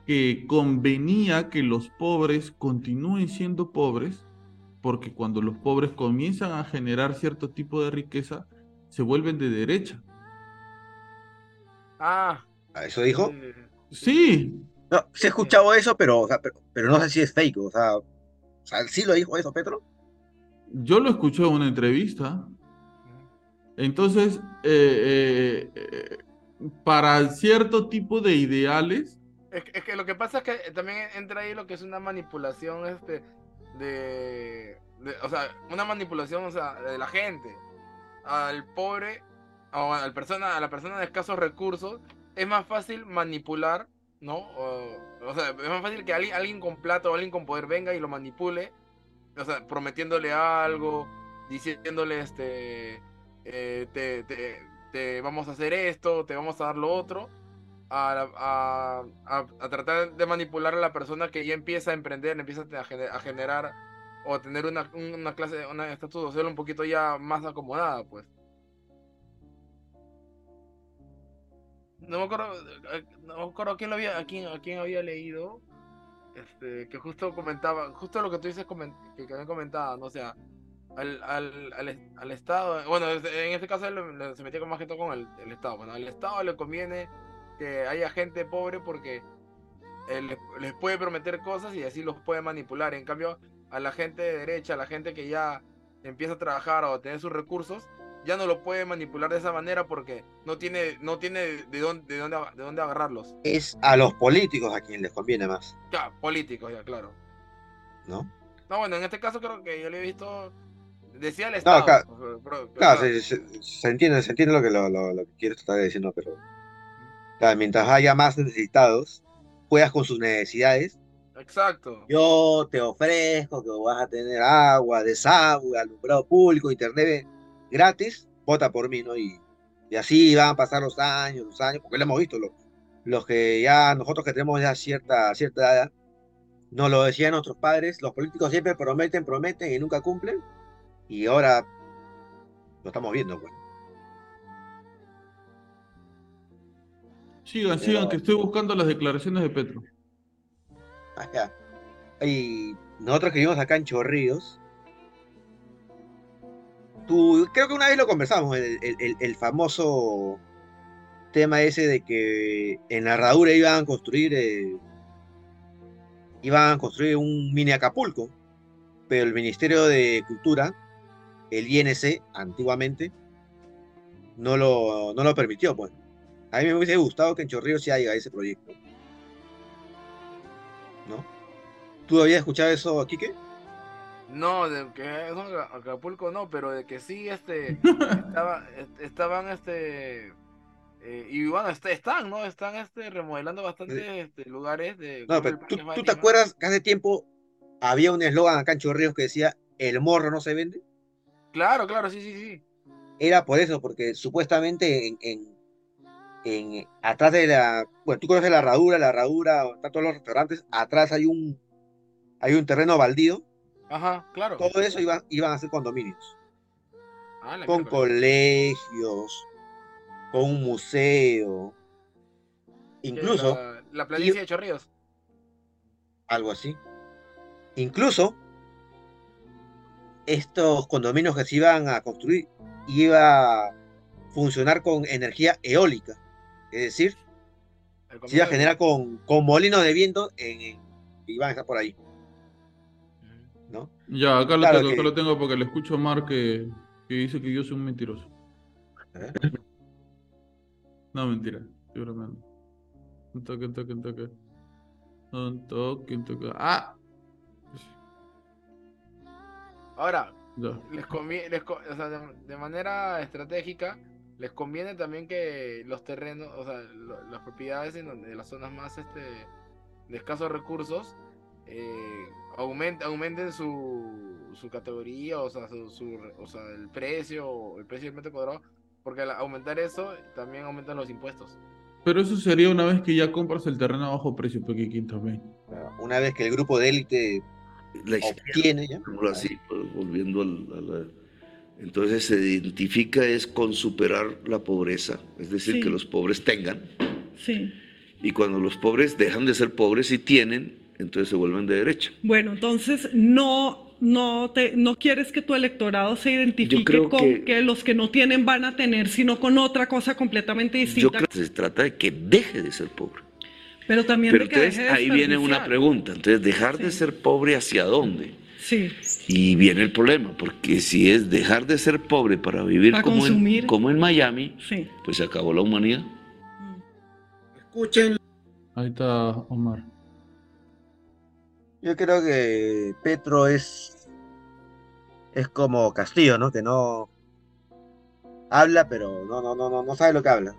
que convenía que los pobres continúen siendo pobres, porque cuando los pobres comienzan a generar cierto tipo de riqueza, se vuelven de derecha. Ah, ¿A ¿Eso dijo? eh, Sí, No, sí he escuchado eso, pero, o sea, pero, pero no sé si es fake, o sea, o sea, ¿sí lo dijo eso, Petro? yo lo escuché en una entrevista. Entonces, eh, eh, para cierto tipo de ideales, Es, es que lo que pasa es que también entra ahí lo que es una manipulación este de, de- o sea, una manipulación, o sea, de la gente al pobre o al persona a la persona de escasos recursos es más fácil manipular, ¿no? O, o sea, es más fácil que alguien, alguien con plata o alguien con poder venga y lo manipule, o sea, prometiéndole algo, diciéndole este eh, te, te- te vamos a hacer esto, te vamos a dar lo otro a, a- a- tratar de manipular a la persona que ya empieza a emprender, empieza a, gener- a generar o a tener una, una clase, una estatus social un poquito ya más acomodada, pues. No me acuerdo, eh, no me acuerdo quién lo había, a quién, a quién había leído, este, que justo comentaba, justo lo que tú dices comen- que, que habían comentado, ¿no? O sea, al, al, al, al Estado, bueno, en este caso se metía con más que todo con el, el Estado, bueno, al Estado le conviene que haya gente pobre porque eh, les, les puede prometer cosas y así los puede manipular. En cambio, a la gente de derecha, a la gente que ya empieza a trabajar o a tener sus recursos, ya no lo puede manipular de esa manera porque no tiene, no tiene de dónde, de dónde, de dónde agarrarlos. Es a los políticos a quienes les conviene más, Ya, políticos, ya, claro. ¿no? No, bueno, en este caso creo que yo le he visto. Decía el No, Estado. pero- pero- Claro, pero- se, se- se entiende, se entiende lo que, lo, lo- lo que quieres decir, ¿no? Pero claro, mientras haya más necesitados, puedas con sus necesidades, Exacto. yo te ofrezco que vas a tener agua, desagüe, alumbrado público, internet gratis, vota por mí, ¿no? Y, y así van a pasar los años, los años, porque lo hemos visto, los, los que ya, nosotros que tenemos ya cierta, cierta edad, nos lo decían nuestros padres, los políticos siempre prometen, prometen y nunca cumplen, y ahora lo estamos viendo, pues. Sigan, sigan, que estoy buscando las declaraciones de Petro. Allá. Y nosotros que vivimos acá en Chorrillos, tú, creo que una vez lo conversamos, el, el- el- el famoso tema ese de que en la herradura iban a construir, eh, iban a construir un mini Acapulco, pero el Ministerio de Cultura, el INC, antiguamente, no lo, no lo permitió, pues. A mí me hubiese gustado que en Chorrillos se haya ese proyecto. ¿No? ¿Tú habías escuchado eso, Quique? No, de que Aca- Acapulco no, pero de que sí, este, [LAUGHS] estaba, est- estaban, este, eh, y bueno, est- están, ¿no? Están, este, remodelando bastantes este, lugares de... No, pero ¿tú, te acuerdas que hace tiempo había un eslogan acá en Chorrillos que decía el morro no se vende? Claro, claro, sí, sí, sí. Era por eso, porque supuestamente en, en, en- atrás de la, bueno, tú conoces la herradura, la herradura, están todos los restaurantes, atrás hay un, hay un terreno baldío, Ajá, claro. todo eso iban, iban a ser condominios, Ah, con colegios, con un museo, incluso, La, la planicie de Chorrillos. algo así. Incluso estos condominios que se iban a construir iba a funcionar con energía eólica, es decir, el se iba a comienzo generar con, con molinos de viento en, en- que iban a estar por ahí, ¿no? Ya, acá lo tengo, que- acá lo tengo porque le escucho a Mar que, que dice que yo soy un mentiroso. ¿Eh? No, mentira, estoy bromeando. Un toque, un toque, un toque. Un toque, un toque. ¡Ah! Ahora, Ya. les conviene, les o sea, de, de manera estratégica, les conviene también que los terrenos, o sea, lo- las propiedades en donde, de las zonas más este, de escasos recursos, eh, aument- aumenten su, su categoría, o sea, su, su- o sea, el precio, el precio del metro cuadrado, porque al aumentar eso, también aumentan los impuestos. Pero eso sería una vez que ya compras el terreno a bajo precio, Pequiquín también. Una vez que el grupo de élite La obtiene ya, así, pues, volviendo al, a la- Entonces se identifica es con superar la pobreza, es decir, Sí. que los pobres tengan, Sí. y cuando los pobres dejan de ser pobres y tienen, entonces se vuelven de derecha. Bueno, entonces no, no, te, no quieres que tu electorado se identifique con que- que... los que no tienen van a tener, sino con otra cosa completamente Yo distinta. creo que se trata de que deje de ser pobre. Pero también Pero de que entonces deje de ahí viene una pregunta, entonces dejar de Sí. ser pobre hacia dónde? Sí, Y viene el problema, porque si es dejar de ser pobre para vivir Para como en, consumir. como en Miami, sí. pues se acabó la humanidad. Escuchen Ahí está Omar. Yo creo que Petro es, es como Castillo, ¿no? Que no habla, pero no, no, no, no, no sabe lo que habla.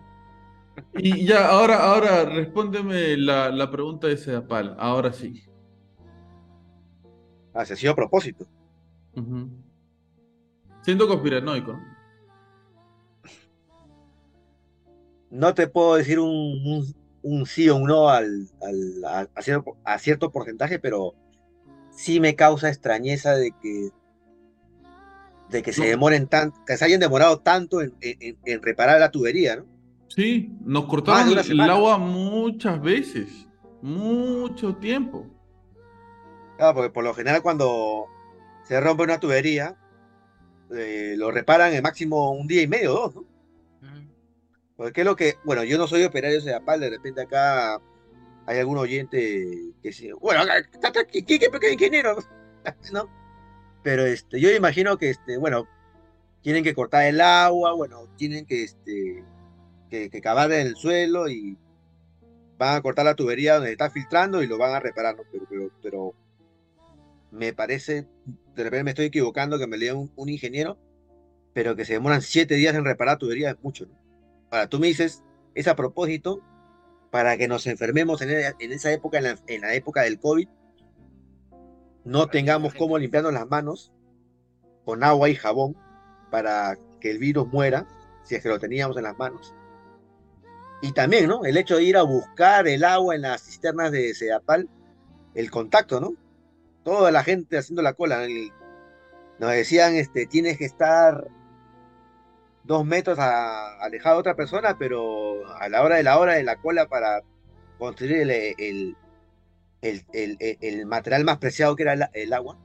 Y ya, ahora, ahora, respóndeme la, la pregunta de Sedapal. Ahora sí. Se ha sido a propósito. Siento conspiranoico, ¿no? Te puedo decir un, un, un sí o un no al, al- a, a cierto, a cierto porcentaje, pero sí me causa extrañeza de que de que se No. demoren tanto, que se hayan demorado tanto en, en- en reparar la tubería, ¿no? Sí, nos cortaron el agua muchas veces. Mucho tiempo. Claro, porque por lo general cuando se rompe una tubería, eh, lo reparan en máximo un día y medio o dos, ¿no? Porque es lo que, bueno, yo no soy operario de APAL, de repente acá hay algún oyente que sí, bueno, ¿qué, qué, qué ingeniero? [LAUGHS] ¿No? Pero este, yo imagino que, este, bueno, tienen que cortar el agua, bueno, tienen que, este, que, que cavar en el suelo y van a cortar la tubería donde está filtrando y lo van a reparar, ¿no? Pero, pero, pero me parece, de repente me estoy equivocando, que me lea un, un ingeniero, pero que se demoran siete días en reparar tubería es mucho, ¿no? Ahora, tú me dices, es a propósito para que nos enfermemos en, e- en esa época, en la, en la época del COVID, no Para tengamos cómo limpiarnos las manos con agua y jabón para que el virus muera, si es que lo teníamos en las manos. Y también, ¿no? El hecho de ir a buscar el agua en las cisternas de Sedapal, el contacto, ¿no? Toda la gente haciendo la cola. el- nos decían, este, tienes que estar dos metros a- alejado de otra persona, pero a la hora de la hora de la cola para construir el, el, el- el- el- el material más preciado que era el, el agua.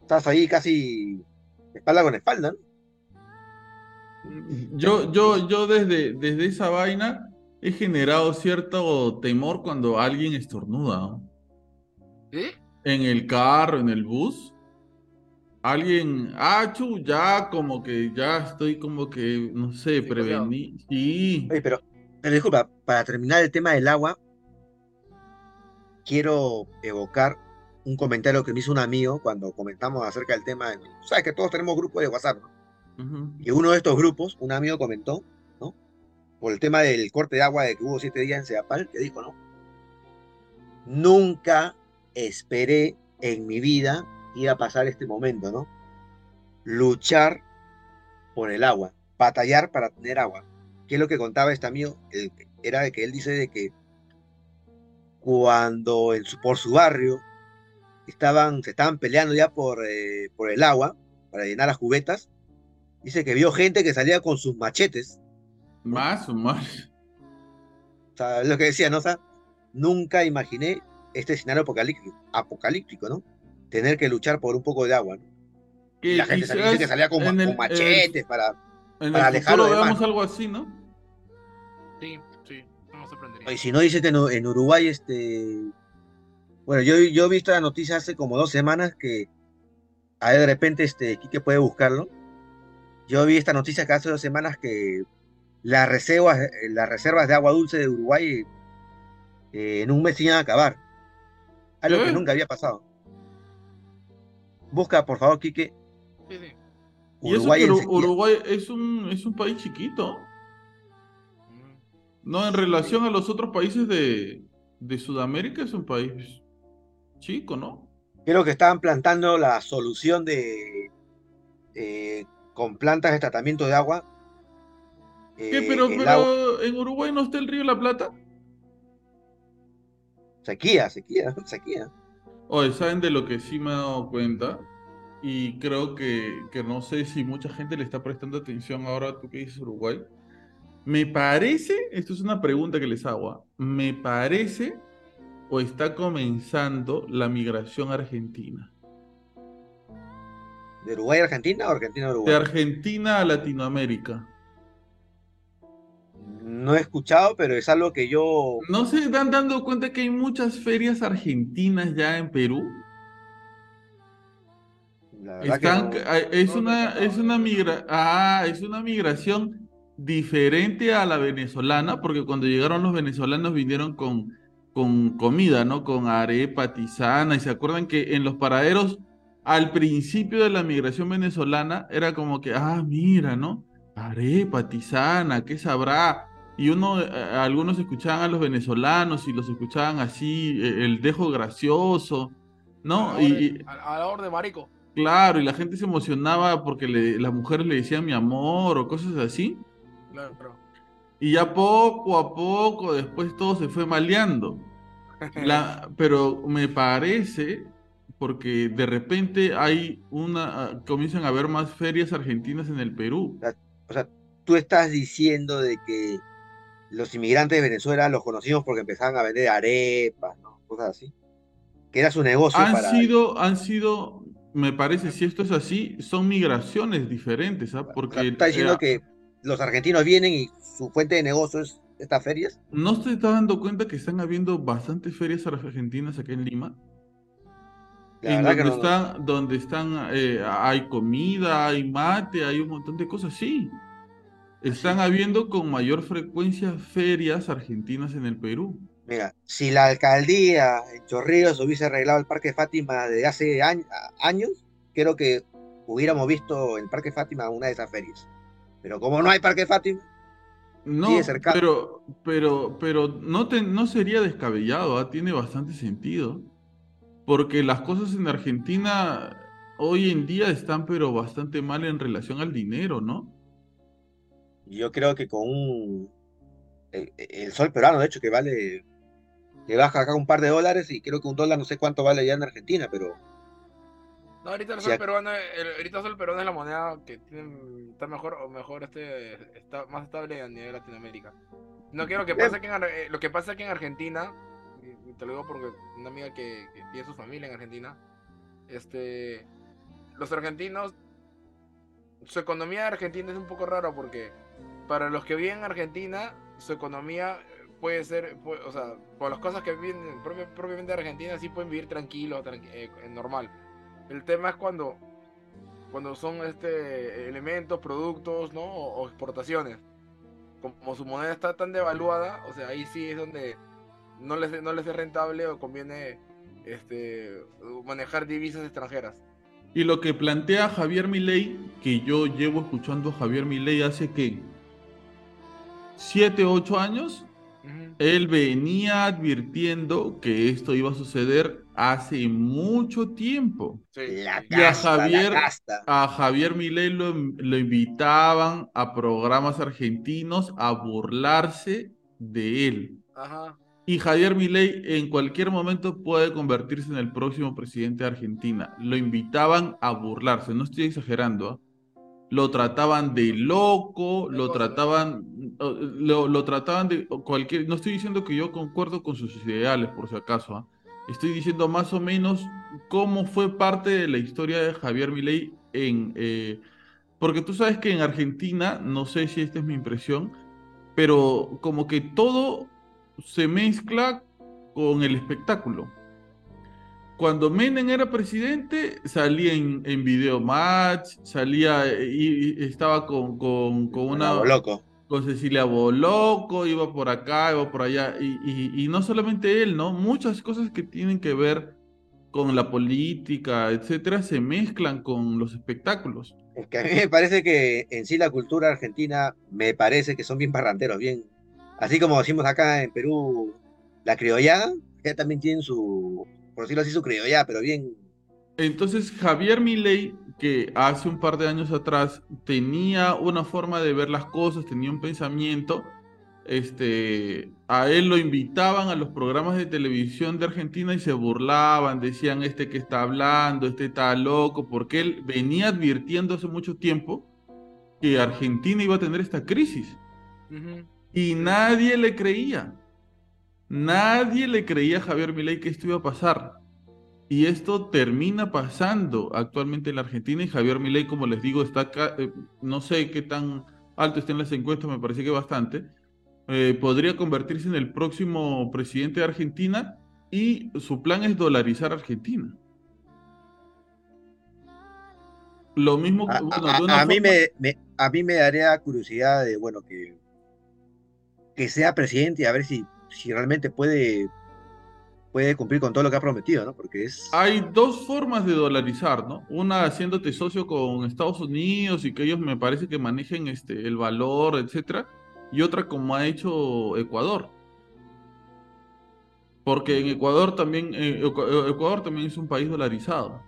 Estás ahí casi espalda con espalda, ¿no? Yo, yo, yo desde, desde esa vaina he generado cierto temor cuando alguien estornuda. ¿no? ¿Sí? En el carro, en el bus. Alguien, ah, chu, ya como que ya estoy como que, no sé, Sí, prevení. Sí. Oye, pero, pero disculpa, para terminar el tema del agua, quiero evocar un comentario que me hizo un amigo cuando comentamos acerca del tema. de- Sabes que todos tenemos grupos de WhatsApp, ¿no? Y uno de estos grupos, un amigo comentó, ¿no? Por el tema del corte de agua de que hubo siete días en Sedapal, que dijo, ¿no? Nunca esperé en mi vida ir a pasar este momento, ¿no? Luchar por el agua, batallar para tener agua. ¿Qué es lo que contaba este amigo? Era de que él dice de que cuando en su- por su barrio estaban, se estaban peleando ya por, eh, por el agua, para llenar las cubetas, dice que vio gente que salía con sus machetes. Más o más. O sea, es lo que decía, ¿no? O sea, nunca imaginé este escenario apocalíptico, apocalíptico, ¿no? Tener que luchar por un poco de agua, ¿no? Y la gente salía, dice que salía con, el- con machetes para... En para el alejarlo de veamos algo así, ¿no? Sí, sí, no sorprendería. Y si no dices en, Uruguay, este... Bueno, yo, yo he visto la noticia hace como dos semanas que ahí de repente, este, Quique puede buscarlo. Yo vi esta noticia que hace dos semanas que las reservas, eh, las reservas de agua dulce de Uruguay eh, en un mes se iban a acabar. Algo que ¿Eh? nunca había pasado. Busca, por favor, Quique, Sí, sí. Y eso Uruguay que. Uruguay es un, es un país chiquito. No, en relación a los otros países de, de Sudamérica es un país chico, ¿no? Creo que estaban plantando la solución de eh, con plantas de tratamiento de agua. ¿Qué? Eh, Pero, pero agua- en Uruguay no está el río La Plata. Sequía, sequía, [LAUGHS] sequía. Oye, ¿saben de lo que sí me he dado cuenta? Y creo que, que no sé si mucha gente le está prestando atención ahora, tú que dices Uruguay. Me parece, esto es una pregunta que les hago, ¿ah? me parece o está comenzando la migración argentina. ¿De Uruguay a Argentina o Argentina a De Uruguay? Argentina a Latinoamérica. No he escuchado, pero es algo que yo. ¿No se están dando cuenta que hay muchas ferias argentinas ya en Perú? La verdad que Están, no- es no una, es una migra, ah, es una migración diferente a la venezolana, porque cuando llegaron los venezolanos vinieron con, con comida, ¿no? Con arepa, tisana, y se acuerdan que en los paraderos, al principio de la migración venezolana, era como que, ah, mira, ¿no? Arepa, tisana, ¿qué sabrá? Y uno, eh, algunos escuchaban a los venezolanos y los escuchaban así, eh, el dejo gracioso, ¿no? A la Y, hora y- a, la marico. claro, y la gente se emocionaba porque le- las mujeres le decían mi amor o cosas así. Claro, pero- Y ya poco a poco después todo se fue maleando. La, [LAUGHS] pero me parece, porque de repente hay una, ah, comienzan a haber más ferias argentinas en el Perú. O sea, tú estás diciendo de que los inmigrantes de Venezuela los conocimos porque empezaban a vender arepas, ¿no? Cosas así. Que era su negocio Han para... sido, han sido, me parece, si esto es así, son migraciones diferentes, ¿ah? O sea, Porque estás diciendo que los argentinos vienen y su fuente de negocio es estas ferias. ¿no se está dando cuenta que están habiendo bastantes ferias argentinas aquí en Lima? La en donde no- no- están, donde están, eh, hay comida, hay mate, hay un montón de cosas, sí. Están habiendo con mayor frecuencia ferias argentinas en el Perú. Mira, si la alcaldía en Chorrillos hubiese arreglado el Parque Fátima de hace añ- años, creo que hubiéramos visto el Parque Fátima una de esas ferias. Pero como no hay Parque Fátima, No, Sigue cercano. pero, pero, pero no, te, no sería descabellado, ¿ah? Tiene bastante sentido. Porque las cosas en Argentina hoy en día están pero bastante mal en relación al dinero, ¿no? yo creo que con un el, el sol peruano, de hecho, que vale, que baja acá un par de dólares y creo que un dólar no sé cuánto vale allá en Argentina, pero No, ahorita el sol peruano, el- ahorita el sol peruano es la moneda que tiene, está mejor o mejor este está más estable a nivel Latinoamérica. No quiero que pase que en, eh, lo que pasa aquí en Argentina, y- te lo digo porque una amiga que, que tiene su familia en Argentina, este los argentinos su economía Argentina es un poco rara porque para los que viven en Argentina, su economía puede ser, pu- o sea, por las cosas que viven propia- propiamente de Argentina, sí pueden vivir tranquilos, tranqui- eh, normal. El tema es cuando, cuando son este elementos, productos, ¿no? O, o exportaciones. Como su moneda está tan devaluada, o sea, ahí sí es donde no les, no les es rentable o conviene este, manejar divisas extranjeras. Y lo que plantea Javier Milei, que yo llevo escuchando a Javier Milei hace que siete, ocho años, Ujú. él venía advirtiendo que esto iba a suceder hace mucho tiempo. Sí. la Y a casta, Javier-. A Javier Milei lo, lo invitaban a programas argentinos a burlarse de él. Ajá. Y Javier Milei en cualquier momento puede convertirse en el próximo presidente de Argentina. Lo invitaban a burlarse, no estoy exagerando. ¿ah? Lo trataban de loco, lo trataban, eh, lo, lo trataban de cualquier. No estoy diciendo que yo concuerdo con sus ideales, por si acaso. ¿ah? Estoy diciendo más o menos cómo fue parte de la historia de Javier Milei en. eh, porque tú sabes que en Argentina, no sé si esta es mi impresión, pero como que todo se mezcla con el espectáculo. Cuando Menem era presidente, salía en, en video match, salía y, y estaba con, con, con una loco. con Cecilia Boloco, iba por acá, iba por allá, y, y- y no solamente él, ¿no? Muchas cosas que tienen que ver con la política, etcétera, se mezclan con los espectáculos. Es que a mí me parece que en sí la cultura argentina me parece que son bien parranteros, bien. Así como decimos acá en Perú, la criollada, ya también tienen su, por decirlo así, su criollada, pero bien. Entonces, Javier Milei, que hace un par de años atrás tenía una forma de ver las cosas, tenía un pensamiento, este, a él lo invitaban a los programas de televisión de Argentina y se burlaban, decían este que está hablando, este está loco, porque él venía advirtiendo hace mucho tiempo que Argentina iba a tener esta crisis. Y nadie le creía. Nadie le creía a Javier Milei que esto iba a pasar. Y esto termina pasando actualmente en la Argentina y Javier Milei, como les digo, está acá, eh, no sé qué tan alto está en las encuestas, me parece que bastante, eh, podría convertirse en el próximo presidente de Argentina y su plan es dolarizar Argentina. Lo mismo, A, bueno, a- mí me, me- a mí me daría curiosidad de, bueno, que, que sea presidente y a ver si, si realmente puede, puede cumplir con todo lo que ha prometido, ¿no? Porque es... Hay dos formas de dolarizar, ¿no? Una haciéndote socio con Estados Unidos y que ellos me parece que manejen este, el valor, etcétera, y otra como ha hecho Ecuador. Porque en Ecuador también, eh, Ecu- Ecuador también es un país dolarizado.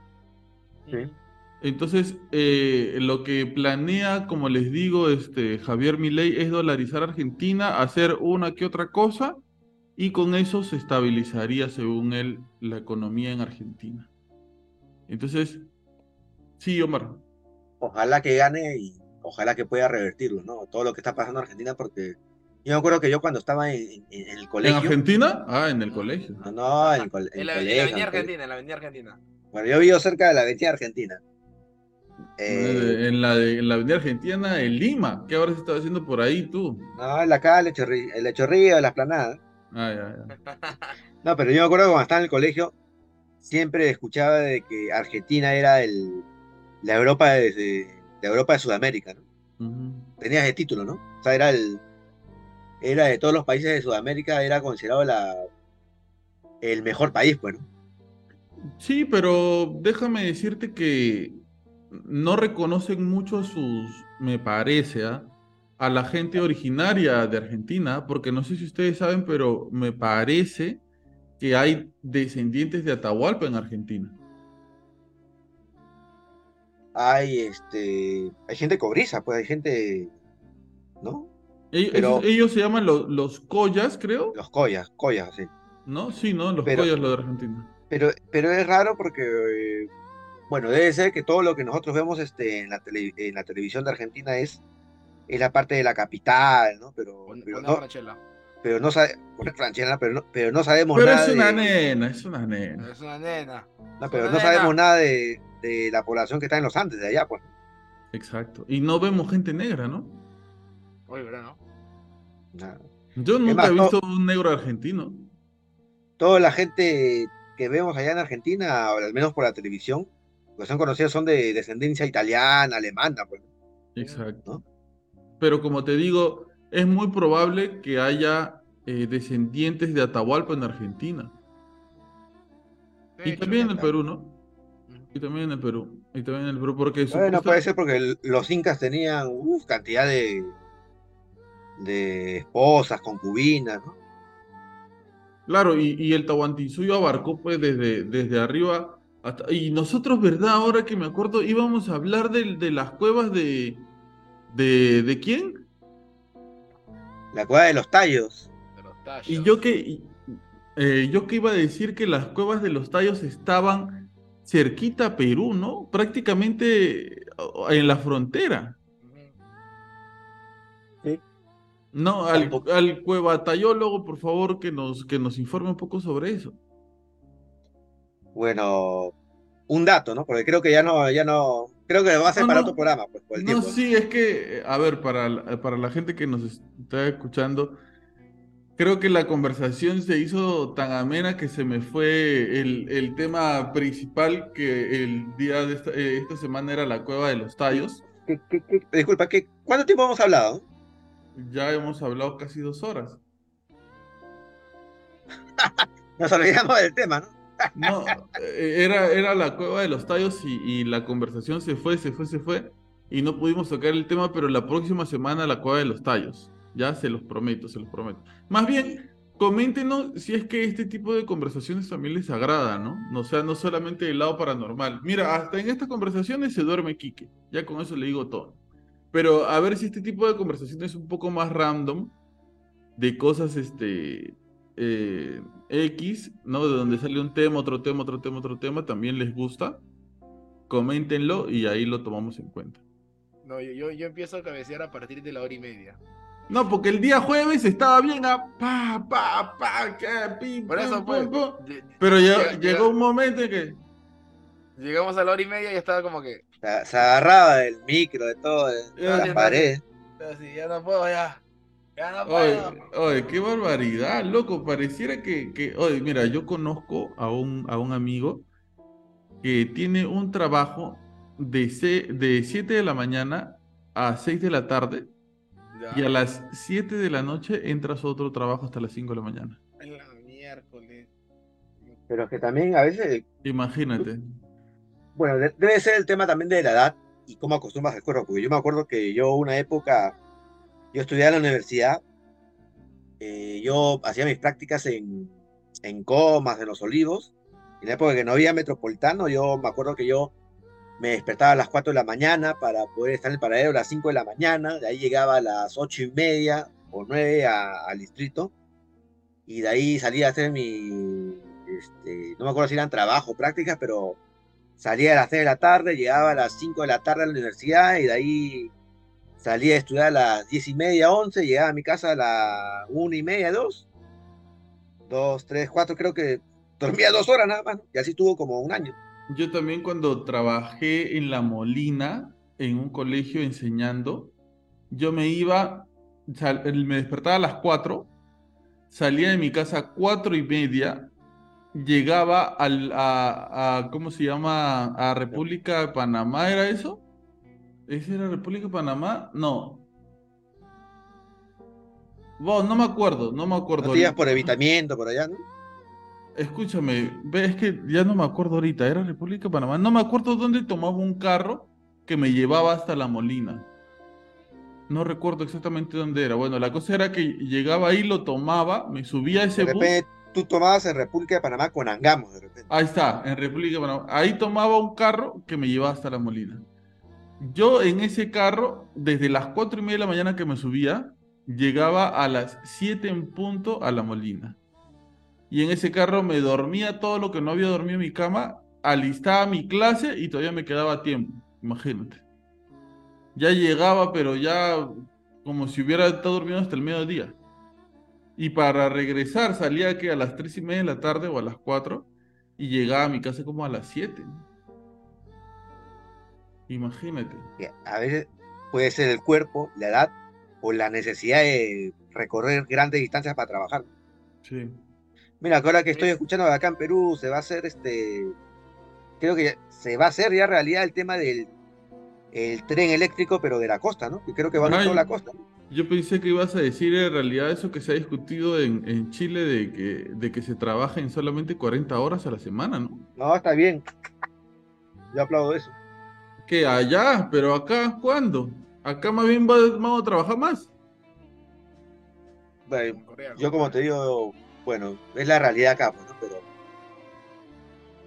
Sí. Entonces, eh, lo que planea, como les digo, este, Javier Milei es dolarizar Argentina, hacer una que otra cosa, y con eso se estabilizaría, según él, la economía en Argentina. Entonces, sí, Omar. Ojalá que gane y ojalá que pueda revertirlo, ¿no? Todo lo que está pasando en Argentina, porque yo me acuerdo que yo cuando estaba en, en- en el ¿En colegio... Argentina? Ah, en el colegio. No, no, en el, col- en En el la, en la colegio. Avenida en colegio. Argentina, en la Avenida Argentina. Bueno, yo vivo cerca de la Avenida Argentina. Eh, en la, de, en la Avenida Argentina, en Lima. ¿Qué ahora se está haciendo por ahí tú? no, en la calle, el Echorri- el la esplanada. Ah, ya, ya. [LAUGHS] No, pero yo me acuerdo que cuando estaba en el colegio, siempre escuchaba de que Argentina era el, la Europa de, de- la Europa de Sudamérica, ¿no? Ujú. Tenía ese título, ¿no? O sea, era el, era de todos los países de Sudamérica, era considerado la, el mejor país, pues, ¿no? Sí, pero déjame decirte que no reconocen mucho a sus, me parece, ¿ah? a la gente originaria de Argentina, porque no sé si ustedes saben, pero me parece que hay descendientes de Atahualpa en Argentina. Hay, este, hay gente cobriza, pues, hay gente, ¿no? Ellos, Pero- esos- ellos se llaman lo- los collas, creo, Los collas, collas, así. ¿no? Sí, ¿no? Los Pero- collas, lo de Argentina. Pero, pero es raro porque, eh, bueno, debe ser que todo lo que nosotros vemos este, en, la tele- en la televisión de Argentina es, es la parte de la capital, ¿no? Pero, Con- pero con no, una franchela. pero no sabe, una pero no, pero no sabemos Pero nada es una de, nena, es una nena. Es una nena. no, pero una no nena. sabemos nada de, de la población que está en los Andes de allá, pues. Exacto. Y no vemos gente negra, ¿no? Oye, ¿verdad, no? Nada. Yo nunca más, he no- visto un negro argentino. Toda la gente que vemos allá en Argentina, o al menos por la televisión, que son conocidos son de descendencia italiana, alemana, pues. Exacto. Pero como te digo, es muy probable que haya eh, descendientes de Atahualpa en Argentina. De Y hecho, también en el. Perú, ¿no? Y también en el Perú. Y también en el Perú, porque Bueno, puede ser porque el- los incas tenían uf, cantidad de, de esposas, concubinas, ¿no? Claro, y, y el Tahuantinsuyo abarcó pues desde, desde arriba hasta... Y nosotros, ¿verdad? Ahora que me acuerdo, íbamos a hablar del- de, las cuevas de... ¿De, de quién? La cueva de los tallos. de los tallos. Y yo que... eh, yo que iba a decir que las cuevas de los tallos estaban cerquita a Perú, ¿no? Prácticamente en la frontera. Ujú. No, al, al cuevatayólogo, por favor, que nos, que nos informe un poco sobre eso. Bueno, un dato, ¿no? Porque creo que ya no, ya no, creo que va a ser No, para no. otro programa, pues, por el No, sí, es que, eh, a ver, para, la- para la gente que nos está escuchando, creo que la conversación se hizo tan amena que se me fue el, el tema principal, que el día de esta, eh, esta semana era la cueva de los tallos. ¿Qué- qué- qué- disculpa, ¿qué, ¿cuánto tiempo hemos hablado? Ya hemos hablado casi dos horas. [LAUGHS] Nos olvidamos del tema, ¿no? No, eh, era, era la cueva de los tallos y, la conversación se fue, se fue, se fue y no pudimos tocar el tema, pero la próxima semana la cueva de los tallos. Ya se los prometo, se los prometo. Más bien, coméntenos si es que este tipo de conversaciones también les agrada, ¿no? O sea, no solamente el lado paranormal. Mira, hasta en estas conversaciones se duerme Quique. Ya con eso le digo todo. Pero a ver si este tipo de conversaciones un poco más random, de cosas, este, eh, X, ¿no? De donde sale un tema, otro tema, otro tema, otro tema, también les gusta. Coméntenlo y ahí lo tomamos en cuenta. No, yo, yo, yo empiezo a cabecear a partir de la hora y media. No, porque el día jueves estaba bien a pa, pa, pa, que, pi, Por pum, eso, pum, pues. pum. Pero llegó, Llega- llegó llega- un momento en que. Llegamos a la hora y media y estaba como que. Se, agarraba del micro, de todo, de, de la pared. Así, ya no puedo, ya. Ya no Oye, qué barbaridad, loco. Pareciera que, que, oye, mira, yo conozco a un, a un amigo que tiene un trabajo de, se- de 7 de la mañana a 6 de la tarde Ya. y a las 7 de la noche entras a otro trabajo hasta las 5 de la mañana. En la miércoles. Pero es que también a veces, Imagínate. bueno, de- debe ser el tema también de la edad y cómo acostumbras el cuerpo, porque yo me acuerdo que yo una época, yo estudiaba en la universidad, eh, yo hacía mis prácticas en, en Comas, en Los Olivos, en la época que no había metropolitano, yo me acuerdo que yo me despertaba a las 4 de la mañana para poder estar en el paradero a las 5 de la mañana, de ahí llegaba a las 8 y media o 9 a- al distrito, y de ahí salía a hacer mi, este, no me acuerdo si eran trabajo, prácticas, pero salía a las 3 de la tarde, llegaba a las 5 de la tarde a la universidad, y de ahí salía a estudiar a las 10 y media, 11, llegaba a mi casa a las 1 y media, 2, 2, 3, 4, creo que dormía dos horas nada más, y así estuvo como un año. Yo también cuando trabajé en La Molina, en un colegio enseñando, yo me iba, sal- me despertaba a las 4, salía de mi casa a 4 y media, llegaba al, a, a- ¿cómo se llama? A República de Panamá, ¿era eso? ¿Esa era República de Panamá? No. Bueno, no me acuerdo, no me acuerdo. No te ibas ahorita. por evitamiento, por allá, ¿no? Escúchame, es que ya no me acuerdo ahorita, era República de Panamá. No me acuerdo dónde tomaba un carro que me llevaba hasta La Molina. No recuerdo exactamente dónde era. Bueno, la cosa era que llegaba ahí, lo tomaba, me subía a ese De bus. repente tú tomabas en República de Panamá con Angamos, de repente. Ahí está, en República de Panamá. Ahí tomaba un carro que me llevaba hasta La Molina. Yo en ese carro, desde las cuatro y media de la mañana que me subía, llegaba a las 7 en punto a La Molina. Y en ese carro me dormía todo lo que no había dormido en mi cama, alistaba mi clase y todavía me quedaba tiempo. Imagínate. Ya llegaba, pero ya como si hubiera estado durmiendo hasta el mediodía. Y para regresar salía que a las tres y media de la tarde o a las 4 y llegaba a mi casa como a las 7. Imagínate. a veces puede ser el cuerpo, la edad o la necesidad de recorrer grandes distancias para trabajar. Sí. Mira, que ahora que estoy escuchando acá en Perú se va a hacer este, creo que ya- se va a hacer ya realidad el tema del el tren eléctrico, pero de la costa, ¿no? Que creo que va a toda la costa. Yo pensé que ibas a decir en realidad eso que se ha discutido en, en Chile de que, de que se trabaja en solamente 40 horas a la semana, ¿no? No, está bien. Yo aplaudo eso. Que allá, pero acá, ¿cuándo? Acá más bien va- vamos a trabajar más. Bueno, yo como te digo, bueno, es la realidad acá, pues, ¿no? Pero,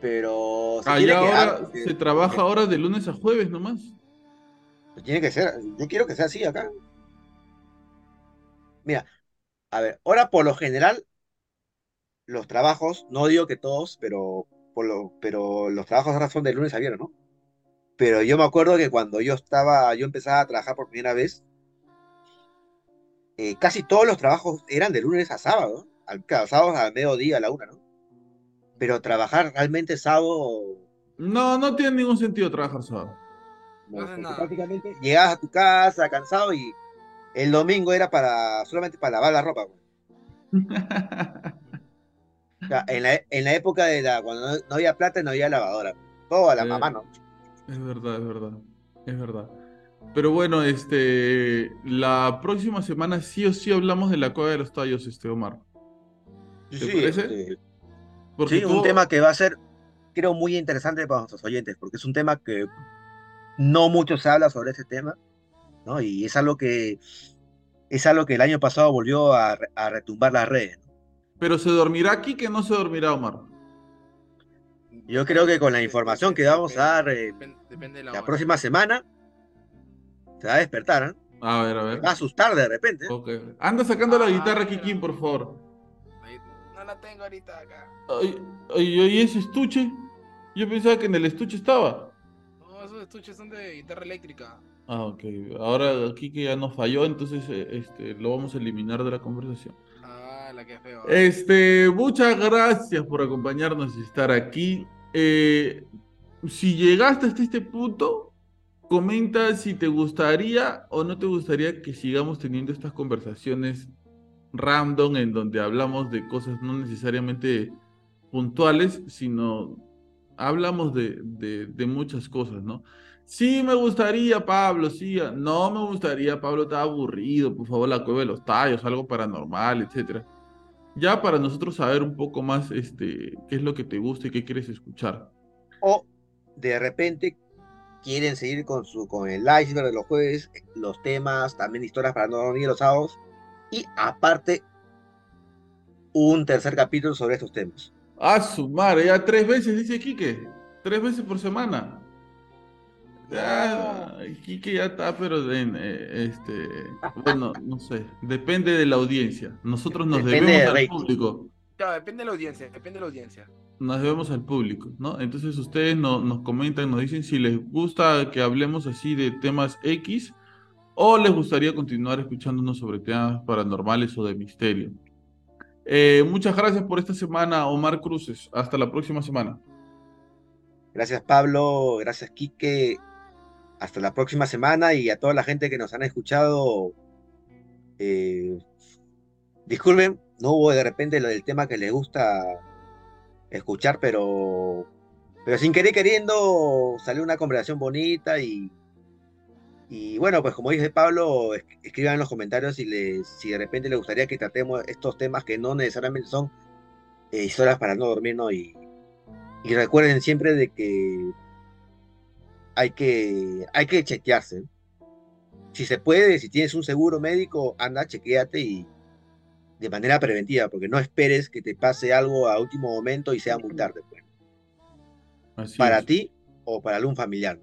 pero se tiene Allá que ahora dar, porque- se trabaja ahora de lunes a jueves nomás. Tiene que ser, yo quiero que sea así acá. Mira, a ver, ahora por lo general, los trabajos, no digo que todos, pero, por lo, pero los trabajos ahora son de lunes a viernes, ¿no? Pero yo me acuerdo que cuando yo estaba, yo empezaba a trabajar por primera vez, eh, casi todos los trabajos eran de lunes a sábado, ¿no? al, sábados al mediodía, a la una, ¿no? Pero trabajar realmente sábado, No, no tiene ningún sentido trabajar sábado. no, prácticamente llegabas a tu casa cansado y el domingo era para solamente para lavar la ropa. güey. [LAUGHS] O sea, en la, en la época de la cuando no, no había plata no había lavadora. Todo a la mamá, ¿no? Es verdad, es verdad, es verdad. Pero bueno, este, la próxima semana sí o sí hablamos de la cueva de los tallos, este Omar. ¿te sí, parece? este, Porque sí, un tema que va a ser, creo, muy interesante para nuestros oyentes, porque es un tema que no mucho se habla sobre ese tema, ¿no? Y es algo que es algo que el año pasado volvió a, re- a retumbar las redes. ¿no? Pero se dormirá aquí que no se dormirá, Omar. Yo creo que con la información que vamos a dar eh, Depende, depende de la, la hora. próxima semana, se va a despertar, ¿eh? A ver, a Se ver. va a asustar de repente. ¿eh? Ok. Anda sacando la Ah, guitarra. Kikín, por favor. No la tengo ahorita acá. Ay, ay, ay, ese estuche. Yo pensaba que en el estuche estaba. No, esos estuches son de guitarra eléctrica. Ah, ok. Ahora que ya nos falló, entonces eh, este, lo vamos a eliminar de la conversación. Este, muchas gracias por acompañarnos y estar aquí. Eh, si llegaste hasta este punto, comenta si te gustaría o no te gustaría que sigamos teniendo estas conversaciones random en donde hablamos de cosas no necesariamente puntuales, sino hablamos de, de- de muchas cosas, ¿no? Sí, me gustaría, Pablo, sí. No me gustaría, Pablo, está aburrido. Por favor, la cueva de los tallos, algo paranormal, etcétera. Ya para nosotros saber un poco más este, qué es lo que te gusta y qué quieres escuchar. O de repente quieren seguir con su con el iceberg de los jueves, los temas, también historias para no dormir los sábados. Y aparte, un tercer capítulo sobre estos temas. Ah, su madre, ya tres veces, dice Quique. Tres veces por semana. Ya, Quique ya está, pero en, eh, este, bueno, no sé, depende de la audiencia. Nosotros nos Depende debemos al público. Claro, depende de la audiencia, depende de la audiencia. Nos debemos al público, ¿no? Entonces ustedes no- nos comentan, nos dicen si les gusta que hablemos así de temas X o les gustaría continuar escuchándonos sobre temas paranormales o de misterio. Eh, muchas gracias por esta semana, Omar Cruces. Hasta la próxima semana. Gracias, Pablo. Gracias, Quique. Hasta la próxima semana y a toda la gente que nos han escuchado. eh, disculpen, no hubo de repente lo del tema que les gusta escuchar, pero, pero sin querer queriendo salió una conversación bonita y, y bueno, pues como dice Pablo, es- escriban en los comentarios si, les, si de repente les gustaría que tratemos estos temas que no necesariamente son eh, historias para no dormir, ¿no? Y, y recuerden siempre de que hay que, hay que chequearse. Si se puede, si tienes un seguro médico, anda, chequeate y de manera preventiva, porque no esperes que te pase algo a último momento y sea muy tarde, pues, Así para es. ti o para algún familiar.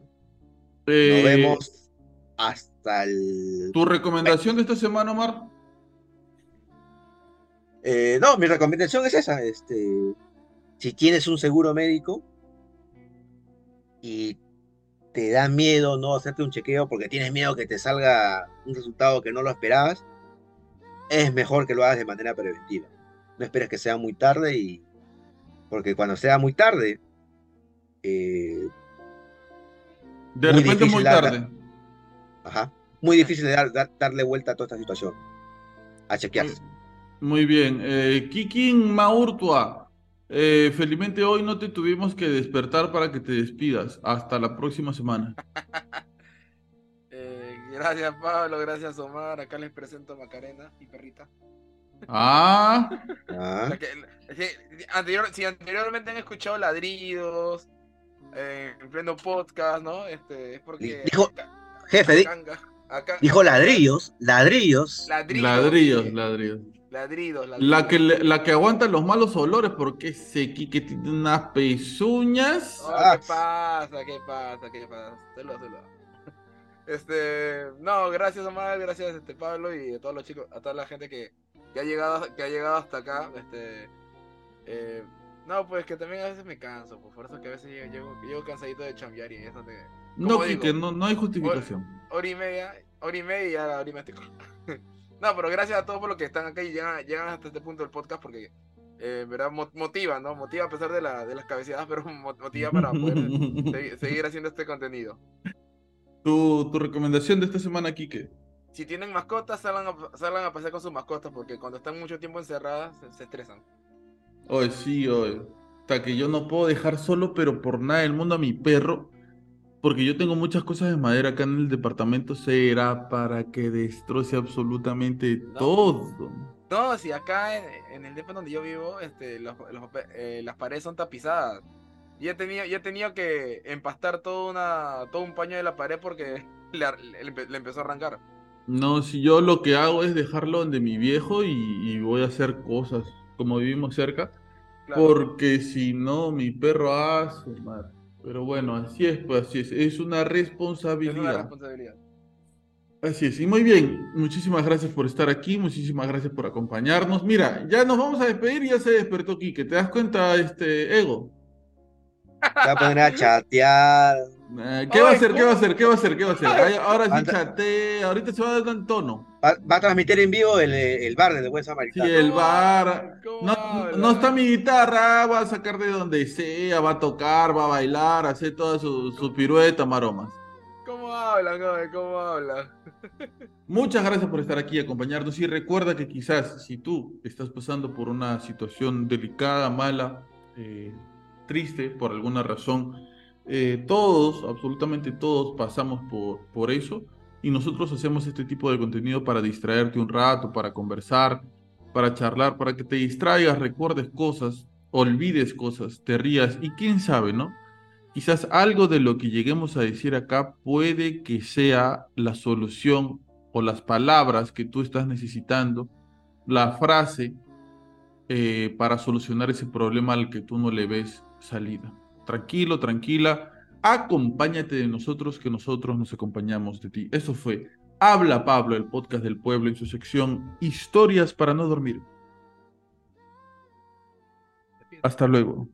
Eh, Nos vemos hasta el... ¿Tu recomendación de esta semana, Omar? Eh, no, mi recomendación es esa. Este, si tienes un seguro médico y te da miedo no hacerte un chequeo porque tienes miedo que te salga un resultado que no lo esperabas, es mejor que lo hagas de manera preventiva. No esperes que sea muy tarde y porque cuando sea muy tarde, eh, De Muy repente muy dar- tarde. ajá, muy difícil de dar- dar- darle vuelta a toda esta situación. A chequearse. Muy bien. Eh, Kikin Maurtua. Eh, felizmente hoy no te tuvimos que despertar para que te despidas. Hasta la próxima semana. [LAUGHS] Eh, gracias Pablo, gracias Omar. Acá les presento a Macarena, mi perrita. Ah, Ah, que- si, anterior- si anteriormente han escuchado ladridos eh, en pleno podcast, ¿no? Este, es porque Dijo- acá- Jefe, di- acá- acá- dijo ladrillos, ladrillos. Ladridos. ladrillos, dije. ladrillos. Ladridos, La ladridos. que, le- la que aguanta los malos olores porque ese Kike tiene unas pezuñas. Oh, Ah. ¿Qué pasa? ¿Qué pasa? ¿Qué pasa? Saludos, [LAUGHS] saludos. Este, no, gracias Omar, gracias este Pablo y a todos los chicos, a toda la gente que, que ha llegado, que ha llegado hasta acá. Este, eh, no, pues que también a veces me canso, pues, por eso que a veces llego, llego, llego cansadito de chambear y eso te, No, digo, no, no hay justificación. hora y media, hora y media y ya hora y media estoy con- [LAUGHS] No, pero gracias a todos por los que están acá y llegan, llegan hasta este punto del podcast porque eh, verdad motiva, ¿no? Motiva a pesar de, la, de las cabeceadas, [LAUGHS] pero mo- motiva para poder [LAUGHS] segui- seguir haciendo este contenido. Tu, tu recomendación de esta semana, Kike. Si tienen mascotas, salgan a, salgan a pasear con sus mascotas porque cuando están mucho tiempo encerradas se, se estresan. Oye, sí, oye. Hasta que yo no puedo dejar solo, pero por nada del mundo a mi perro. Porque yo tengo muchas cosas de madera acá en el departamento. Será para que destroce absolutamente todo. No, si acá en, en el depa donde yo vivo, este, los- los pape- eh, las paredes son tapizadas. Y he tenido, y he tenido que empastar toda una, todo un paño de la pared porque [LAUGHS] le, empezó a arrancar. No, si yo lo que hago es dejarlo donde mi viejo y, y voy a hacer cosas como vivimos cerca. Claro. Porque si no, mi perro hace mal. Pero bueno, así es, pues así es. Es una es una responsabilidad. responsabilidad. Así es, y muy bien. Muchísimas gracias por estar aquí, muchísimas gracias por acompañarnos. Mira, ya nos vamos a despedir y ya se despertó Quique. ¿Te das cuenta, este Ego? Se va a poner a chatear. Eh, ¿qué va a hacer? ¿Qué va a hacer? ¿Qué va a hacer? ¿Qué va a hacer? Ahora sí chatea, ahorita se va a dar en tono. Va, va a transmitir en vivo el, el bar del buen Sí, samaritano. el ¿Cómo bar. habla? ¿Cómo No, habla? no está mi guitarra, va a sacar de donde sea, va a tocar, va a bailar, hacer toda su, su pirueta, maromas. ¿Cómo hablan? oye? ¿Cómo hablan? [LAUGHS] Muchas gracias por estar aquí y acompañarnos. Y recuerda que quizás si tú estás pasando por una situación delicada, mala, eh, triste, por alguna razón, Eh, todos, absolutamente todos, pasamos por, por eso y nosotros hacemos este tipo de contenido para distraerte un rato, para conversar, para charlar, para que te distraigas, recuerdes cosas, olvides cosas, te rías y quién sabe, ¿no? Quizás algo de lo que lleguemos a decir acá puede que sea la solución o las palabras que tú estás necesitando, la frase eh, para solucionar ese problema al que tú no le ves salida. Tranquilo, tranquila, acompáñate de nosotros que nosotros nos acompañamos de ti. Eso fue Habla Pablo, el podcast del pueblo en su sección Historias para no dormir. Hasta luego.